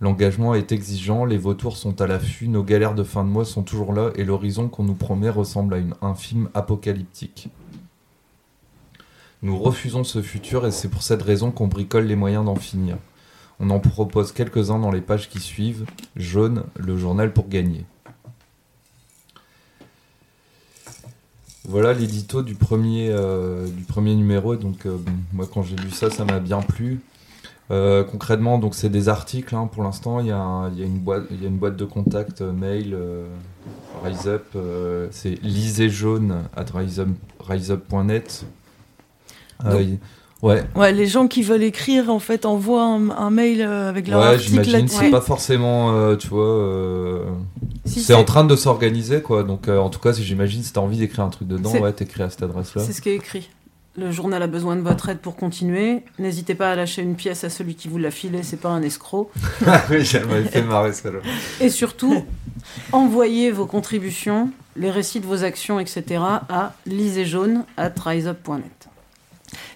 L'engagement est exigeant, les vautours sont à l'affût, nos galères de fin de mois sont toujours là, et l'horizon qu'on nous promet ressemble à une- un film apocalyptique. Nous refusons ce futur et c'est pour cette raison qu'on bricole les moyens d'en finir. On en propose quelques-uns dans les pages qui suivent. Jaune, le journal pour gagner. Voilà l'édito du premier, euh, du premier numéro. Donc, euh, moi, quand j'ai lu ça, ça m'a bien plu. Euh, concrètement, donc c'est des articles hein, pour l'instant. Il y, a une boîte, de contact mail Rise Up. euh, c'est lisez jaune at riseup- riseup.net. Euh, Donc- ouais. Ouais, les gens qui veulent écrire, en fait, envoient un, un mail euh, avec leur Ouais, article j'imagine. là-dessus. C'est pas forcément, euh, tu vois. euh, Si, c'est en train de s'organiser, quoi. Donc, euh, en tout cas, si j'imagine, si t'as envie d'écrire un truc dedans, ouais, t'écris à cette adresse-là. C'est ce qui est écrit. Le journal a besoin de votre aide pour continuer. N'hésitez pas à lâcher une pièce à celui qui vous l'a filé, c'est pas un escroc. Ah oui, ça m'avait fait marrer, celle-là. Et surtout, envoyez vos contributions, les récits de vos actions, etc. à liséjaune at riseup.net.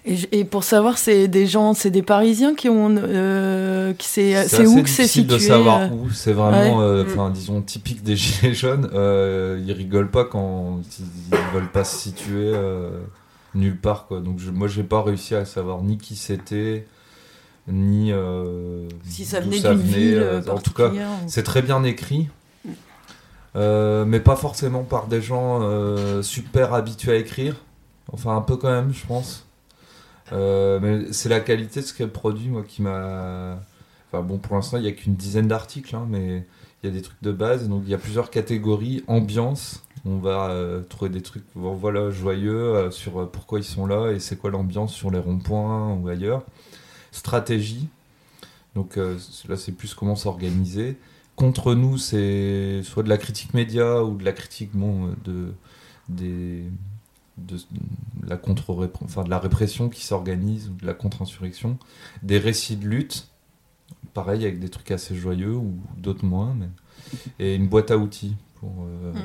Et, pour savoir, c'est des gens, c'est des Parisiens qui ont, euh, qui c'est, où que c'est difficile situé de savoir euh où. C'est vraiment, Ouais. euh, Mm. enfin, disons, typique des gilets jaunes. Euh, ils rigolent pas quand ils, veulent pas se situer euh, nulle part, quoi. Donc, je, moi, j'ai pas réussi à savoir ni qui c'était, ni euh, Si ça venait d'une ville, euh, en tout cas, ou- c'est très bien écrit. Euh, mais pas forcément par des gens euh, super habitués à écrire. Enfin, un peu quand même, je pense. Euh, c'est la qualité de ce qu'elle produit, moi, qui m'a. Enfin, bon, pour l'instant, il n'y a qu'une dizaine d'articles, hein, mais il y a des trucs de base. Donc, il y a plusieurs catégories. Ambiance, on va euh, trouver des trucs voilà, joyeux euh, sur pourquoi ils sont là et c'est quoi l'ambiance sur les ronds-points ou ailleurs. Stratégie, donc là, c'est plus comment s'organiser. Contre nous, c'est soit de la critique média ou de la critique bon, de, des, de la contre enfin de la répression qui s'organise ou de la contre-insurrection, des récits de lutte, pareil avec des trucs assez joyeux ou d'autres moins, mais- et une boîte à outils pour euh, Mm.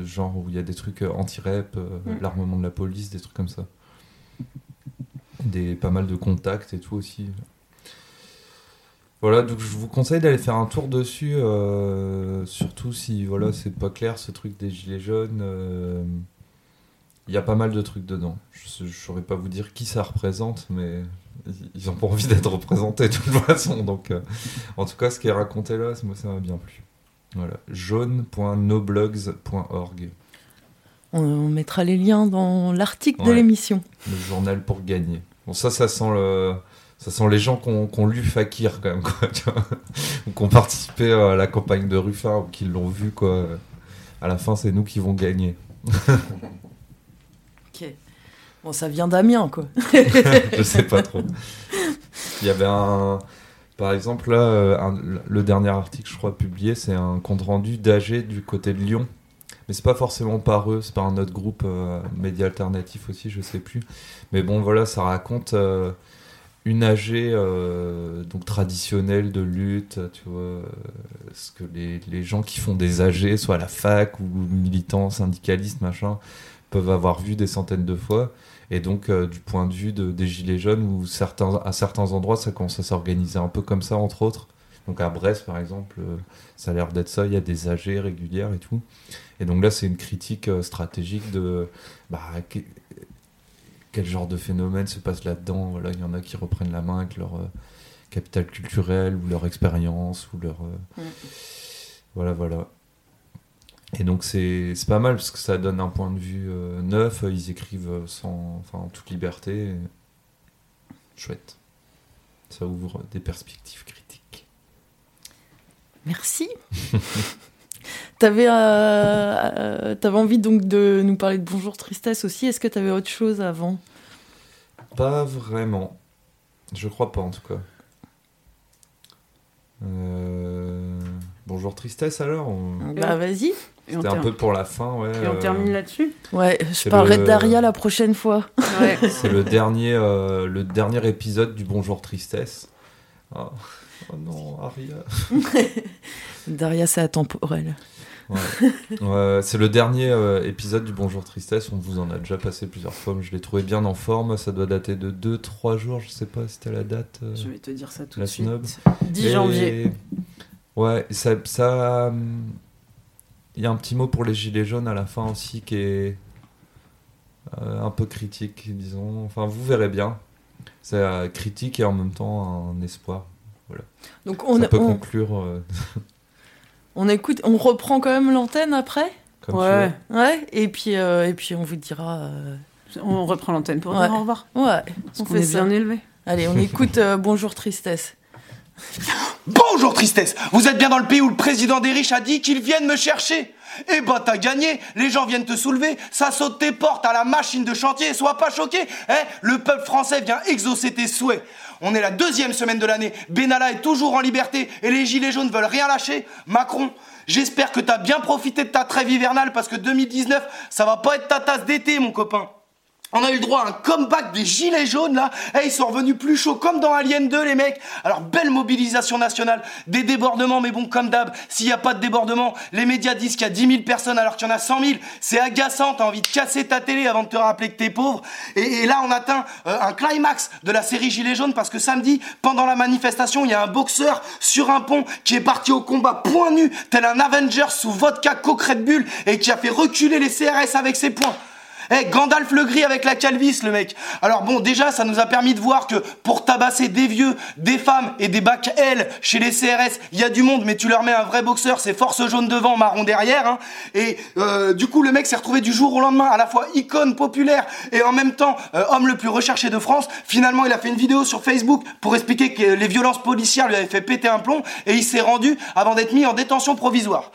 euh, genre où il y a des trucs euh, anti-rep, euh, Mm. l'armement de la police, des trucs comme ça, des pas mal de contacts et tout aussi. Voilà, donc je vous conseille d'aller faire un tour dessus, euh, surtout si voilà c'est pas clair ce truc des gilets jaunes. Il y a pas mal de trucs dedans. Je ne saurais pas vous dire qui ça représente, mais ils- ont pas envie d'être représentés de toute façon. Donc, euh, en tout cas, ce qui est raconté là, moi ça m'a bien plu. Voilà, jaune.noblogs.org, On, on mettra les liens dans l'article de l'émission. le journal pour gagner. Bon, ça, ça sent le. Ça sent les gens qui ont, qui ont lu Fakir quand même, quoi, tu vois. ou qui ont participé à la campagne de Ruffin, ou qui l'ont vu, quoi. À la fin, c'est nous qui vont gagner. Ça vient d'Amiens, quoi. je sais pas trop. Il y avait un. Par exemple, là, euh, le dernier article, je crois, publié, c'est un compte rendu d'AG du côté de Lyon. Mais c'est pas forcément par eux, c'est par un autre groupe, euh, média alternatif aussi, je sais plus. Mais bon, voilà, ça raconte euh, une AG donc traditionnelle de lutte, tu vois, ce que les, les gens qui font des AG, soit à la fac ou militants, syndicalistes, machin, peuvent avoir vu des centaines de fois. Et donc, euh, du point de vue de- des Gilets jaunes, où certains, à certains endroits, ça commence à s'organiser un peu comme ça, entre autres. Donc, à Brest, par exemple, euh, ça a l'air d'être ça. Il y a des AG régulières et tout. Et donc là, c'est une critique euh, stratégique de bah, que- quel genre de phénomène se passe là-dedans. Voilà, il y en a qui reprennent la main avec leur capital culturel ou leur expérience ou leur. Mm. Voilà, voilà. Et donc c'est pas mal parce que ça donne un point de vue euh, neuf, ils écrivent sans, enfin, en toute liberté. Chouette. Ça ouvre des perspectives critiques. Merci. T'avais, euh, euh, envie donc de nous parler de Bonjour Tristesse aussi. Est-ce que t'avais autre chose avant? Pas vraiment. Je crois pas en tout cas. Euh, Bonjour Tristesse alors on- Bah vas-y. C'était un termine. peu pour la fin, ouais. Et on euh, termine là-dessus Ouais, je parlerai le- de Daria la prochaine fois. Ouais. C'est le dernier, euh, le dernier épisode du Bonjour Tristesse. Ah. Oh non, Aria. Daria, c'est atemporel. Ouais. Ouais, c'est le dernier euh, épisode du Bonjour Tristesse. On vous en a déjà passé plusieurs fois. mais Je l'ai trouvé bien en forme. Ça doit dater de 2-3 jours. Je sais pas si c'était la date. euh, Je vais te dire ça tout de suite. snob. 10 Et- janvier. Ouais, ça. ça, hum, Il y a un petit mot pour les Gilets jaunes à la fin aussi qui est euh, un peu critique, disons. Enfin, vous verrez bien. C'est euh, critique et en même temps un espoir. Voilà. Donc on- ça peut on- conclure. euh, On écoute, on reprend quand même l'antenne après? Comme tu ouais. Ouais, et puis, euh, et puis on vous dira. euh, On reprend l'antenne pour Ouais. dire au revoir. Ouais, Parce on fait est ça. bien élevé. Allez, on écoute euh, Bonjour Tristesse. Bonjour tristesse, vous êtes bien dans le pays où le président des riches a dit qu'ils viennent me chercher. Eh bah t'as gagné, les gens viennent te soulever, ça saute tes portes à la machine de chantier, sois pas choqué, hein le peuple français vient exaucer tes souhaits. On est la deuxième semaine de l'année, Benalla est toujours en liberté et les gilets jaunes veulent rien lâcher. Macron, j'espère que t'as bien profité de ta trêve hivernale parce que 2019, ça va pas être ta tasse d'été mon copain. On a eu le droit à un comeback des gilets jaunes là. Eh, ils sont revenus plus chauds comme dans Alien 2 les mecs. Alors belle mobilisation nationale, des débordements mais bon comme d'hab, s'il n'y a pas de débordement, les médias disent qu'il y a 10 000 personnes alors qu'il y en a 100 000. C'est agaçant, t'as envie de casser ta télé avant de te rappeler que t'es pauvre. Et, et là on atteint euh, un climax de la série Gilets jaunes parce que samedi, pendant la manifestation, il y a un boxeur sur un pont qui est parti au combat point nu, tel un Avenger sous vodka coke Red Bull et qui a fait reculer les CRS avec ses poings. Eh, Gandalf le gris avec la calvis, le mec. Alors bon, déjà, ça nous a permis de voir que pour tabasser des vieux, des femmes et des bacs L chez les CRS, il y a du monde, mais tu leur mets un vrai boxeur, c'est force jaune devant, marron derrière. Hein. Et euh, du coup, le mec s'est retrouvé du jour au lendemain à la fois icône populaire et en même temps euh, homme le plus recherché de France. Finalement, il a fait une vidéo sur Facebook pour expliquer que les violences policières lui avaient fait péter un plomb et il s'est rendu avant d'être mis en détention provisoire.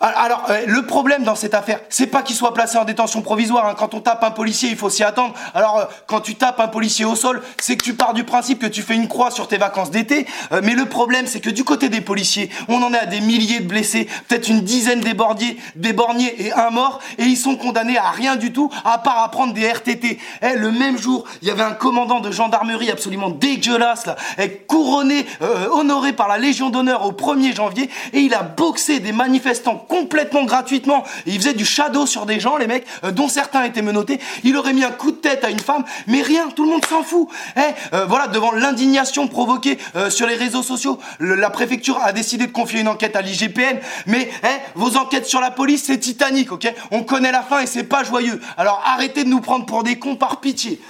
Alors, euh, le problème dans cette affaire, c'est pas qu'il soit placé en détention provisoire. hein. Quand on tape un policier, il faut s'y attendre. Alors, euh, quand tu tapes un policier au sol, c'est que tu pars du principe que tu fais une croix sur tes vacances d'été. Euh, mais le problème, c'est que du côté des policiers, on en est à des milliers de blessés, peut-être une dizaine d'éborgnés, d'éborgnés et un mort, et ils sont condamnés à rien du tout, à part à prendre des RTT. Eh, le même jour, il y avait un commandant de gendarmerie absolument dégueulasse, là, eh, couronné, honoré par la Légion d'honneur au 1er janvier, et il a boxé des manifestants complètement gratuitement. Il faisait du shadow sur des gens, les mecs, euh, dont certains étaient menottés. Il aurait mis un coup de tête à une femme, mais rien, tout le monde s'en fout. Eh, euh, voilà, devant l'indignation provoquée euh, sur les réseaux sociaux, la préfecture a décidé de confier une enquête à l'IGPN. Mais eh, vos enquêtes sur la police, c'est Titanic, ok? On connaît la fin et c'est pas joyeux. Alors arrêtez de nous prendre pour des cons par pitié.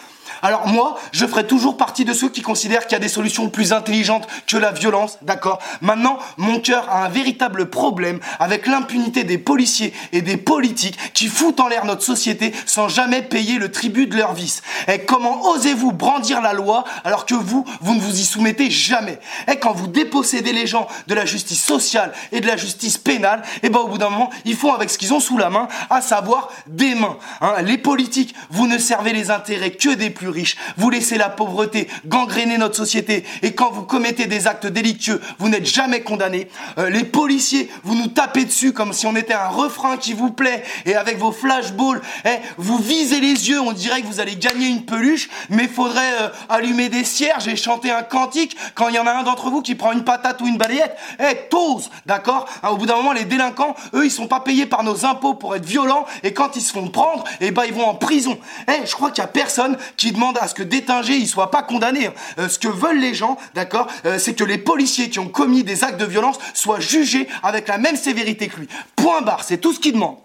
Alors moi, je ferai toujours partie de ceux qui considèrent qu'il y a des solutions plus intelligentes que la violence, d'accord? Maintenant, mon cœur a un véritable problème avec l'impunité des policiers et des politiques qui foutent en l'air notre société sans jamais payer le tribut de leur vice. Et comment osez-vous brandir la loi alors que vous, vous ne vous y soumettez jamais? Et quand vous dépossédez les gens de la justice sociale et de la justice pénale, et ben au bout d'un moment, ils font avec ce qu'ils ont sous la main, à savoir des mains. Hein, les politiques, vous ne servez les intérêts que des plus riches. Vous laissez la pauvreté gangréner notre société. Et quand vous commettez des actes délictueux, vous n'êtes jamais condamné. Euh, les policiers, vous nous tapez dessus comme si on était un refrain qui vous plaît. Et avec vos flashballs, eh, vous visez les yeux. On dirait que vous allez gagner une peluche, mais faudrait euh, allumer des cierges et chanter un cantique quand il y en a un d'entre vous qui prend une patate ou une balayette. Eh, t'oses, d'accord? Hein, Au bout d'un moment, les délinquants, eux, ils sont pas payés par nos impôts pour être violents. Et quand ils se font prendre, eh ben, ils vont en prison. Eh, je crois qu'il y a personne qui demande à ce que Détinger, il soit pas condamné. Euh, ce que veulent les gens, d'accord, euh, c'est que les policiers qui ont commis des actes de violence soient jugés avec la même sévérité que lui. Point barre, c'est tout ce qu'ils demandent.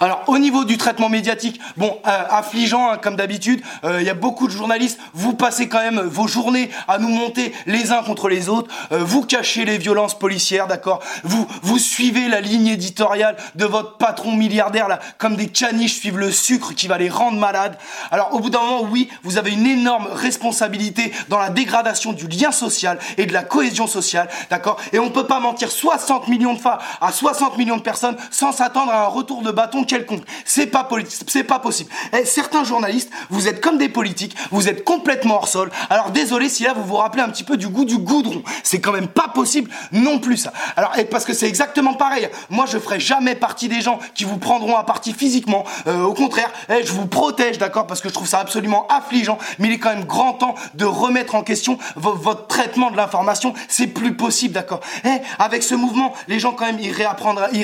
Alors au niveau du traitement médiatique, bon, euh, affligeant hein, comme d'habitude, euh, il y a beaucoup de journalistes, vous passez quand même vos journées à nous monter les uns contre les autres, euh, vous cachez les violences policières, d'accord Vous vous suivez la ligne éditoriale de votre patron milliardaire là, comme des caniches suivent le sucre qui va les rendre malades. Alors au bout d'un moment, oui, vous avez une énorme responsabilité dans la dégradation du lien social et de la cohésion sociale, d'accord Et on peut pas mentir 60 millions de fois à 60 millions de personnes sans s'attendre à un retour de bâton quelconque. C'est pas c'est pas possible. Et certains journalistes, vous êtes comme des politiques, vous êtes complètement hors sol. Alors désolé si là vous vous rappelez un petit peu du goût du goudron. C'est quand même pas possible non plus ça. Alors et parce que c'est exactement pareil. Moi je ferai jamais partie des gens qui vous prendront à partie physiquement. Euh, au contraire, eh, je vous protège, d'accord, parce que je trouve ça absolument affligeant. Mais il est quand même grand temps de remettre en question vo- votre traitement de l'information. C'est plus possible, d'accord. Eh, avec ce mouvement, les gens quand même ils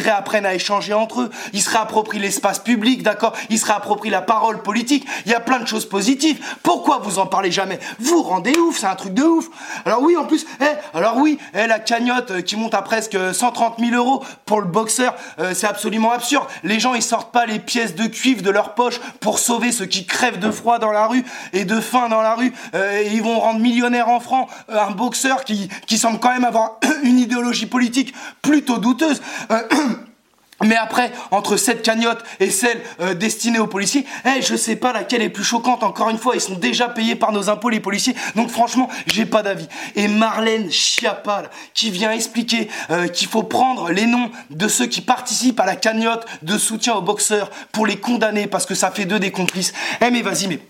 réapprennent à échanger entre eux. Ils se réapproprient l'espace public, d'accord. Ils se réapproprient la parole politique. Il y a plein de choses positives. Pourquoi vous en parlez jamais Vous rendez ouf, c'est un truc de ouf. Alors oui, en plus, eh, alors oui, eh, la cagnotte euh, qui monte à presque 130 000 euros pour le boxeur, euh, c'est absolument absurde. Les gens ils sortent pas les pièces de cuivre de leur poche pour sauver ceux qui crèvent de froid dans la rue et de faim dans la rue. Euh, et ils vont rendre millionnaire en francs un boxeur qui, qui semble quand même avoir une idéologie politique plutôt douteuse. Mais après, entre cette cagnotte et celle euh, destinée aux policiers, eh, je sais pas laquelle est plus choquante. Encore une fois, ils sont déjà payés par nos impôts, les policiers. Donc franchement, j'ai pas d'avis. Et Marlène Schiappa, qui vient expliquer euh, qu'il faut prendre les noms de ceux qui participent à la cagnotte de soutien aux boxeurs pour les condamner parce que ça fait d'eux des complices. Eh mais vas-y, mais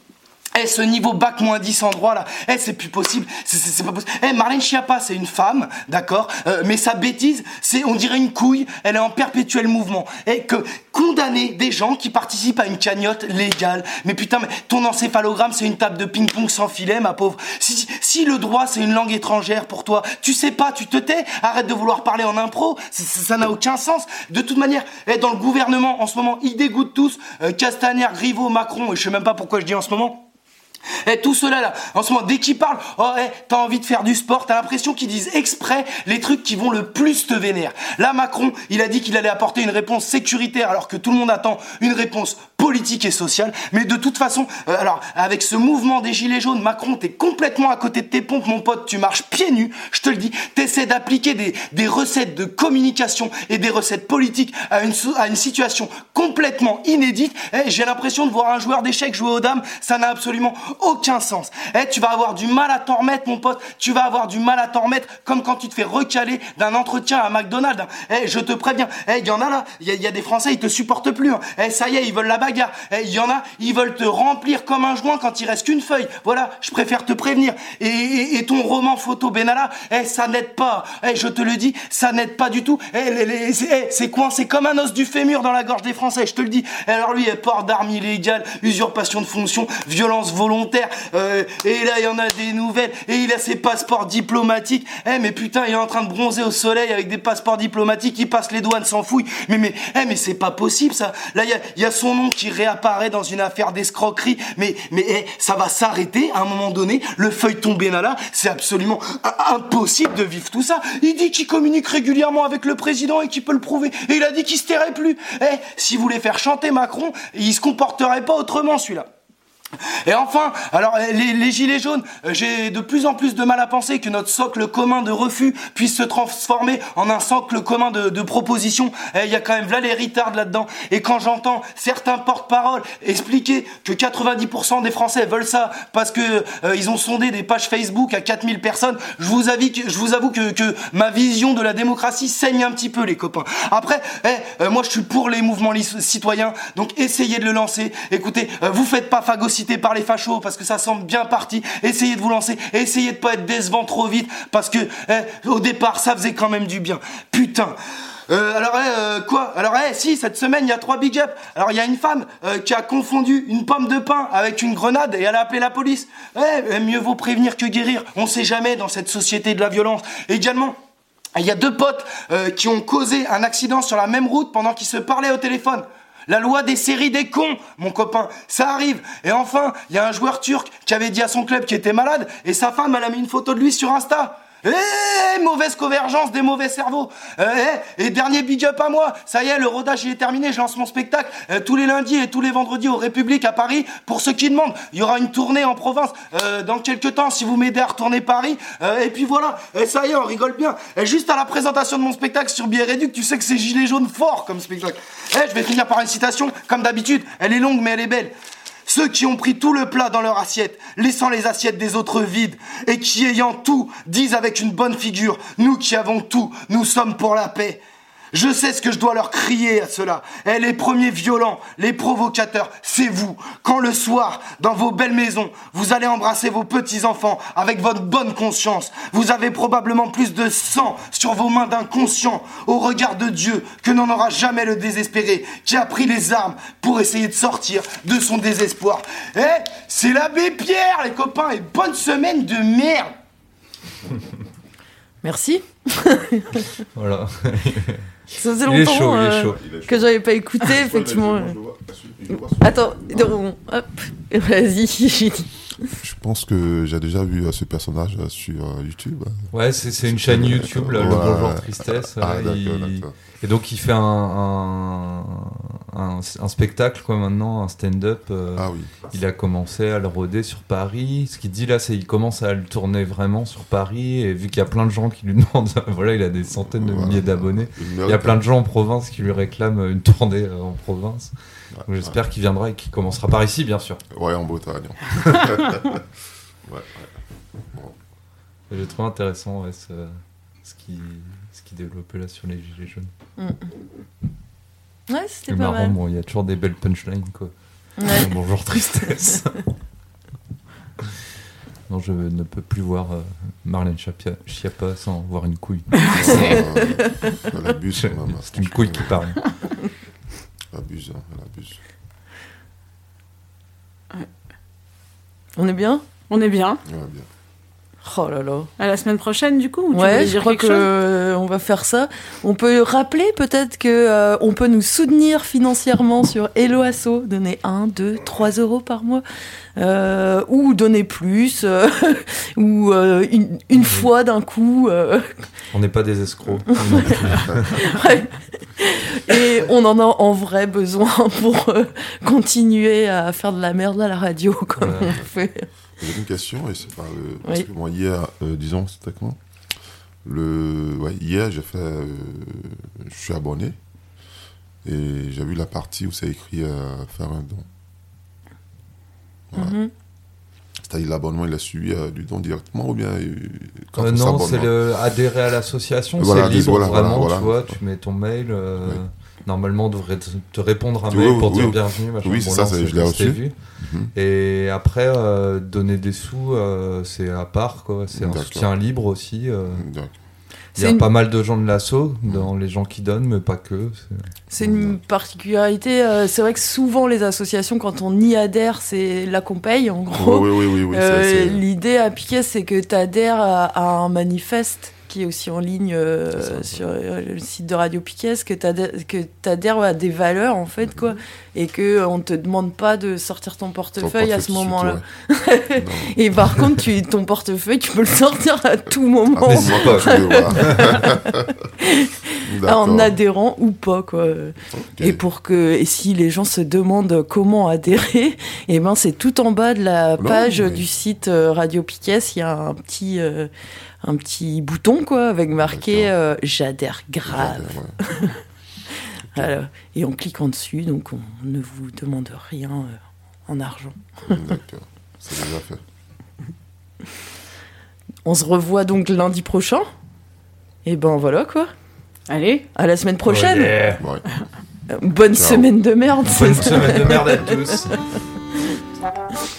eh, ce niveau bac moins 10 en droit là, eh, c'est plus possible, c'est- pas possible. Eh, Marlène Schiappa, c'est une femme, d'accord, euh, mais sa bêtise, c'est, on dirait une couille, elle est en perpétuel mouvement. Et que condamner des gens qui participent à une cagnotte légale, mais putain, mais ton encéphalogramme, c'est une table de ping-pong sans filet, ma pauvre. Si, si- si le droit, c'est une langue étrangère pour toi, tu sais pas, tu te tais, arrête de vouloir parler en impro, ça n'a aucun sens. De toute manière, eh, dans le gouvernement, en ce moment, ils dégoûtent tous, euh, Castaner, Griveaux, Macron, et je sais même pas pourquoi je dis en ce moment. Eh, tout cela là, en ce moment, dès qu'ils parlent, oh, eh, t'as envie de faire du sport, t'as l'impression qu'ils disent exprès les trucs qui vont le plus te vénérer. Là, Macron, il a dit qu'il allait apporter une réponse sécuritaire alors que tout le monde attend une réponse politique et sociale. Mais de toute façon, euh, alors, avec ce mouvement des gilets jaunes, Macron, t'es complètement à côté de tes pompes, mon pote, tu marches pieds nus, je te le dis, t'essaies d'appliquer des, des recettes de communication et des recettes politiques à une, à une situation complètement inédite. Eh, j'ai l'impression de voir un joueur d'échecs jouer aux dames, ça n'a absolument aucun sens. Eh, tu vas avoir du mal à t'en remettre, mon pote. Tu vas avoir du mal à t'en remettre, comme quand tu te fais recaler d'un entretien à McDonald's. Eh, je te préviens. Eh, il y en a là, il y, a- des Français, ils te supportent plus. hein. Eh, ça y est, ils veulent la bagarre. Eh, il y en a, ils veulent te remplir comme un joint quand il reste qu'une feuille. Voilà, je préfère te prévenir. Et, ton roman photo Benalla, eh, ça n'aide pas. Eh, je te le dis, ça n'aide pas du tout. Eh, eh, c'est coincé comme un os du fémur dans la gorge des Français, je te le dis. Eh, alors lui, eh, port d'armes illégales, usurpation de fonction, violence volontaire. Euh, et là, il y en a des nouvelles. Et il a ses passeports diplomatiques. Eh, mais putain, il est en train de bronzer au soleil avec des passeports diplomatiques. Il passe les douanes sans fouille. Mais, mais, eh, mais c'est pas possible, ça. Là, il y a, son nom qui réapparaît dans une affaire d'escroquerie. Mais, mais, eh, ça va s'arrêter à un moment donné. Le feuilleton Benalla, c'est absolument impossible de vivre tout ça. Il dit qu'il communique régulièrement avec le président et qu'il peut le prouver. Et il a dit qu'il se tairait plus. Eh, s'il voulait faire chanter Macron, il se comporterait pas autrement, celui-là. Et enfin, alors les, gilets jaunes, euh, j'ai de plus en plus de mal à penser que notre socle commun de refus puisse se transformer en un socle commun de, de propositions. Eh, Il y a quand même là les retards là-dedans. Et quand j'entends certains porte-parole expliquer que 90% des Français veulent ça parce que euh, ils ont sondé des pages Facebook à 4000 personnes, je vous avoue que, ma vision de la démocratie saigne un petit peu les copains. Après, eh, euh, moi je suis pour les mouvements citoyens, donc essayez de le lancer. Écoutez, euh, vous faites pas phagocyter par les fachos parce que ça semble bien parti. Essayez de vous lancer, essayez de pas être décevant trop vite parce que eh, au départ ça faisait quand même du bien. Putain. Euh, alors eh, euh, quoi? Alors eh, si cette semaine il y a trois big up. Alors il y a une femme euh, qui a confondu une pomme de pain avec une grenade et elle a appelé la police. Eh, eh, mieux vaut prévenir que guérir. On sait jamais dans cette société de la violence. Également il y a deux potes qui ont causé un accident sur la même route pendant qu'ils se parlaient au téléphone. La loi des séries des cons, mon copain, ça arrive. Et enfin, il y a un joueur turc qui avait dit à son club qu'il était malade et sa femme, elle a mis une photo de lui sur Insta. Eh, mauvaise convergence des mauvais cerveaux. Eh, et dernier big up à moi. Ça y est, le rodage il est terminé. Je lance mon spectacle euh, tous les lundis et tous les vendredis au République à Paris. Pour ceux qui demandent, il y aura une tournée en province euh, dans quelques temps si vous m'aidez à retourner Paris. Euh, et puis voilà, et ça y est, on rigole bien. Et juste à la présentation de mon spectacle sur Billet Réduc, tu sais que c'est gilet jaune fort comme spectacle. Eh, je vais finir par une citation, comme d'habitude. Elle est longue mais elle est belle. Ceux qui ont pris tout le plat dans leur assiette, laissant les assiettes des autres vides, et qui ayant tout, disent avec une bonne figure, nous qui avons tout, nous sommes pour la paix. Je sais ce que je dois leur crier à cela. Et les premiers violents, les provocateurs, c'est vous. Quand le soir, dans vos belles maisons, vous allez embrasser vos petits-enfants avec votre bonne conscience, vous avez probablement plus de sang sur vos mains d'inconscient au regard de Dieu que n'en aura jamais le désespéré qui a pris les armes pour essayer de sortir de son désespoir. Eh, c'est l'abbé Pierre, les copains, et bonne semaine de merde. Merci. Voilà. Ça faisait longtemps chaud, euh, chaud. que j'avais pas écouté, effectivement. Attends, hop, vas-y. Je pense que j'ai déjà vu euh, ce personnage euh, sur euh, YouTube. Ouais, c'est c'est une chaîne YouTube, là, le Ouais. Bonjour Tristesse. Ah, ouais, d'accord, il- d'accord. Et donc il fait un, un, un, un spectacle quoi maintenant, un stand-up. Ah oui. Il a commencé à le roder sur Paris. Ce qu'il dit là, c'est qu'il commence à le tourner vraiment sur Paris. Et vu qu'il y a plein de gens qui lui demandent, voilà, il a des centaines de milliers d'abonnés. Il y a plein hein. de gens en province qui lui réclament une tournée en province. Donc J'espère qu'il viendra et qu'il commencera par ici, bien sûr. Ouais, en Bretagne. ouais, ouais. Et J'ai trouvé intéressant ouais, ce, ce qu'il ce qu'il développait là sur les gilets jaunes. Mm. Ouais, c'était pas marrant, mal. bon, il y a toujours des belles punchlines, quoi. Ouais. Bonjour tristesse. non, je ne peux plus voir euh, Marlène Schiappa sans voir une couille. Elle abuse quand même, hein, C'est une couille qui parle. Elle abuse, hein, elle abuse. On est bien? On est bien. Oh là là. À la semaine prochaine, du coup ou tu Ouais, voulais je dire crois quelque que chose euh, on va faire ça. On peut rappeler peut-être que euh, on peut nous soutenir financièrement sur Hello Asso, donner 1, 2, 3 euros par mois, euh, ou donner plus, euh, ou euh, une, une fois d'un coup. euh, On n'est pas des escrocs. Ouais. Et on en a en vrai besoin pour euh, continuer à faire de la merde à la radio comme Ouais. on fait. J'ai une question, et c'est pas le. Parce que moi, hier, euh, disons, c'était quand le... ouais, Hier, j'ai fait. euh, je suis abonné. Et j'ai vu la partie où c'est écrit euh, faire un don. Voilà. Mhm. C'est-à-dire l'abonnement, il a suivi euh, du don directement ou bien. euh, quand Euh, on non, c'est le adhérer à l'association, Voilà, c'est libre voilà, vraiment, voilà, tu vois, tu mets ton mail, euh, normalement on devrait te, te répondre un Oui, mail oui, pour oui. dire bienvenue, machin. Oui, c'est Bon, ça, je l'ai reçu. vu. Mhm. Et après, euh, donner des sous, euh, c'est à part, quoi, c'est un soutien libre aussi. euh. Il y a une- pas mal de gens de l'assaut, dans les gens qui donnent, mais pas que. c'est- une particularité. euh, c'est vrai que souvent les associations, quand on y adhère, c'est là qu'on paye en gros. Oui, oui, oui, oui, Euh, L'idée à Piquet, c'est que tu adhères à, à un manifeste qui est aussi en ligne euh, sur euh, le site de Radio Piquet, que tu adhères, à des valeurs en fait quoi, et que on te demande pas de sortir ton portefeuille à ce moment-là. et par contre, tu, ton portefeuille, tu peux le sortir à tout moment. Ah, pas, je voir. D'accord. en adhérant ou pas quoi. Et pour que et si les gens se demandent comment adhérer, et ben c'est tout en bas de la Non, page mais- du site euh, Radio Piquet, il y a un petit euh, un petit bouton quoi avec marqué euh, j'adhère grave. Et on clique en dessus, donc on ne vous demande rien euh, en argent. D'accord, c'est déjà fait. On se revoit donc lundi prochain. Et ben voilà quoi. Allez, à la semaine prochaine. Ouais. Euh, Bonne Ciao. semaine de merde. Bonne semaine de merde à tous.